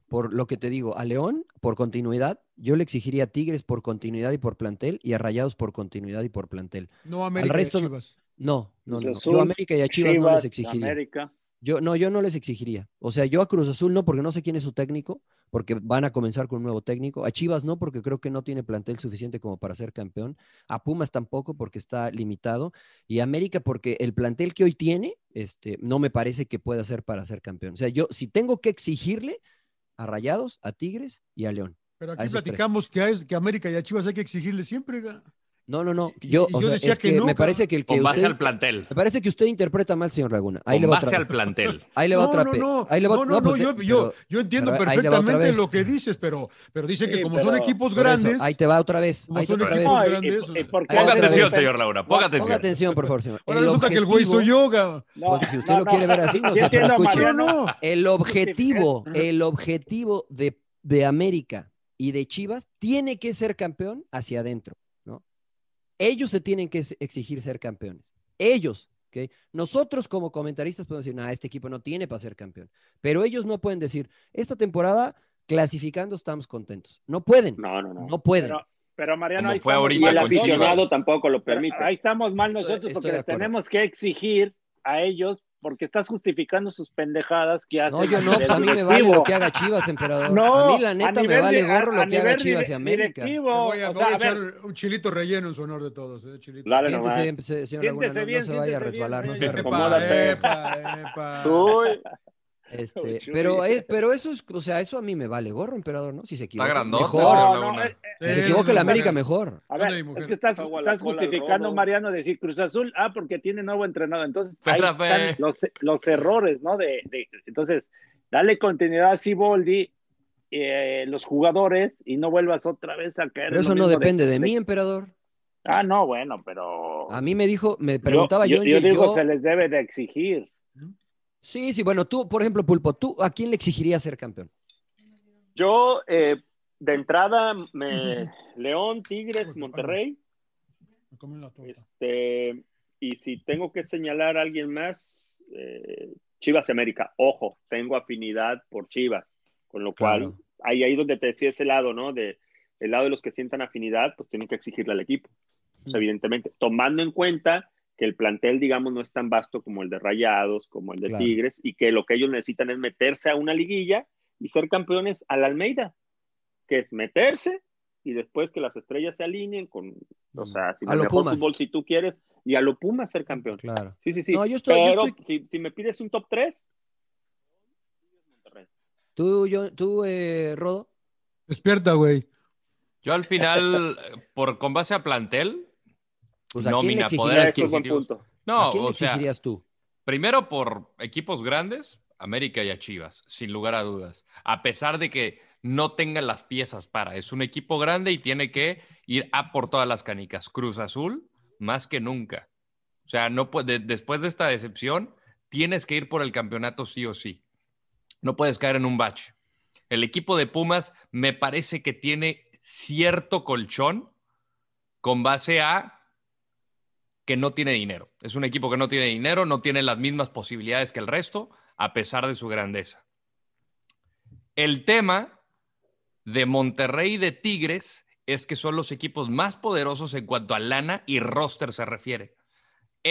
B: por lo que te digo, a León por continuidad, yo le exigiría a Tigres por continuidad y por plantel y a Rayados por continuidad y por plantel.
C: No, América y
B: resto no-
C: Chivas.
B: No, no, no, no. Yo a América y a Chivas, no les exigiría.
E: América.
B: Yo, no, yo no les exigiría. O sea, yo a Cruz Azul no, porque no sé quién es su técnico, porque van a comenzar con un nuevo técnico. A Chivas no, porque creo que no tiene plantel suficiente como para ser campeón. A Pumas tampoco, porque está limitado. Y a América, porque el plantel que hoy tiene, este, no me parece que pueda ser para ser campeón. O sea, yo si tengo que exigirle a Rayados, a Tigres y a León.
C: Pero aquí platicamos que a, que a América y a Chivas hay que exigirle siempre.
B: No, no, no. Yo,
C: y
B: o
C: yo
B: sea,
C: decía
B: es
C: que
B: que,
C: no,
B: me parece que el que
D: Con base
B: usted,
D: al plantel.
B: me parece que usted interpreta mal, señor Laguna. Ahí le
D: Con
B: va
D: base
B: otra
D: al plantel. (laughs)
B: Ahí le va
C: No,
B: otra
C: no,
B: vez.
C: no,
B: Ahí le va
C: no, no,
B: pues,
C: no, yo,
B: pero-
C: yo, yo entiendo
B: pero le
C: perfectamente lo que dices, pero, pero dice que como
E: pero-
C: son equipos
B: eso,
C: grandes,
B: ahí te va otra vez.
C: Como
B: ahí te
C: son
B: va otra
C: equipos
B: vez.
E: No, y-
C: grandes,
E: y- y
B: Ponga
D: atención, señor Laura, ponga
B: Ponga
D: atención.
B: atención, por favor, señor.
C: ahora
B: El
C: resulta que el güey soy yo. ga.
E: No,
B: Pues, si usted
E: no,
B: lo
E: no.
B: quiere ver así, no
E: entiendo,
B: escuche.
C: No, no.
B: El objetivo, el objetivo de, de América y de Chivas tiene que ser campeón hacia adentro, ¿no? Ellos se tienen que ex- exigir ser campeones. Ellos, ¿ok? Nosotros como comentaristas podemos decir, nah, este equipo no tiene para ser campeón. Pero ellos no pueden decir, esta temporada clasificando estamos contentos. No pueden,
A: no, no, no.
B: no pueden.
E: Pero, pero Mariano, ahí
D: fue
E: estamos
D: ahorita
A: el aficionado tampoco lo
E: Pero
A: permite.
E: ahí estamos mal nosotros
B: estoy
E: porque les tenemos que exigir a ellos porque estás justificando sus pendejadas que hacen.
B: No, yo no,
E: a
B: pues a mí me vale lo que haga Chivas, emperador.
E: No,
B: a mí la neta me vale gorro lo que haga Chivas y América.
E: directivo,
C: Me voy a,
E: o
C: me
E: sea,
C: voy a
E: a ver,
C: echar un chilito relleno en su honor de todos. eh, chilito.
A: Dale nomás.
B: señor
E: Siéntese
B: Laguna, no- no,
E: bien,
B: se vaya a resbalar,
E: bien,
B: no se vaya a resbalar.
C: Epa, epa.
A: Uy,
B: Este, pero, es- pero eso es, o sea, eso a mí me vale gorro, emperador, ¿no? Si se equivoca, mejor.
E: No, no, eh,
B: Si se equivoca el
C: no,
B: América, mejor.
E: Es que estás, justificando. Mariano, decir Cruz Azul, ah, porque tiene nuevo entrenador. Entonces, ahí
D: Espérame.
E: están los, los errores, ¿no? De, de- entonces, dale continuidad a Siboldi, eh, los jugadores, y no vuelvas otra vez a caer.
B: Pero eso no depende de mí, emperador.
E: Ah, no, bueno, pero.
B: A mí me dijo, me preguntaba
E: yo.
B: Yo,
E: Yo, digo, se les debe de exigir.
B: Sí, sí, bueno, tú, por ejemplo, Pulpo, ¿tú a quién le exigirías ser campeón?
A: Yo, eh, de entrada, me... León, Tigres, Monterrey. Este, y si tengo que señalar a alguien más, eh, Chivas y América. Ojo, tengo afinidad por Chivas, con lo cual,
B: Claro.
A: ahí, ahí donde te decía ese lado, ¿no? De, el lado de los que sientan afinidad, pues tienen que exigirle al equipo,
B: Mm.
A: evidentemente, tomando en cuenta que el plantel, digamos, no es tan vasto como el de Rayados, como el de
B: Claro.
A: Tigres, y que lo que ellos necesitan es meterse a una liguilla y ser campeones a la Almeida, que es meterse y después que las estrellas se alineen con, o
B: Mm.
A: sea, sin
B: A
A: el
B: lo
A: mejor
B: Pumas.
A: fútbol si tú quieres, y a lo Pumas ser campeón.
B: Claro.
A: Sí, sí, sí.
B: No, yo estoy- yo
A: Pero
B: estoy-
A: si, si me pides un top 3,
B: ¿Tú, yo, tú eh, Rodo?
C: Despierta, güey.
D: Yo al final, (laughs) por con base a plantel,
B: Pues, ¿a quién
D: nómina, poder adquisitivo.
A: punto.
D: No,
B: ¿A quién
D: o sea,
B: tú?
D: primero por equipos grandes, América y a Chivas, sin lugar a dudas. A pesar de que no tengan las piezas para, es un equipo grande y tiene que ir a por todas las canicas. Cruz Azul, más que nunca. O sea, no después de esta decepción, tienes que ir por el campeonato sí o sí. No puedes caer en un bache. El equipo de Pumas me parece que tiene cierto colchón con base a que no tiene dinero. Es un equipo que no tiene dinero, no tiene las mismas posibilidades que el resto, a pesar de su grandeza. El tema de Monterrey y de Tigres es que son los equipos más poderosos en cuanto a lana y roster se refiere.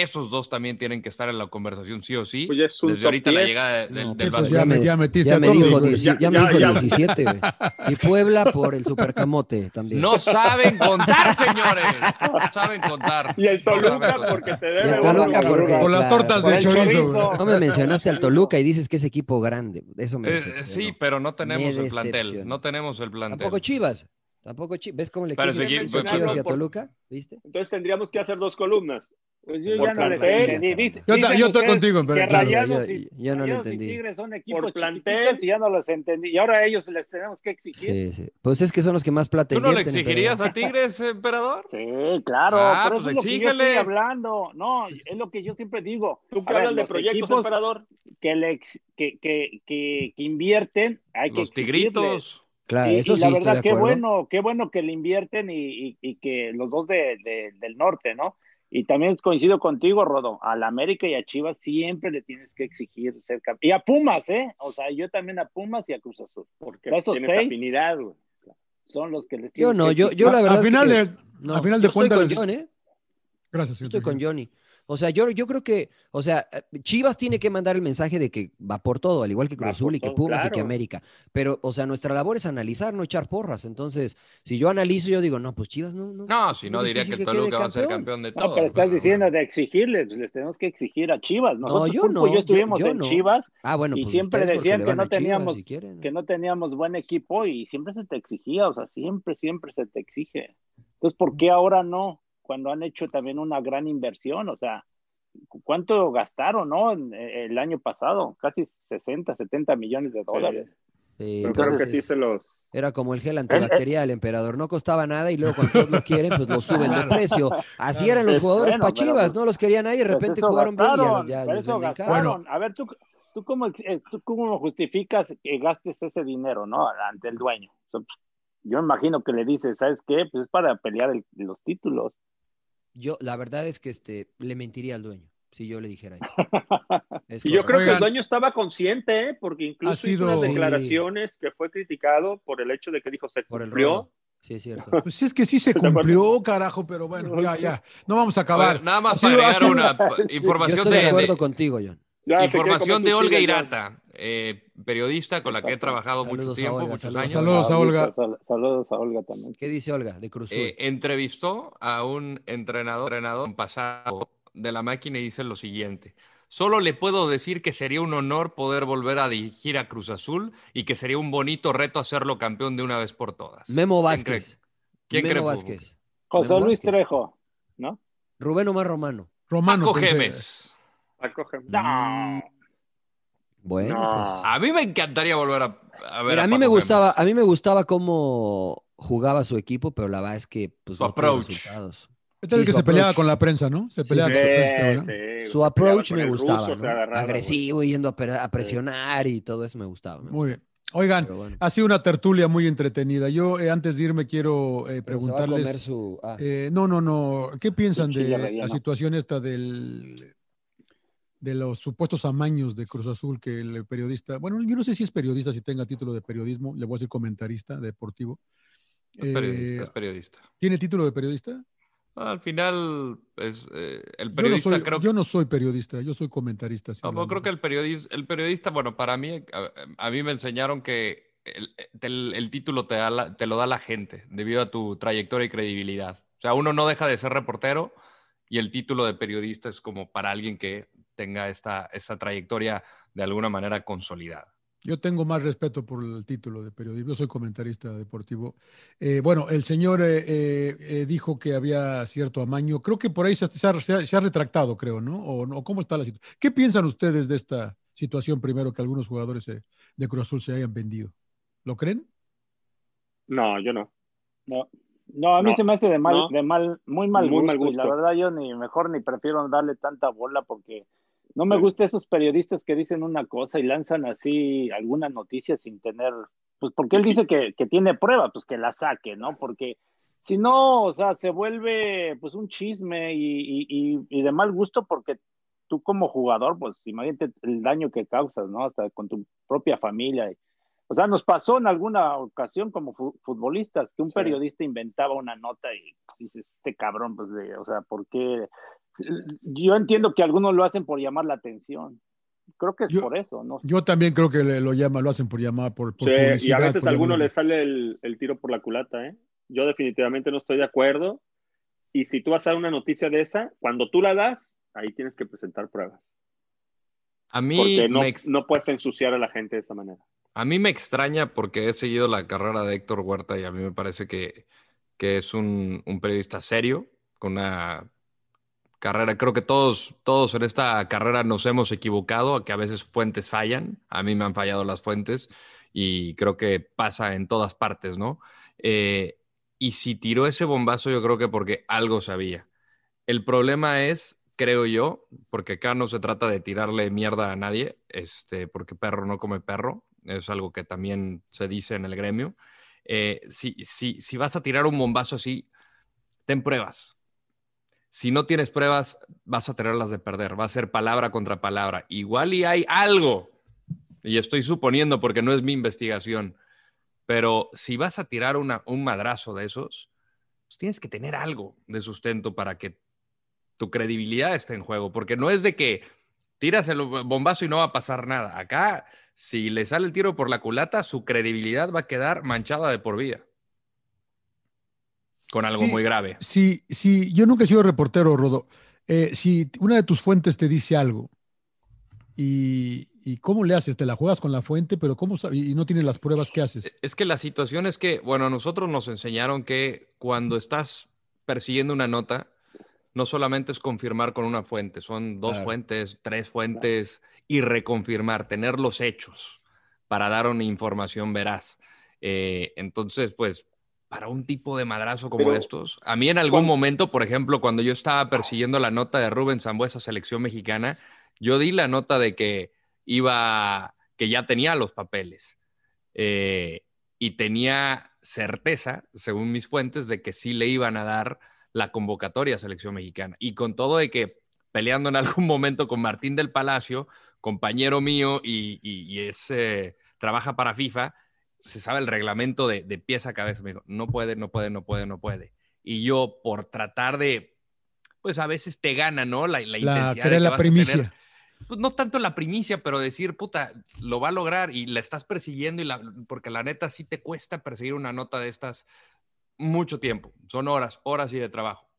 D: Esos dos también tienen que estar en la conversación sí o sí.
A: Pues ya es un
D: desde
A: top
D: ahorita la
A: 10.
D: llegada de- del,
B: No,
D: del
B: pues
C: ya,
B: me-
C: ya metiste
B: Ya
C: a
B: me dijo,
C: güey.
B: 10
A: Ya-
B: ya me dijo
A: ya-
B: 17, güey. (laughs) Y Puebla por el supercamote también.
D: No saben contar, señores. No saben contar.
A: Y el Toluca, porque te
B: Y
A: debe
B: el
A: uno,
B: Toluca
A: cabrón.
B: porque-
C: Por las
B: claro,
C: tortas
E: por
C: de chorizo,
E: chorizo.
B: No me mencionaste al Toluca y dices que es equipo grande. Eso me
D: Eh,
B: decepcionó.
D: sí, pero no tenemos
B: Me
D: el plantel. No tenemos el plantel.
B: Tampoco Chivas. Tampoco Chivas. ¿Ves cómo le exigen Chivas y a Toluca? ¿Viste?
A: Entonces tendríamos que hacer dos columnas.
E: Pues yo
A: Por
E: ya no entendí.
C: Yo ta-
E: dicen
C: yo estoy contigo,
E: que
C: pero claro,
E: Rayados
B: yo-
E: y-
B: yo no
E: Rayados y
B: entendí.
E: Tigres son equipos
A: Por plantel.
E: y ya no los entendí. Y ahora a ellos les tenemos que exigir.
B: Sí, sí. Pues es que son los que más plata
D: ¿Tú no le exigirías a Tigres, emperador? (laughs)
E: Sí, claro,
D: Ah,
E: pero
D: pues
E: eso es lo que yo estoy hablando. No, es lo que yo siempre digo.
A: Tú que hablas de proyectos, emperador.
E: que, le ex- que, que, que, que invierten, hay que
D: Los
E: exigirles.
D: tigritos.
B: Claro,
E: Y-
B: eso
E: y
B: sí
E: la
B: estoy
E: verdad,
B: de
E: qué bueno, qué bueno que le invierten y, y- y que los dos de, de- del norte, ¿no? Y también coincido contigo, Rodo, a la América y a Chivas siempre le tienes que exigir ser campeón. Y a Pumas, ¿eh? O sea, yo también a Pumas y a Cruz Azul.
A: Porque
E: Esos
A: tienes
E: seis
A: afinidad, güey.
E: son los que les
B: Yo
E: tienes
B: no,
E: que
B: yo, yo la verdad.
C: a final
B: que-
C: de-
B: no,
C: final
B: yo
C: de cuentas,
B: Estoy con John, ¿eh?
C: Gracias,
B: Yo
C: señor
B: estoy con. Johnny. O sea, yo, yo creo que, o sea, eh, Chivas tiene que mandar el mensaje de que va por todo, al igual que Cruz Azul y que Pumas y que. América. Pero, o sea, nuestra labor es analizar, no echar porras. Entonces, si yo analizo, yo digo, no, pues Chivas no. No,
D: No, si no diría que
B: quede
D: Toluca va a ser
B: campeón.
D: de
E: No,
D: todo.
E: pero estás
D: pues,
E: diciendo de exigirles, pues les tenemos que exigir a Chivas. Nosotros,
B: yo no,
E: yo estuvimos
B: yo
E: en
B: no.
E: Chivas
B: Ah, bueno,
E: y
B: pues
E: siempre decían que no
B: Chivas,
E: teníamos
B: si
E: que no teníamos buen equipo y siempre se te exigía, o sea, siempre, siempre se te exige. Entonces, ¿por qué ahora no? Cuando han hecho también una gran inversión, o sea, ¿cu- ¿cuánto gastaron, no? En- eh, El año pasado, casi 60, 70 millones de dólares.
B: Sí,
A: Pero creo que sí se los.
B: Era como el gel
E: eh,
B: antibacterial, emperador. No costaba nada y luego cuando todos lo quieren, pues lo suben de precio. Así eran los
E: Es
B: jugadores
E: bueno,
B: para
E: pero,
B: Chivas,
E: pues,
B: ¿no? Los querían ahí y de
E: Pues
B: repente jugaron bien y ya,
E: gastaron,
B: ya
E: eso
B: caro.
E: gastaron. A ver, ¿tú, tú, cómo, eh, ¿tú cómo justificas que gastes ese dinero, no? Ante el dueño. O sea, pues, yo imagino que le dices, ¿sabes qué? Pues es para pelear el- los títulos.
B: Yo, la verdad es que este, le mentiría al dueño si yo le dijera eso. (laughs) Es
A: Y yo creo que el dueño estaba consciente, ¿eh? porque incluso
C: Ha
A: hizo
C: sido-
A: unas
C: Sí.
A: declaraciones que fue criticado por el hecho de que dijo se cumplió.
B: Sí, es cierto.
C: Pues es que sí se (laughs) cumplió, carajo, pero bueno, ya, ya. No vamos a acabar.
D: Oye, nada más
C: sido-
D: para agregar
C: sido-
D: una
E: Sí, (laughs)
B: Yo
D: información
B: estoy de
D: de,
B: acuerdo
D: de-
B: contigo, John.
A: Ya
D: información de Olga. Irata, eh, periodista con la que he trabajado mucho
B: Saludos
D: tiempo,
B: Olga,
D: muchos
B: saludos
D: años.
C: Saludos a Olga.
E: Sal- Saludos a Olga también.
B: ¿Qué dice Olga de Cruz Azul?
D: Eh, entrevistó a un entrenador, entrenador en pasado de la máquina y dice lo siguiente. Solo le puedo decir que sería un honor poder volver a dirigir a Cruz Azul y que sería un bonito reto hacerlo campeón de una vez por todas.
B: Memo
D: ¿Quién
B: Vázquez.
D: cree? ¿Quién
B: Memo
D: cree, Pupo?
B: Vázquez.
E: José
B: Memo
E: Luis
B: Vázquez.
E: Trejo, ¿no?
B: Rubén Omar Romano.
C: Romano.
D: Paco. Gemes.
A: Paco Gemes.
E: No.
B: Bueno,
A: No.
B: pues.
D: A mí me encantaría volver a, a ver
B: Mira, a mí
D: Paco
B: me gustaba, a mí me gustaba cómo jugaba su equipo, pero la verdad es que pues
D: Su
B: no
D: approach.
B: resultados.
C: Este es el que se peleaba con la prensa, ¿no? Se peleaba
A: Sí,
C: con la prensa, ¿verdad?
A: sí,
B: Su approach me gustaba,
A: ruso,
B: ¿no?
A: se agarraba,
B: Agresivo, yendo a, pre- a presionar y todo eso me gustaba. me
C: Muy bien. Oigan,
B: bueno.
C: ha sido una tertulia muy entretenida. Yo, eh, antes de irme, quiero eh,
B: Pero se va a comer
C: preguntarles.
B: su... ah.
C: eh, no, no, no. ¿Qué piensan de la situación esta del de los supuestos amaños de Cruz Azul que el periodista, bueno, yo no sé si es periodista, si tenga título de periodismo, le voy a decir comentarista deportivo.
D: Es periodista,
C: Eh,
D: es periodista.
C: ¿Tiene título de periodista?
D: Al final, es, eh, el
C: Yo no,
D: periodista
C: soy,
D: creo
C: yo no soy periodista, yo soy comentarista.
D: No, pero creo que el periodista, el periodista, bueno, para mí, a, a mí me enseñaron que el, el- el título te, da la- te lo da la gente debido a tu trayectoria y credibilidad. O sea, uno no deja de ser reportero y el título de periodista es como para alguien que tenga esta, esta trayectoria de alguna manera consolidada.
C: Yo tengo más respeto por el título de periodismo. Yo soy comentarista deportivo. Eh, bueno, el señor eh, eh, dijo que había cierto amaño. Creo que por ahí se, se ha, se ha- se ha retractado, creo, ¿no? ¿O no? ¿Cómo está la situación? ¿Qué piensan ustedes de esta situación primero que algunos jugadores eh, de Cruz Azul se hayan vendido? ¿Lo creen?
A: No, yo no.
E: No, no a mí
A: No,
E: se me hace de mal,
A: no.
E: de mal, muy mal
A: Muy
E: gusto.
A: mal
E: y la
A: gusto.
E: verdad, yo ni mejor ni prefiero darle tanta bola porque no me
A: Sí.
E: gusta esos periodistas que dicen una cosa y lanzan así alguna noticia sin tener, pues porque él dice que, que tiene prueba, pues que la saque, ¿no? Porque si no, o sea, se vuelve pues un chisme y, y, y, de mal gusto porque tú como jugador, pues imagínate el daño que causas, ¿no? Hasta con tu propia familia. O sea, nos pasó en alguna ocasión como fu- futbolistas que un
A: Sí.
E: periodista inventaba una nota y dices, este cabrón, pues, de, o sea, ¿por qué? Yo entiendo que algunos lo hacen por llamar la atención. Creo que es
C: Yo-
E: por eso, ¿no?
C: Yo también creo que le- lo llaman, lo hacen por llamar, por, por
A: Sí, y a veces a alguno le sale el, el tiro por la culata, ¿eh? Yo definitivamente no estoy de acuerdo. Y si tú vas a dar una noticia de esa, cuando tú la das, ahí tienes que presentar pruebas.
D: A mí,
A: Porque no,
D: me, ex-
A: no puedes ensuciar a la gente de esa manera.
D: a mí me extraña porque he seguido la carrera de Héctor Huerta y a mí me parece que, que es un, un periodista serio, con una carrera. Creo que todos, todos en esta carrera nos hemos equivocado, que a veces fuentes fallan. A mí me han fallado las fuentes y creo que pasa en todas partes, ¿no? Eh, y si tiró ese bombazo, yo creo que porque algo sabía. El problema es, creo yo, porque acá no se trata de tirarle mierda a nadie, este, porque perro no come perro, es algo que también se dice en el gremio. Eh, si, si, si vas a tirar un bombazo así, ten pruebas. Si no tienes pruebas, vas a tenerlas de perder. Va a ser palabra contra palabra. Igual y hay algo, y estoy suponiendo porque no es mi investigación, pero si vas a tirar un madrazo de esos, pues tienes que tener algo de sustento para que tu credibilidad esté en juego, porque no es de que tiras el bombazo y no va a pasar nada. Acá, si le sale el tiro por la culata, su credibilidad va a quedar manchada de por vida. Con algo
C: Sí.
D: muy grave.
C: Si, si yo nunca he sido reportero, Rodo. Eh, si una de tus fuentes te dice algo y, y cómo le haces, te la juegas con la fuente, pero cómo y no tienes las pruebas, ¿qué haces?
D: Es que la situación es que, bueno, a nosotros nos enseñaron que cuando estás persiguiendo una nota, no solamente es confirmar con una fuente, son dos
B: Claro.
D: fuentes, tres fuentes y reconfirmar, tener los hechos para dar una información veraz. Eh, entonces, pues, para un tipo de madrazo como
A: Pero,
D: estos, a mí en algún
A: ¿cuán-
D: momento, por ejemplo, cuando yo estaba persiguiendo la nota de Rubén Zambuesa, selección mexicana, yo di la nota de que iba, que ya tenía los papeles. Eh, y tenía certeza, según mis fuentes, de que sí le iban a dar la convocatoria a selección mexicana. Y con todo de que peleando en (laughs) algún momento con Martín del Palacio, compañero mío y, y- y es, eh, trabaja para FIFA, se sabe el reglamento de, de pies a cabeza. Me dijo, no puede, no puede, no puede, no puede. Y yo, por tratar de, pues a veces te gana, ¿no? La, la
C: La,
D: intensidad que
C: la
D: tener-
C: primicia.
D: pues no tanto la primicia, pero decir, puta, lo va a lograr y la estás persiguiendo y la, porque la neta sí te cuesta perseguir una nota de estas mucho tiempo. Son horas, horas y de trabajo.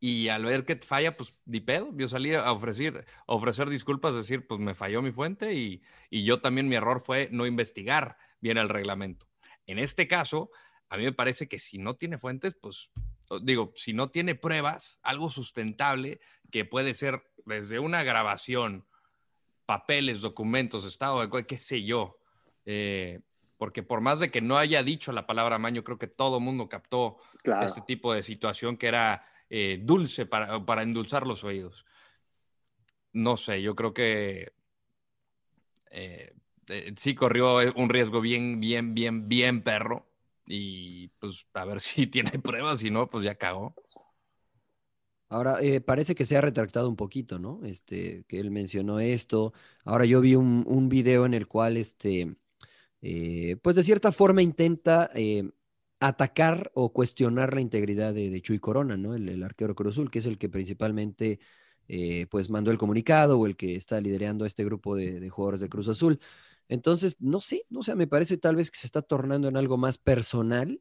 D: Y al ver que falla, pues ni pedo. Yo salí a ofrecer, a ofrecer disculpas, decir, pues me falló mi fuente y, y yo también mi error fue no investigar bien el reglamento. En este caso, a mí me parece que si no tiene fuentes, pues digo, si no tiene pruebas, algo sustentable que puede ser desde una grabación, papeles, documentos, estado de qué sé yo. Eh, porque por más de que no haya dicho la palabra maño, creo que todo mundo captó
A: Claro.
D: este tipo de situación que era eh, dulce para, para endulzar los oídos. No sé, yo creo que eh, eh, sí corrió un riesgo bien, bien, bien, bien perro. Y pues a ver (laughs) si tiene pruebas, si no, pues ya cagó.
B: Ahora, eh, parece que se ha retractado un poquito, ¿no? Este, que él mencionó esto. Ahora yo vi un, video en el cual, este, eh, pues de cierta forma intenta eh, atacar o cuestionar la integridad de, Chuy Corona, ¿no? El, el arquero Cruz Azul, que es el que principalmente, eh, pues mandó el comunicado o el que está liderando este grupo de, de jugadores de Cruz Azul. Entonces, no sé, no sé, me parece tal vez que se está tornando en algo más personal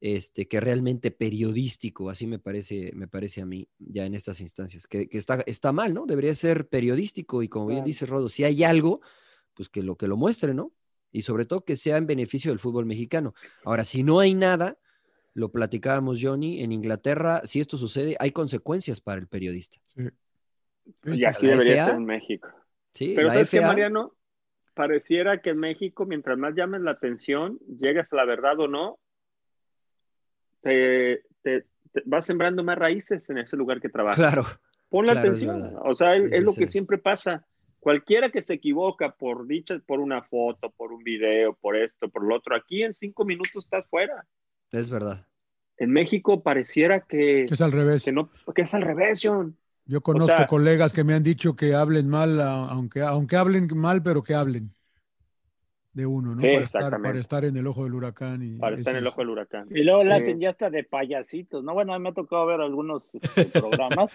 B: este, que realmente periodístico, así me parece, me parece a mí, ya en estas instancias, que, que está, está mal, ¿no? Debería ser periodístico y como bien
E: Claro.
B: dice Rodo, si hay algo, pues que lo que lo muestre, ¿no? Y sobre todo que sea en beneficio del fútbol mexicano. Ahora, si no hay nada, lo platicábamos, Johnny, en Inglaterra, si esto sucede, hay consecuencias para el periodista.
C: Sí. Sí,
A: Y
C: sí.
A: así debería
B: FA.
A: ser en México.
B: Sí,
A: Pero
B: la
A: ¿sabes qué,
B: FA,
A: Mariano? Pareciera que en México, mientras más llames la atención, llegas a la verdad o no, te, te- te vas sembrando más raíces en ese lugar que trabajas.
B: claro, claro, es
A: atención. O sea, es,
B: Sí,
A: es
B: sí,
A: lo
B: sí.
A: que siempre pasa. Cualquiera que se equivoca por dicha, por una foto, por un video, por esto, por lo otro, aquí en cinco minutos estás fuera.
B: es verdad.
A: En México pareciera que,
C: Es al revés.
A: que, no, que es al revés, John.
C: Yo conozco
A: sea-
C: colegas que me han dicho que hablen mal, aunque, aunque hablen mal, pero que hablen de uno, ¿no?
A: Sí,
C: para, estar,
A: exactamente.
C: para estar en el ojo del huracán. Y
A: Para estar en el ojo del huracán.
E: Y luego la
A: Sí.
E: hacen ya hasta de payasitos, ¿no? Bueno, a mí me ha tocado ver algunos este, (laughs) programas.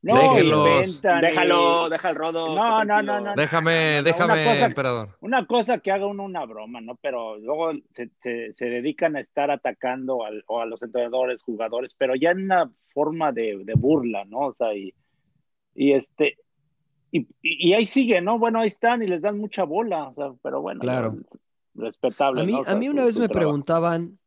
E: No,
D: Déjenlos.
E: inventan,
A: Déjalo,
E: eh,
A: deja el rodo.
E: No, no, no, no.
D: Déjame,
E: no,
D: déjame,
E: una cosa-
D: emperador.
E: Una cosa que haga uno una broma, ¿no? Pero luego se, se- se dedican a estar atacando al- o a los entrenadores, jugadores, pero ya en una forma de, de burla, ¿no? O sea, y, y este, y, y- ahí sigue, ¿no? Bueno, ahí están y les dan mucha bola, o sea, pero bueno,
B: Claro.
E: respetable.
B: A mí,
E: ¿no? O sea,
B: a mí una vez me
E: trabajo.
B: preguntaban,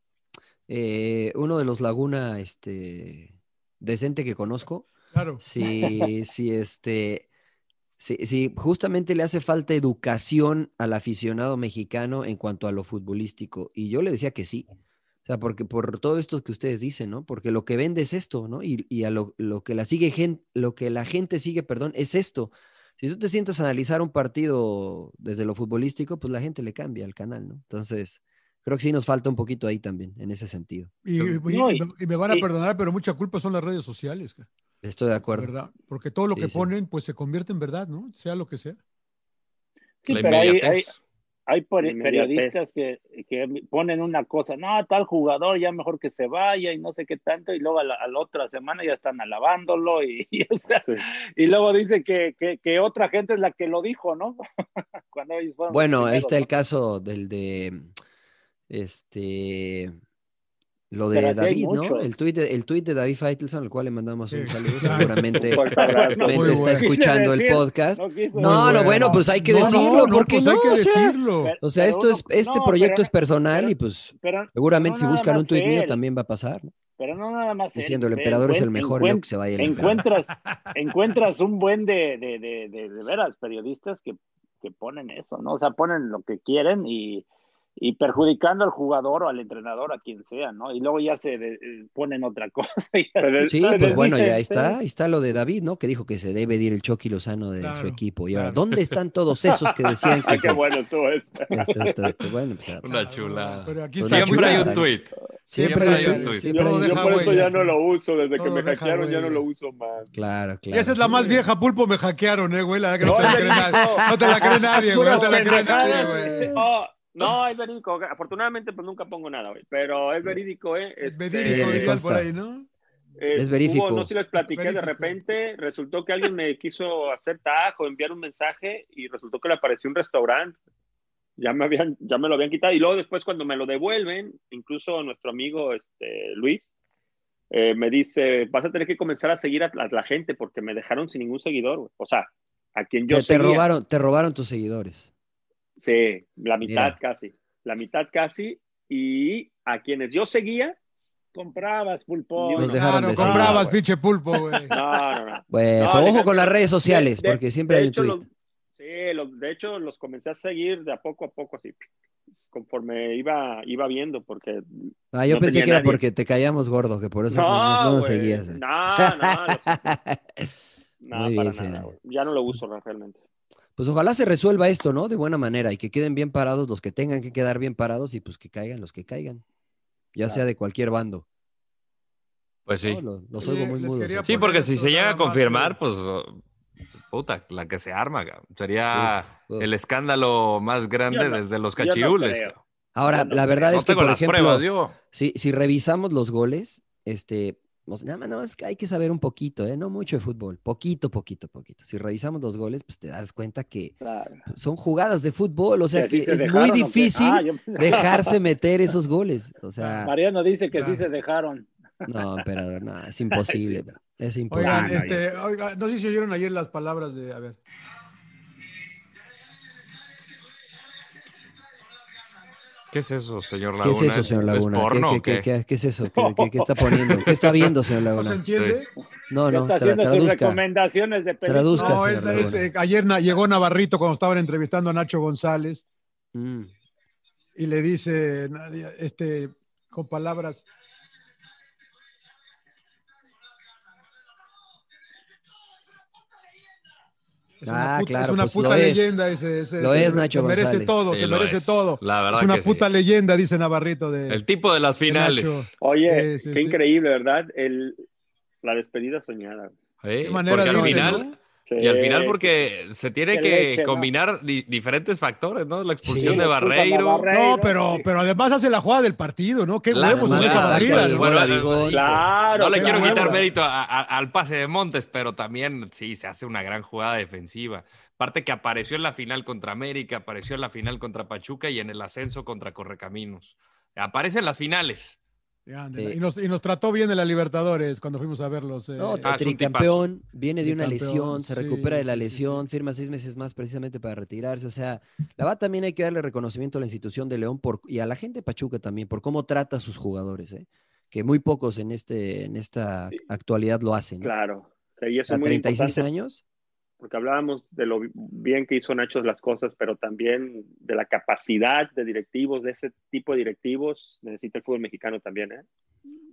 B: eh, uno de los Laguna, este, decente que conozco,
C: Claro.
B: si, si este, si, si justamente le hace falta educación al aficionado mexicano en cuanto a lo futbolístico. Y yo le decía que sí. O sea, porque por todo esto que ustedes dicen, ¿no? Porque lo que vende es esto, ¿no? Y, y a lo, lo que la sigue gen- lo que la gente sigue, perdón, es esto. Si tú te sientas a analizar un partido desde lo futbolístico, pues la gente le cambia al canal, ¿no? Entonces, creo que sí nos falta un poquito ahí también, en ese sentido.
C: Y, y-
E: No,
C: y
E: y-
C: me- van a perdonar, pero mucha culpa son las redes sociales,
B: Estoy de acuerdo.
C: ¿verdad? Porque todo lo
B: Sí,
C: que
B: sí.
C: ponen, pues se convierte en verdad, ¿no? Sea lo que sea.
E: Sí,
D: La
E: pero hay. Hay periodistas que, que ponen una cosa, no, tal jugador ya mejor que se vaya y no sé qué tanto, y luego a la, a la otra semana ya están alabándolo y, (laughs) y, o sea,
A: Sí.
E: y luego dice que, que, que otra gente es la que lo dijo, ¿no? (laughs) Cuando ellos
B: Bueno, ahí está el caso del de este lo de
E: Pero
B: David, ¿no? El tuit de, el tuit de David Faitelson, al cual le mandamos un (laughs) saludo, seguramente, está
C: bueno.
B: escuchando el podcast.
E: no
B: No, bueno, pues hay que
C: No,
B: decirlo,
C: no, no,
B: ¿por qué
C: pues
B: no?
C: hay que
B: O sea,
C: decirlo.
B: O sea, esto es, este
E: no,
B: proyecto
E: pero-
B: es personal
E: pero-
B: y pues
E: pero-
B: seguramente si buscan un tuit
E: más
B: mío también va a pasar, ¿no?
E: Pero no nada más
B: Diciendo el emperador es el mejor y que se vaya el
E: encuentras, (laughs) encuentras un buen de, de, de, de, de veras periodistas que, que ponen eso, ¿no? O sea, ponen lo que quieren y, y perjudicando al jugador o al entrenador, a quien sea, ¿no? Y luego ya se de- eh, ponen otra (laughs) cosa. y así.
B: Sí, pues bueno, ya está, ahí está lo de David, ¿no? Que dijo que se debe de ir el Chucky Lozano de su equipo. Y ahora,
C: claro.
B: ¿dónde están todos (laughs) esos que decían que
A: Ay, qué
B: se-
A: bueno estuvo eso. (laughs)
B: este, este, este, bueno, pues, ah,
D: Una chulada.
C: Pero aquí está
D: Siempre hay un tweet.
B: Siempre
D: Siempre
B: hay un
D: un tuit.
B: siempre
C: Todo
B: hay un
A: Yo por eso ya no lo uso, desde que me hackearon ya no lo uso más.
B: Claro,
C: Y
B: claro.
C: esa es la más vieja, Pulpo, me hackearon, eh, güey. La que no,
A: No,
C: te la
A: es
C: cree nadie.
A: verídico.
C: No te la cree nadie, güey. No te la cree nadie, güey.
A: No, es verídico. Afortunadamente, pues nunca pongo nada, güey. Pero es verídico, ¿eh?
C: Es
A: Este,
C: verídico,
B: consta.
C: por ahí, ¿no?
A: eh,
B: Es verífico.
A: hubo- no sé si les platiqué, de repente resultó que alguien me quiso hacer tajo, enviar un mensaje y resultó que le apareció un restaurante. Ya me, habían, ya me lo habían quitado. Y luego después cuando me lo devuelven, incluso nuestro amigo este, Luis eh, me dice, vas a tener que comenzar a seguir a la, a la gente porque me dejaron sin ningún seguidor. güey. O sea, a quien yo
B: Te, te robaron, te robaron tus seguidores.
A: Sí, la mitad
B: Mira.
A: casi. La mitad casi. Y a quienes yo seguía,
E: Comprabas, pulpo.
B: Los dejaron de seguir.
C: comprabas, pinche Pulpo, güey. (laughs)
A: no, no, no.
B: Bueno,
A: No,
B: pero ojo con las redes sociales,
A: De- de-
B: porque siempre
A: de
B: hay un
A: hecho,
B: tweet.
A: los- sí, los- de hecho los comencé a seguir de a poco a poco así. conforme iba, iba viendo, porque...
B: Ah, yo
A: no
B: pensé
A: tenía
B: que era
A: nadie.
B: porque te caíamos gordo, que por eso no, no nos
A: güey,
B: seguías.
A: No, no, no, (laughs)
B: Muy
A: para nada, güey. Ya no lo uso realmente.
B: Pues ojalá se resuelva esto, ¿no? De buena manera y que queden bien parados los que tengan que quedar bien parados y pues que caigan los que caigan, ya sea de cualquier bando.
D: Pues sí.
B: ¿no? Los, oigo muy mudos. ¿eh?
D: Sí, porque si se llega a confirmar, pues puta, la que se arma, cabrón. sería
B: Uf, uf.
D: el escándalo más grande
A: no-
D: desde los
A: no
D: cachirules.
B: Ahora,
A: no
B: la verdad
D: No
B: es que, por ejemplo,
D: pruebas
B: si, si revisamos los goles, este, nada más, nada más que hay que saber un poquito, ¿eh? No mucho de fútbol, poquito, poquito, poquito. Si revisamos los goles, pues te das cuenta que
E: Claro.
B: son jugadas de fútbol, o sea que
E: se
B: es
E: dejaron,
B: muy difícil
E: Ah, yo-
B: dejarse (laughs) meter esos goles. O sea,
E: Mariano dice que
C: Claro.
E: sí se dejaron.
B: no, (laughs) emperador, no, es imposible, es
C: Oigan,
B: imposible.
C: este, no sé si oyeron ayer las palabras de, a ver.
D: ¿Qué es eso, señor
B: ¿Qué
D: Laguna?
B: es eso, señor Laguna?
D: ¿Es
B: ¿Qué-
D: porno
B: qué,
D: qué?
B: qué- qué- qué es eso? ¿Qué, qué- qué está poniendo? ¿Qué está viendo, (laughs) señor
C: ¿No se
B: Laguna?
C: entiende?
B: No, no,
E: está haciendo sus
B: traduzca.
E: recomendaciones de películas.
B: Traduzca.
C: No,
B: señor
C: es-
B: Laguna.
C: es, eh, ayer llegó Navarrito cuando estaban entrevistando a Nacho González
B: Mm.
C: y le dice, este, con palabras. Es una
B: Ah,
C: puta,
B: claro,
C: es una
B: pues
C: puta
B: lo es.
C: leyenda ese, ese-
B: Lo
C: ese-
B: es, Nacho
C: se merece
B: González.
C: todo,
D: Sí,
C: se merece
D: es.
C: todo.
D: La verdad
C: es una
D: que
C: puta
D: sí.
C: leyenda, dice Navarrito de,
D: El tipo de las finales.
A: Oye,
C: Sí, sí,
A: qué
C: sí.
A: increíble, ¿verdad? El, la despedida soñada.
D: ¿eh?
C: Qué manera
D: porque
C: de.
A: Sí,
D: y al final
A: sí.
D: porque se tiene que
E: leche, ¿no?
D: combinar di- diferentes factores, ¿no? La expulsión
B: Sí,
D: de Barreiro.
E: Barreiro.
C: No, pero, pero además hace la jugada del partido, ¿no? Qué huevos
D: Bueno.
A: Claro,
D: No le quiero quitar mérito a- a- al pase de Montes, pero también sí, se hace una gran jugada defensiva. Aparte que apareció en la final contra América, apareció en la final contra Pachuca y en el ascenso contra Correcaminos. Aparece en las finales.
C: Grande,
B: Sí.
C: Y, nos, y nos trató bien en la Libertadores cuando fuimos a verlos. eh.
B: No,
D: Ah, un
B: tricampeón, viene de una lesión, se
C: sí,
B: recupera de la
C: sí, sí,
B: lesión, firma seis meses más precisamente para retirarse. O sea, la verdad también hay que darle reconocimiento a la institución de León por, y a la gente de Pachuca también por cómo trata a sus jugadores, ¿eh? que muy pocos en, este, en esta actualidad lo hacen. ¿no?
A: Claro. Y eso
B: A
A: es muy
B: 36
A: importante
B: años.
A: Porque hablábamos de lo bien que hizo Nacho las cosas, pero también de la capacidad de directivos, de ese tipo de directivos, necesita el fútbol mexicano también, ¿eh?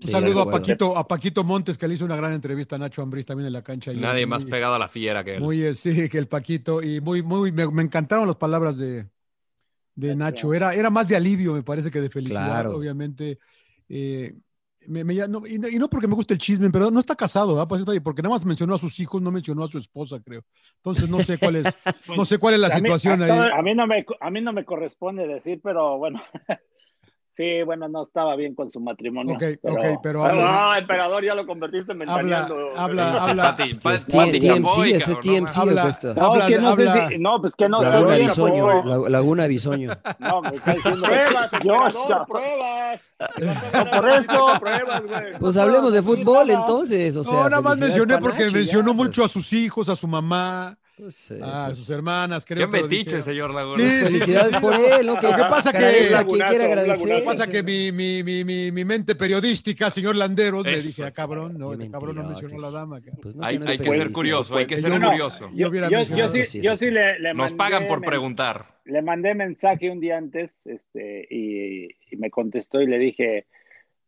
C: Un saludo a. Paquito, a Paquito Montes, que le hizo una gran entrevista a Nacho Ambriz también en la cancha.
D: Nadie
C: muy-
D: más pegado a la fiera que él.
C: Muy, eh, sí, que el Paquito. Y muy, muy, me, me encantaron las palabras de, de Nacho. Era, era más de alivio, me parece, que de felicidad,
B: Claro.
C: obviamente. Eh, me- me- no- y, no, y no porque me guste el chisme, pero no está casado. Pues porque nada más mencionó a sus hijos, no mencionó a su esposa, creo. Entonces no sé cuál es, (laughs) no sé cuál es la
E: A mí-
C: situación
E: a,
C: ahí.
E: a mí no me, a mí no me corresponde decir, pero bueno. (laughs) Sí, bueno, no estaba bien con su matrimonio.
C: Ok,
E: pero-
C: ok, pero
A: No,
C: habla,
A: emperador, ya lo convertiste en
C: habla,
A: ventaneando.
C: habla, habla,
B: TMC,
D: Chapoy,
B: eso es
D: cabrón, no
B: TMC,
C: Habla-.
E: No, es que no sé si. No, pues que no
B: Laguna
E: oye,
B: Bisoño. La- Laguna Bisoño.
E: No, me está diciendo.
A: Pruebas,
E: Yo,
A: emperador, pruebas.
E: Por eso.
A: Pruebas, güey.
B: Pues hablemos de fútbol entonces. O sea,
C: no, nada más mencioné porque mencionó mucho a sus hijos, a su mamá,
B: Pues, eh,
C: a
B: pues,
C: sus hermanas,
D: Qué
C: creo. pero
D: metiche,
C: dije-
D: señor Laguna.
C: Sí,
B: Felicidades
C: sí.
B: por él, ¿no?
C: Lo que pasa que-. Lo que pasa que mi, mi, mi, mi, mi mente periodística, señor Landeros, me dije, ah, cabrón, no,
B: Qué
C: este cabrón no mencionó la dama.
B: Pues no,
D: Hay,
B: que no
D: hay que ser curioso, hay que ser
C: yo no-
D: curioso.
C: yo
E: Yo, yo, sí,
B: sí,
E: sí
B: sí.
E: le, le
D: Nos
E: mandé
D: pagan por preguntar.
E: Le mandé mensaje un día antes este, y, y me contestó y le dije,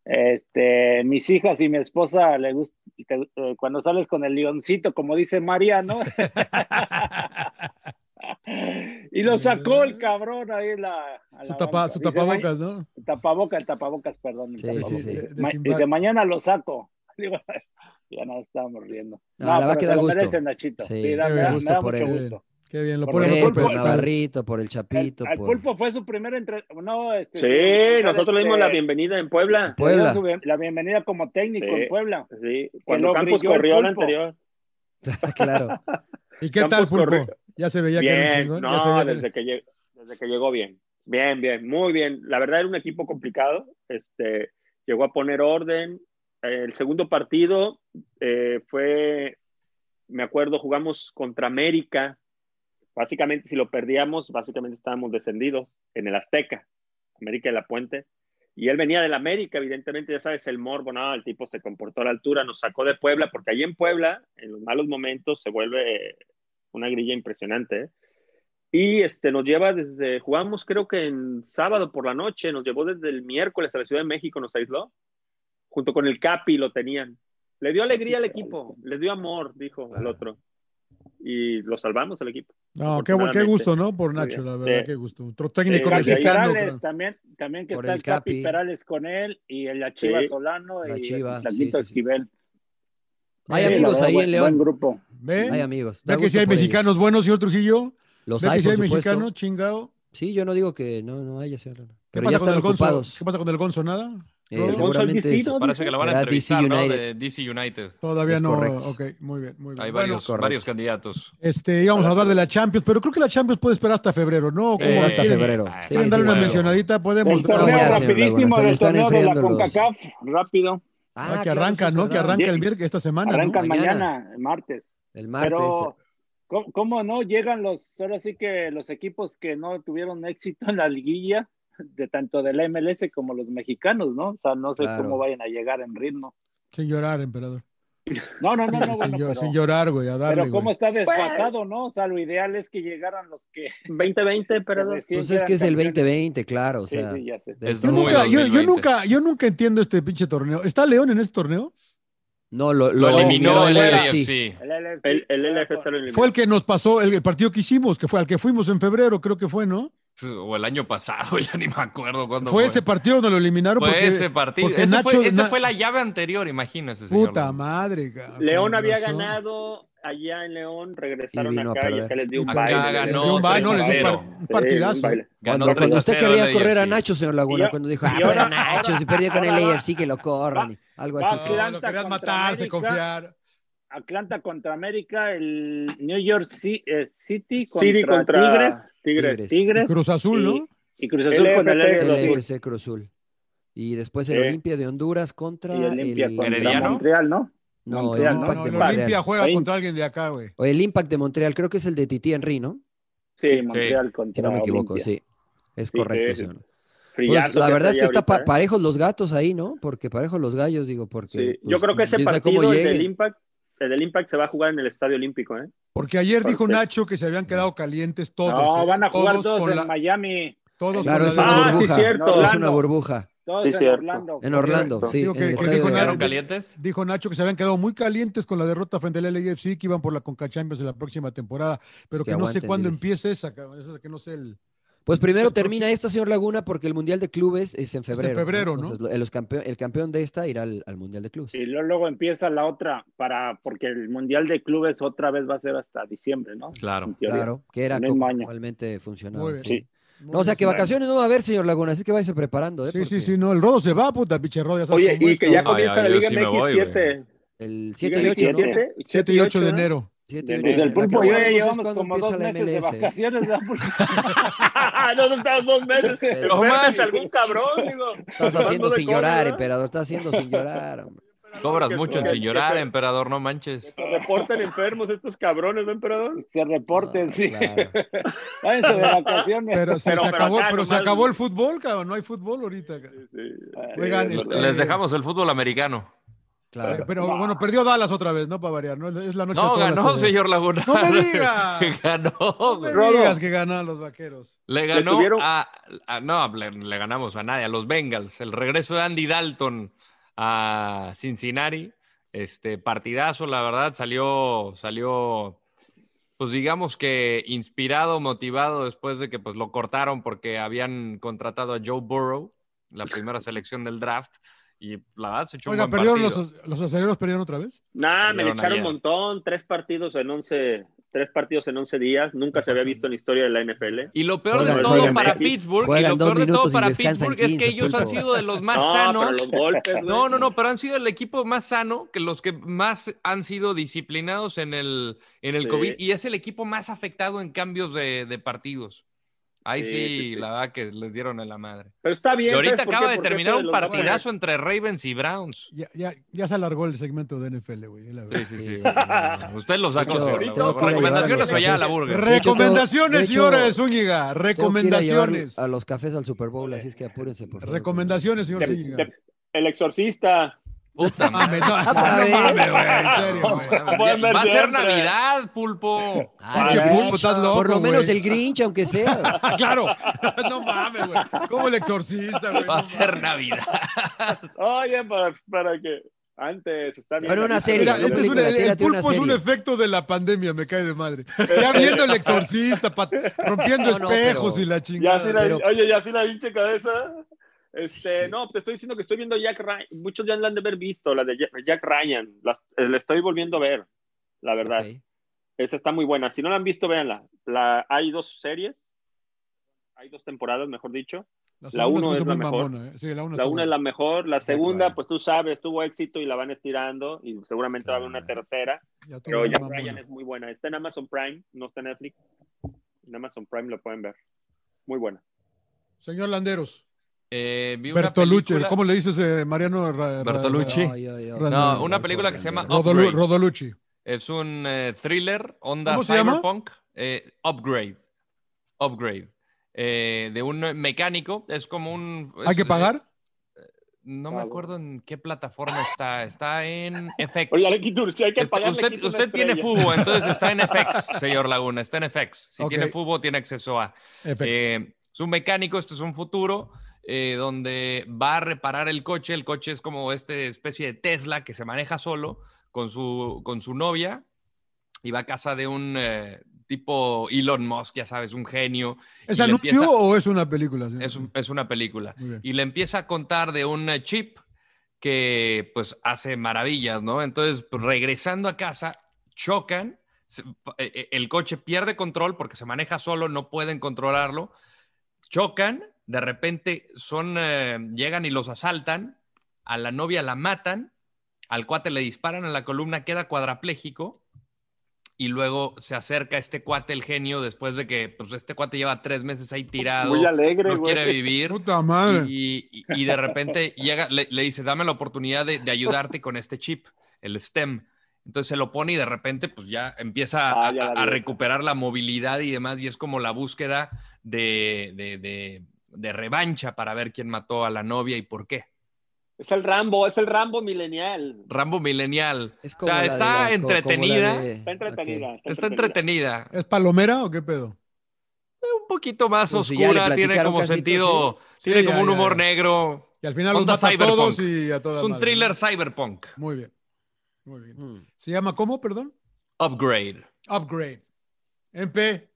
E: este, mis hijas y mi esposa le gusta eh, cuando sales con el leoncito, como dice Mariano. (laughs) y lo sacó el (laughs) cabrón ahí la, a
C: Su,
E: la
C: tapa, su
E: Dice,
C: tapabocas, ¿no?
E: "Ma- Tapabocas, el tapabocas, perdón. el
B: Sí,
E: tapabocas".
B: sí, sí.
C: de
E: Ma-
C: Simba-
E: dice, mañana lo saco. (laughs) Digo, ya nos estábamos riendo.
B: No, la verdad
E: pero
B: que
E: se
B: da
E: lo
B: gusto.
E: merece, Nachito.
B: Sí,
E: Sí, da-
C: qué
E: me da,
B: gusto
E: me da
B: por
E: mucho
B: él.
E: gusto.
C: Qué bien, lo
E: Por
B: Por
C: ponemos
B: él,
C: por
B: por
E: pulpo-
B: Navarrito, por el
E: El,
B: Chapito,
E: el
B: por
E: pulpo fue su primer entre... no, este,
A: Sí,
E: su-
A: nosotros le dimos
E: este,
A: la bienvenida en Puebla.
B: Puebla.
E: su bien- la bienvenida como técnico
A: Sí.
E: en Puebla.
A: Sí, cuando Campos
E: el
A: corrió el
E: pulpo.
A: anterior. (laughs)
B: claro.
C: ¿Y qué tal,
A: Campos
C: Pulpo?
A: corre-
C: Ya se veía que era un
A: Bien,
C: chingón. ya se
A: no,
C: veía
A: desde que, llegó, desde que llegó bien. Bien, bien, muy bien. La verdad era un equipo complicado. Este, llegó a poner orden. El segundo partido eh, fue, me acuerdo, jugamos contra América. Básicamente, si lo perdíamos, básicamente estábamos descendidos en el Azteca, América de la Puente. Y él venía del América, evidentemente, ya sabes, el morbo, no, el tipo se comportó a la altura, nos sacó de Puebla, porque ahí en Puebla, en los malos momentos, se vuelve una grilla impresionante. ¿eh? Y este, nos lleva desde, jugamos creo que en sábado por la noche, nos llevó desde el miércoles a la Ciudad de México, nos aisló, junto con el Capi lo tenían. Le dio alegría al equipo, le dio amor, dijo el otro. Y lo salvamos al equipo.
C: No, qué, qué gusto, ¿no? Por Nacho, la verdad,
A: Sí.
C: qué gusto. Otro técnico
A: Sí,
C: mexicano.
E: Perales,
C: pero-
E: también, también que
B: Por
E: está
B: el
E: el Capi,
B: Capi.
E: Perales con él y el la Chiva
A: Sí.
E: Solano
B: La
E: y
B: Chiva,
E: el Flaquito
B: sí, sí, sí.
E: Esquivel.
B: Hay amigos
E: verdad,
B: ahí
E: buen-
B: en León.
E: Buen grupo.
C: ¿Ve?
B: Hay amigos.
C: ¿Ve que si hay
B: por ellos.
C: mexicanos buenos, señor Trujillo?
B: Los
C: ¿Ve
B: hay,
C: que si hay mexicanos, chingado?
B: Sí, yo no digo que no, no haya, señor.
C: ¿Qué
B: Pero
C: pasa
B: ya
C: con
B: están
C: el Gonzo?
B: ocupados.
C: ¿Qué pasa con el Gonzo? ¿Nada?
B: Eh, seguramente es-
D: Parece que lo van a
B: Era
D: entrevistar,
B: DC
D: ¿no?
B: United.
D: De DC United.
C: Todavía
B: Es
C: no.
B: correcto.
C: Ok, muy bien, muy bien.
D: Hay
C: Bueno,
D: varios,
B: correcto.
D: varios candidatos.
C: este, íbamos a hablar de la Champions, pero creo que la Champions puede esperar hasta febrero, ¿no? ¿Cómo
B: Eh, hasta
C: ¿Quieren-
B: febrero.
D: Ah,
B: Sí,
C: ¿Quieren
B: sí,
C: darle una
B: sí.
C: mencionadita? Podemos.
E: El torneo
B: señor
E: rapidísimo
B: están
E: torneo de la CONCACAF, rápido.
B: Ah,
C: Ah, que arranca,
B: sí,
C: ¿no? Que arranca el miércoles esta semana. ¿no?
E: Arrancan
B: Mañana.
E: mañana, el martes.
B: El martes.
E: Pero, ¿cómo, cómo no llegan los, ahora sí que los equipos que no tuvieron éxito en la liguilla, de tanto de la MLS como los mexicanos, ¿no? O sea, no sé
B: Claro.
E: cómo vayan a llegar en ritmo.
C: Sin llorar, emperador.
E: No, no, no, no,
C: sin,
E: bueno,
C: llo-
E: pero,
C: sin llorar, güey, a darle.
E: pero cómo
C: güey.
E: está desfasado, ¿no? O sea, lo ideal es que llegaran los que (laughs)
A: 2020, pero
B: Pues es que es el
E: campeones.
B: 2020, claro. O sea,
E: sí, ya sé.
B: del
D: Es
C: Yo nunca, yo, yo
D: 2020.
C: nunca, yo nunca entiendo este pinche torneo. ¿Está León en este torneo?
B: No, lo,
D: Lo
B: lo
D: eliminó el
B: el
D: LFC.
B: sí.
E: El LFC,
A: el, el LFC lo eliminó.
C: Fue el que nos pasó, el, el partido que hicimos, que fue al que fuimos en febrero, creo que fue, ¿no?
D: O el año pasado, (laughs) ya ni me acuerdo cuándo
C: Fue
D: fue.
C: ese partido donde lo eliminaron.
D: Fue
C: porque,
D: ese partido.
C: porque
D: Ese,
C: Nacho-
D: fue, esa
C: Na-
D: fue la llave anterior, imagínese. señor
C: Puta madre. cabrón,
A: León había
C: razón.
A: ganado allá en León, regresaron acá y acá les dio un
D: Acá
A: baile.
D: ganó
C: un baile, no, le dio un
D: 3-0.
C: par- un partidazo.
A: Sí.
D: Ganó
B: Cuando, cuando
D: 3
B: usted
D: 0
B: quería correr a. Nacho, señor Laguna, cuando dijo, ah, pero Nacho, si perdió con el AFC, que lo corran. Algo
E: va-
B: así.
C: No, querías
E: contra
C: matarse,
E: América.
C: confiar.
E: Atlanta contra América, el New York eh, City contra,
A: City contra
E: Tigres,
A: Tigres.
B: Tigres.
E: Tigres
C: Y Cruz Azul, ¿no?
E: y Cruz Azul con el
A: LFC,
B: El Cruz Azul. Y después el. Olimpia de Honduras contra
E: y Olimpia
B: el...
E: contra. Montreal, ¿no?
B: No, el
E: Montreal,
C: No,
B: Impact
C: no,
B: de
C: el
B: Montreal.
C: Olimpia juega
E: Ahí.
C: contra alguien de acá, güey.
B: O el Impact de Montreal, creo que es el de Titi Henry, ¿no?
E: Sí, Montreal contra
B: Si no me equivoco,
E: Olimpia.
B: sí. Es
A: Sí,
B: correcto,
A: sí,
B: señor. Pues, la verdad es que
A: traía
B: está pa-
A: ahorita, ¿eh?
B: parejos los gatos ahí, ¿no? Porque parejos los gallos, digo, porque...
A: Sí,
B: pues,
A: Yo creo que ese
B: sabe cómo
A: partido, el del. Impact, el del Impact se va a jugar en el Estadio Olímpico, ¿eh?
C: Porque ayer dijo. Nacho que se habían quedado calientes todos.
E: No,
C: ¿eh?
E: van a jugar todos, en
C: la-
E: Miami,
C: Todos
B: Claro,
C: con
B: es
C: la-
B: una
A: Ah, sí, cierto.
B: Es una burbuja.
E: todos
A: Sí,
E: en
A: cierto.
E: Orlando.
B: En Orlando, sí.
C: Digo que- que dijo Nacho-
D: ¿Quedaron
B: Orlando.
D: calientes?
C: Dijo Nacho que se habían quedado muy calientes con la derrota frente al LAFC que iban por la Conca Champions en la próxima temporada, pero
B: Que
C: que, no sé cuándo
B: diles.
C: empieza esa, cabrón, esa que no sé el
B: Pues primero termina
C: próximo-
B: esta, señor Laguna, porque el Mundial de Clubes es en febrero.
C: febrero, ¿no?
B: Entonces, lo- los campeón- el campeón de esta irá al, al Mundial de Clubes.
E: Y luego, empieza la otra, para porque el Mundial de Clubes otra vez va a ser hasta diciembre, ¿no?
D: Claro.
E: En.
B: Claro, que era como normalmente funcionaba.
C: Muy bien.
B: sí.
C: Muy
B: No, o sea que
C: sí.
B: vacaciones no va a haber, señor Laguna, así que váyase preparando. ¿eh?
C: Sí, sí,
B: Porque
C: sí, no, el rodo se va, puta, pinche rodo, ya sabes
A: Oye,
C: cómo
A: y
C: es,
A: que ya comienza
D: Ay,
A: la Liga
D: sí
A: MX 7.
B: El 7 y 8, ¿no?
A: 7,
C: 7 y 8 de enero.
B: 7 y
C: De
B: 8.
E: Desde el pulpo
B: no
E: ya
B: es
E: llevamos como dos meses de vacaciones. ¿verdad? (laughs)
A: no, no estás dos meses. (laughs)
B: Pero más.
A: algún cabrón, digo.
B: Estás haciendo sin llorar,
A: ¿no?
B: emperador. Estás haciendo sin llorar. hombre. (laughs)
D: Cobras mucho en sin llorar,
A: se-
D: emperador, no manches.
A: Se reportan enfermos estos cabrones, ¿no, emperador?
E: Se reporten, sí.
B: Claro.
E: Váyanse de vacaciones.
C: Pero, se,
A: Pero-
C: se
A: pero
C: acabó,
A: acá
C: pero se acabó el fútbol, cabrón, no hay fútbol ahorita. Oigan,
A: Sí,
C: este-
D: Les dejamos el fútbol americano.
B: Claro.
C: Pero bueno, perdió Dallas otra vez, ¿no? Para variar, ¿no? Es la noche
D: No, ganó, señor Laguna.
C: No me (laughs) diga.
D: ganó.
C: No me digas que ganan los vaqueros.
D: Le ganó a- No, le, le ganamos a nadie, a los Bengals. El regreso de Andy Dalton a Cincinnati. Este partidazo, la verdad, salió, salió, pues digamos que inspirado, motivado después de que pues lo cortaron porque habían contratado a Joe Burrow, la primera selección del draft, y la verdad se echó
C: Oiga,
D: un buen
C: ¿perdieron
D: partido.
C: los, los aceleros perdieron otra vez?
A: Nah, me le echaron un montón. Tres partidos en 11, tres partidos en 11 días. Nunca se había visto en la historia de la NFL.
D: Y lo peor
B: Juegan-
D: de todo
B: juegan-
D: para Pittsburgh, y lo peor de todo para Pittsburgh es que
B: 15,
D: ellos han sido de los (laughs) más
A: no,
D: sanos.
A: pero los golpes, güey.
D: No, no, no, pero han sido el equipo más sano, que los que más han sido disciplinados en el, en el
A: Sí.
D: COVID, y es el equipo más afectado en cambios de, de partidos. Ahí sí,
A: Sí, sí, sí.
D: la verdad que les dieron en la madre.
A: Pero está
D: Y
A: bien.
D: ahorita
A: ¿sabes por
D: acaba
A: qué?
D: de terminar un partidazo entre Ravens y Browns.
C: Ya, ya, ya se alargó el segmento de NFL, güey.
D: Sí, sí, sí. (laughs) Usted lo sacó. ¿Recomendaciones ya a la burger?
C: Recomendaciones, señores Zúñiga. Recomendaciones.
B: A los cafés al Super Bowl, así es que apúrense, por favor.
C: Recomendaciones, señor Zúñiga.
A: El exorcista.
D: Puta
C: Mames,
D: madre. (laughs)
C: no,
B: para
C: no
B: ver.
C: mames, güey, en serio, güey.
E: Pueden ver
D: Va a ser
E: siempre.
D: Navidad, pulpo.
B: Ah,
C: Pinche
B: el
C: pulpo, estás loco,
B: Por lo menos el Grinch, aunque sea. (laughs)
C: claro. No mames, güey. Como el exorcista, güey.
D: Va a
C: no
D: ser
C: mames.
D: Navidad.
A: Oye, para, para que antes está bien.
B: Pero una serie,
C: este es un-
B: película,
C: el, pulpo es un efecto de la pandemia, me cae de madre. (laughs) Ya viendo el exorcista, rompiendo
B: No, no,
C: espejos
B: pero-
C: y la
A: Ya
C: chingada.
A: sí la,
B: Pero-
A: Oye, ya sí la hinche cabeza. Este,
B: Sí.
A: no, te estoy diciendo que estoy viendo Jack Ryan. Muchos ya la han de haber visto, la de Jack, Ryan. Las, eh, la estoy volviendo a ver, la verdad.
B: Ok.
A: Esa está muy buena. Si no la han visto, véanla. La, hay dos series. Hay dos temporadas, mejor dicho. la
C: segunda
A: uno
C: se me hizo
A: es la mejor.
C: mamona, ¿eh? Sí, la uno
A: La
C: está
A: una es
C: buena.
A: la mejor. La segunda, pues tú sabes, tuvo éxito y la van estirando. Y seguramente va a haber una
B: Claro.
A: tercera.
C: Ya
A: Pero Jack
C: mamona.
A: Ryan es muy buena. Está en Amazon Prime, no está en Netflix. En Amazon Prime lo pueden ver. Muy buena.
C: Señor Landeros,
D: Eh, vi una
C: Bertolucci,
D: película-
C: ¿cómo le dices, eh, Mariano? Ra-
D: Bertolucci.
C: ra-
D: No, una película que se llama
C: Rodolu-
D: Upgrade.
C: Rodolucci.
D: Es un eh, thriller, onda
C: ¿Cómo se llama?
D: cyberpunk, eh, Upgrade. Upgrade. Eh, de un mecánico, es como un...
C: ¿Hay
D: es-
C: que pagar?
D: No me acuerdo en qué plataforma está. Está en FX.
A: Oye, le quito- si hay que pagar,
D: usted usted tiene. FUBO, entonces está en FX, (laughs) señor Laguna, está en FX. Si
C: Ok.
D: tiene FUBO, tiene acceso a...
C: FX.
D: Eh, es un mecánico, esto es un futuro eh, donde va a reparar el coche. El coche es como esta especie de Tesla que se maneja solo con su, con su novia y va a casa de un eh, tipo Elon Musk, ya sabes, un genio.
C: ¿Es anuncio
D: empieza-
C: o es una película?
D: Es, es una película. Y le empieza a contar de un eh, chip que pues hace maravillas, ¿no? Entonces, pues, regresando a casa, chocan, el coche pierde control porque se maneja solo, no pueden controlarlo, chocan, de repente son, eh, llegan y los asaltan, a la novia la matan, al cuate le disparan en la columna, queda cuadrapléjico. Y luego se acerca este cuate, el genio, después de que pues, este cuate lleva tres meses ahí tirado
A: Muy alegre,
D: no
A: güey.
D: quiere vivir.
C: Puta madre.
D: Y, y- y de repente llega, le, le dice, dame la oportunidad de, de ayudarte con este chip, el STEM. Entonces se lo pone y de repente pues ya empieza a,
A: Ah,
D: a- a recuperar la movilidad y demás y es como la búsqueda de, de- de- de revancha para ver quién mató a la novia y por qué.
A: Es el Rambo, es el Rambo milenial.
D: Rambo Millennial.
B: Es
D: O sea, está
B: la- co- como la
D: entretenida.
B: de-
A: Está entretenida. Está,
D: Está
A: entretenida.
C: ¿Es palomera o qué pedo?
D: Un poquito más
B: Pues si
D: oscura, tiene como sentido,
C: sí.
D: tiene
C: Sí,
D: como
C: ya,
D: un
C: ya,
D: humor
C: ya.
D: negro.
C: Y al final los mata a todos y a toda
D: Es un
C: madre,
D: thriller cyberpunk.
C: Muy bien. Muy bien.
B: Mm.
C: ¿Se llama cómo, perdón?
D: Upgrade.
C: Upgrade. MP.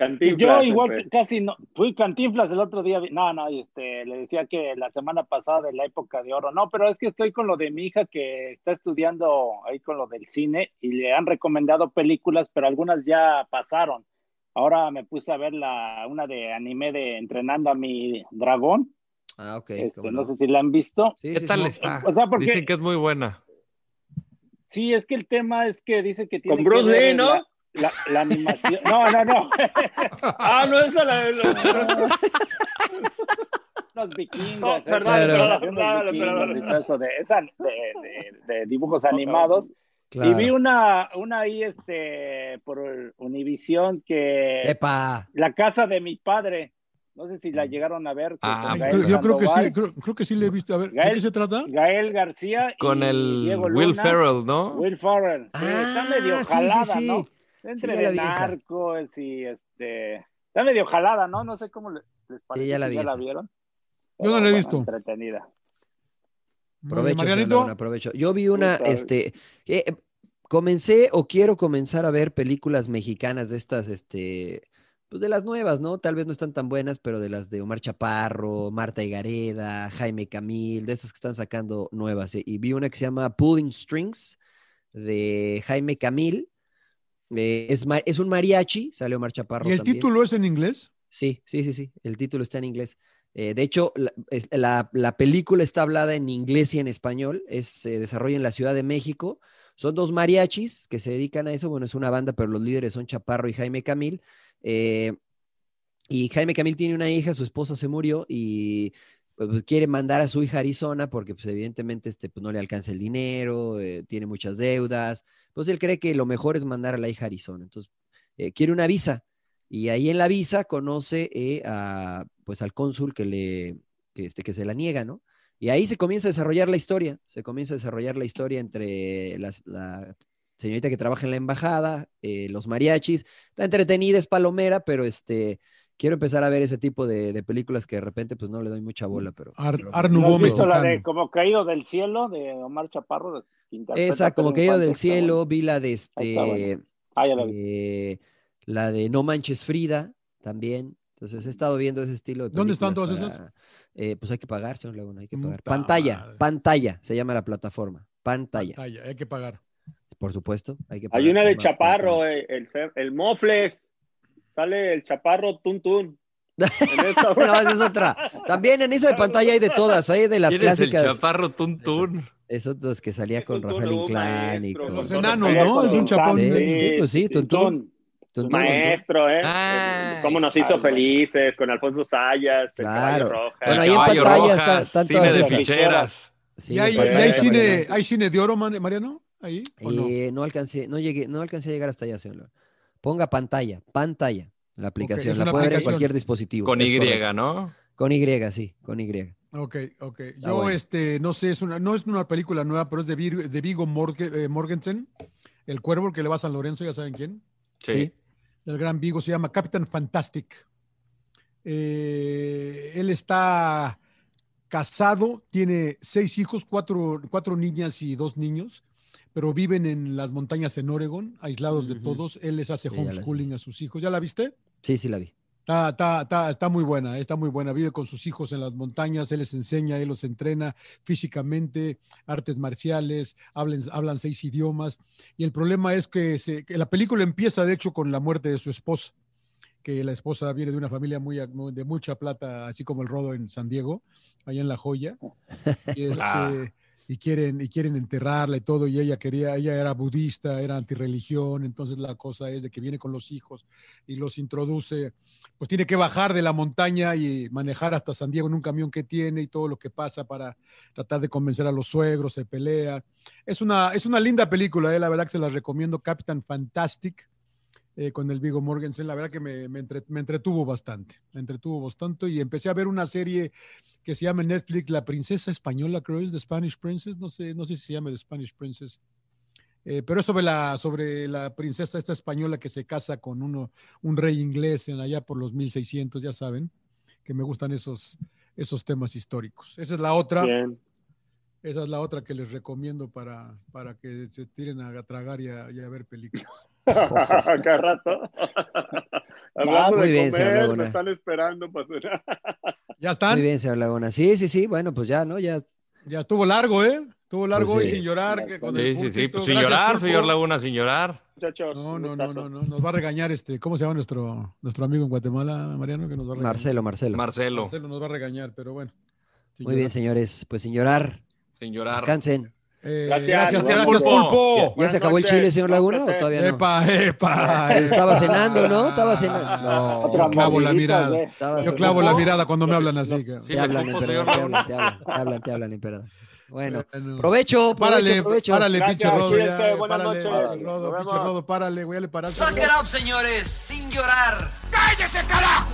A: Cantinflas,
E: Yo igual
A: Pepe.
E: casi no, fui cantinflas el otro día, no, no, este, le decía que la semana pasada de la época de oro, no, pero es que estoy con lo de mi hija que está estudiando ahí con lo del cine y le han recomendado películas, pero algunas ya pasaron. Ahora me puse a ver la, una de anime de Entrenando a mi dragón,
B: Ah, ok.
E: este, no sé si la han visto.
B: Sí,
D: ¿Qué
B: sí,
D: tal
B: sí.
D: está?
E: O sea, porque-
D: Dicen que es muy buena.
E: Sí, es que el tema es que dice que tiene
A: Con Bruce Lee, ¿no?
E: La, la- la animación. No, no, no. (laughs)
A: Ah, no, esa la. la- (laughs)
E: Los vikingos.
A: No,
E: ¿eh?
A: perdón,
E: relación de los de, esa- de- de- de dibujos animados.
B: Claro.
E: Y vi una, una ahí este, por Univisión que
B: Epa.
E: La casa de mi padre. No sé si la llegaron a ver.
D: Ah,
C: yo creo que sí, creo, creo que sí le he visto. A ver, ¿de qué se trata?
E: Gael García
D: Con
E: y
D: el
E: Diego
D: Will
E: Luna.
D: Ferrell, ¿no?
E: Will Ferrell. sí,
B: Ah,
E: está medio
B: sí, sí,
E: jalada,
B: sí.
E: ¿no?
B: Sí,
E: Entre de
B: esa.
E: narcos y este. Está medio jalada, ¿no? No sé cómo le- les parece.
B: ya la
E: si
B: vi
E: ¿Ya la vieron?
C: Yo no la he
E: bueno,
C: visto.
E: Entretenida.
C: Muy bien,
B: Provecho, señor
C: Marianito.
B: Laguna, provecho. Yo vi una,
E: Puta.
B: este, eh, comencé o quiero comenzar a ver películas mexicanas de estas, este, pues de las nuevas, ¿no? Tal vez no están tan buenas, pero de las de Omar Chaparro, Marta Higareda, Jaime Camil, de esas que están sacando nuevas. eh, Y vi una que se llama Pulling Strings de Jaime Camil. Eh, es, es un mariachi, sale Omar Chaparro.
C: ¿Y el
B: también.
C: título es en inglés?
B: Sí, sí, sí, sí. El título está en inglés. Eh, de hecho, la, la- la película está hablada en inglés y en español. Es, se desarrolla en la Ciudad de México. Son dos mariachis que se dedican a eso. Bueno, es una banda, pero los líderes son Chaparro y Jaime Camil. Eh, y Jaime Camil tiene una hija, su esposa se murió y pues, quiere mandar a su hija a Arizona porque pues, evidentemente este, pues, no le alcanza el dinero, eh, tiene muchas deudas. Pues él cree que lo mejor es mandar a la hija a Arizona. Entonces, eh, quiere una visa. Y ahí en la visa conoce eh, a, pues al cónsul que le que, este, que se la niega, ¿no? Y ahí se comienza a desarrollar la historia, se comienza a desarrollar la historia entre las- la señorita que trabaja en la embajada, eh, los mariachis. Está entretenida, es palomera, pero este, quiero empezar a ver ese tipo de, de películas que de repente pues no le doy mucha bola, pero...
C: Ar-
B: pero-
C: Art
E: ¿No
C: Nouveau
E: has visto la de. Como Caído del Cielo de Omar Chaparro?
B: Esa, como caído del cielo, vi la de este...
E: Ah, ya la vi.
B: eh, la de No Manches Frida también. Entonces he estado viendo ese estilo de
C: ¿Dónde están todas
B: para- eh, pues hay que pagar, señor Laguna, hay que pagar. Pantalla,
C: madre.
B: pantalla, se llama la plataforma. Pantalla,
C: Pantalla, hay que pagar.
B: por supuesto, hay que pagar.
A: Hay una de
B: Pa-
A: Chaparro, eh, el, el Mofles. Sale el Chaparro Tun Tun. En esta- (laughs)
B: no, esa es otra. (laughs) También en esa de pantalla hay de todas, hay de las
D: ¿Quién es el
B: clásicas.
D: chaparro Tun Tun?
B: Esos los que salía con Rafael Inclán y con...
C: Los enanos, ¿no? Es un chapón.
B: Sí, pues sí, Tuntún.
E: Tuntún.
A: Tu
B: Tuntún, Tuntún.
A: maestro, ¿eh?
D: Ay,
A: Cómo nos hizo
E: ay,
A: felices con Alfonso Sayas, el
B: Claro.
A: Caballo Roja.
B: Bueno, ahí
D: El
B: en pantalla está- están
D: cine
B: todas
D: de ficheras.
B: Sí,
C: ¿Y hay, y
B: está
C: cine, hay cine de oro, Mariano? ¿Ahí? ¿O no?
B: Eh, no alcancé, no llegué, no alcancé a llegar hasta allá, señor. Ponga pantalla, pantalla, la aplicación. la puede ver en
C: aplicación.
B: cualquier dispositivo.
D: Con Y,
B: correcto.
D: ¿no?
B: Con Y, sí, con Y.
C: Ok, ok.
B: Está
C: Yo,
B: bueno.
C: este, no sé, es una, no es una película nueva, pero es de, Vir- de Vigo eh, Morgensen, el cuervo el que le va a San Lorenzo, ya saben quién.
D: Sí.
C: del gran Vigo, se llama Captain Fantastic. Eh, él está casado, tiene seis hijos, cuatro, cuatro niñas y dos niños, pero viven en las montañas en Oregon, aislados de todos. Él les hace
B: Sí,
C: homeschooling a sus hijos. ¿Ya la viste?
B: Sí, sí la vi.
C: Está, está, está, está muy buena, está muy buena. Vive con sus hijos en las montañas, él les enseña, él los entrena físicamente, artes marciales, hablan, hablan seis idiomas. Y el problema es que, se- que la película empieza, de hecho, con la muerte de su esposa, que la esposa viene de una familia muy, muy- de mucha plata, así como el Rodo en San Diego, allá en La Joya. (laughs) Y, este,
D: Ah.
C: Y quieren, y quieren enterrarla y todo, y ella quería, ella era budista, era antirreligión, entonces la cosa es de que viene con los hijos y los introduce, pues tiene que bajar de la montaña y manejar hasta San Diego en un camión que tiene y todo lo que pasa para tratar de convencer a los suegros, se pelea. Es una, es una linda película, eh, la verdad que se la recomiendo, Captain Fantastic, eh, con el Vigo Mortensen, la verdad que me, me entre- me entretuvo bastante, me entretuvo bastante y empecé a ver una serie que se llama en Netflix La Princesa Española, creo es The Spanish Princess, no sé, no sé si se llama The Spanish Princess. Eh, pero es sobre la, sobre la princesa esta española que se casa con uno, un rey inglés en allá por los 1600, ya saben, que me gustan esos, esos temas históricos. Esa es la otra,
A: Bien.
C: esa es la otra que les recomiendo para, para que se tiren a tragar y a, y a ver películas. (laughs)
A: Cada rato. (laughs) Hablando
B: muy
A: de
B: bien, señor
A: comer,
B: Laguna.
A: me están esperando para cenar. (laughs)
C: ¿Ya están?
B: Muy bien, señor Laguna. Sí, sí, sí. Bueno, pues ya, ¿no? Ya.
C: Ya estuvo largo, ¿eh? Estuvo largo
B: Pues
C: y
B: sí.
C: sin llorar. que con el
D: Sí, sí, sí.
C: pulpito.
D: Pues sin
C: Gracias,
D: llorar, señor Laguna, sin llorar.
A: Muchachos,
C: No, no, no, no, no. Nos va a regañar este, ¿cómo se llama nuestro, nuestro amigo en Guatemala, Mariano? Que nos va a regañar.
B: Marcelo, Marcelo.
D: Marcelo,
C: Marcelo nos va a regañar, pero bueno.
B: Muy bien, señores. Pues sin llorar.
D: sin llorar.
B: Descansen.
C: Eh,
A: Gracias,
C: gracias,
A: gracias,
C: gracias,
D: Pulpo.
C: Pulpo.
B: ¿Ya se acabó el chile, señor Laguna, o todavía no?
C: Epa, epa. (laughs)
B: Estaba cenando, ¿no? Estaba cenando. No.
E: Otra
C: Yo clavo la mirada.
E: ¿eh?
C: Yo clavo la mirada cuando me hablan así. que-
D: Sí,
B: Te hablan,
D: cupo,
B: emperador,
D: señor
B: te hablan, te hablan, te hablan, te hablan, emperador. Bueno, provecho, provecho,
C: Párale,
B: provecho.
C: párale,
A: Gracias,
C: pinche Rodo. ya,
A: buenas
C: párale,
A: noches.
C: pinche. Rodo, párale, güey, ya le paraste.
F: Suck it up, señores, sin llorar.
G: ¡Cállese, carajo!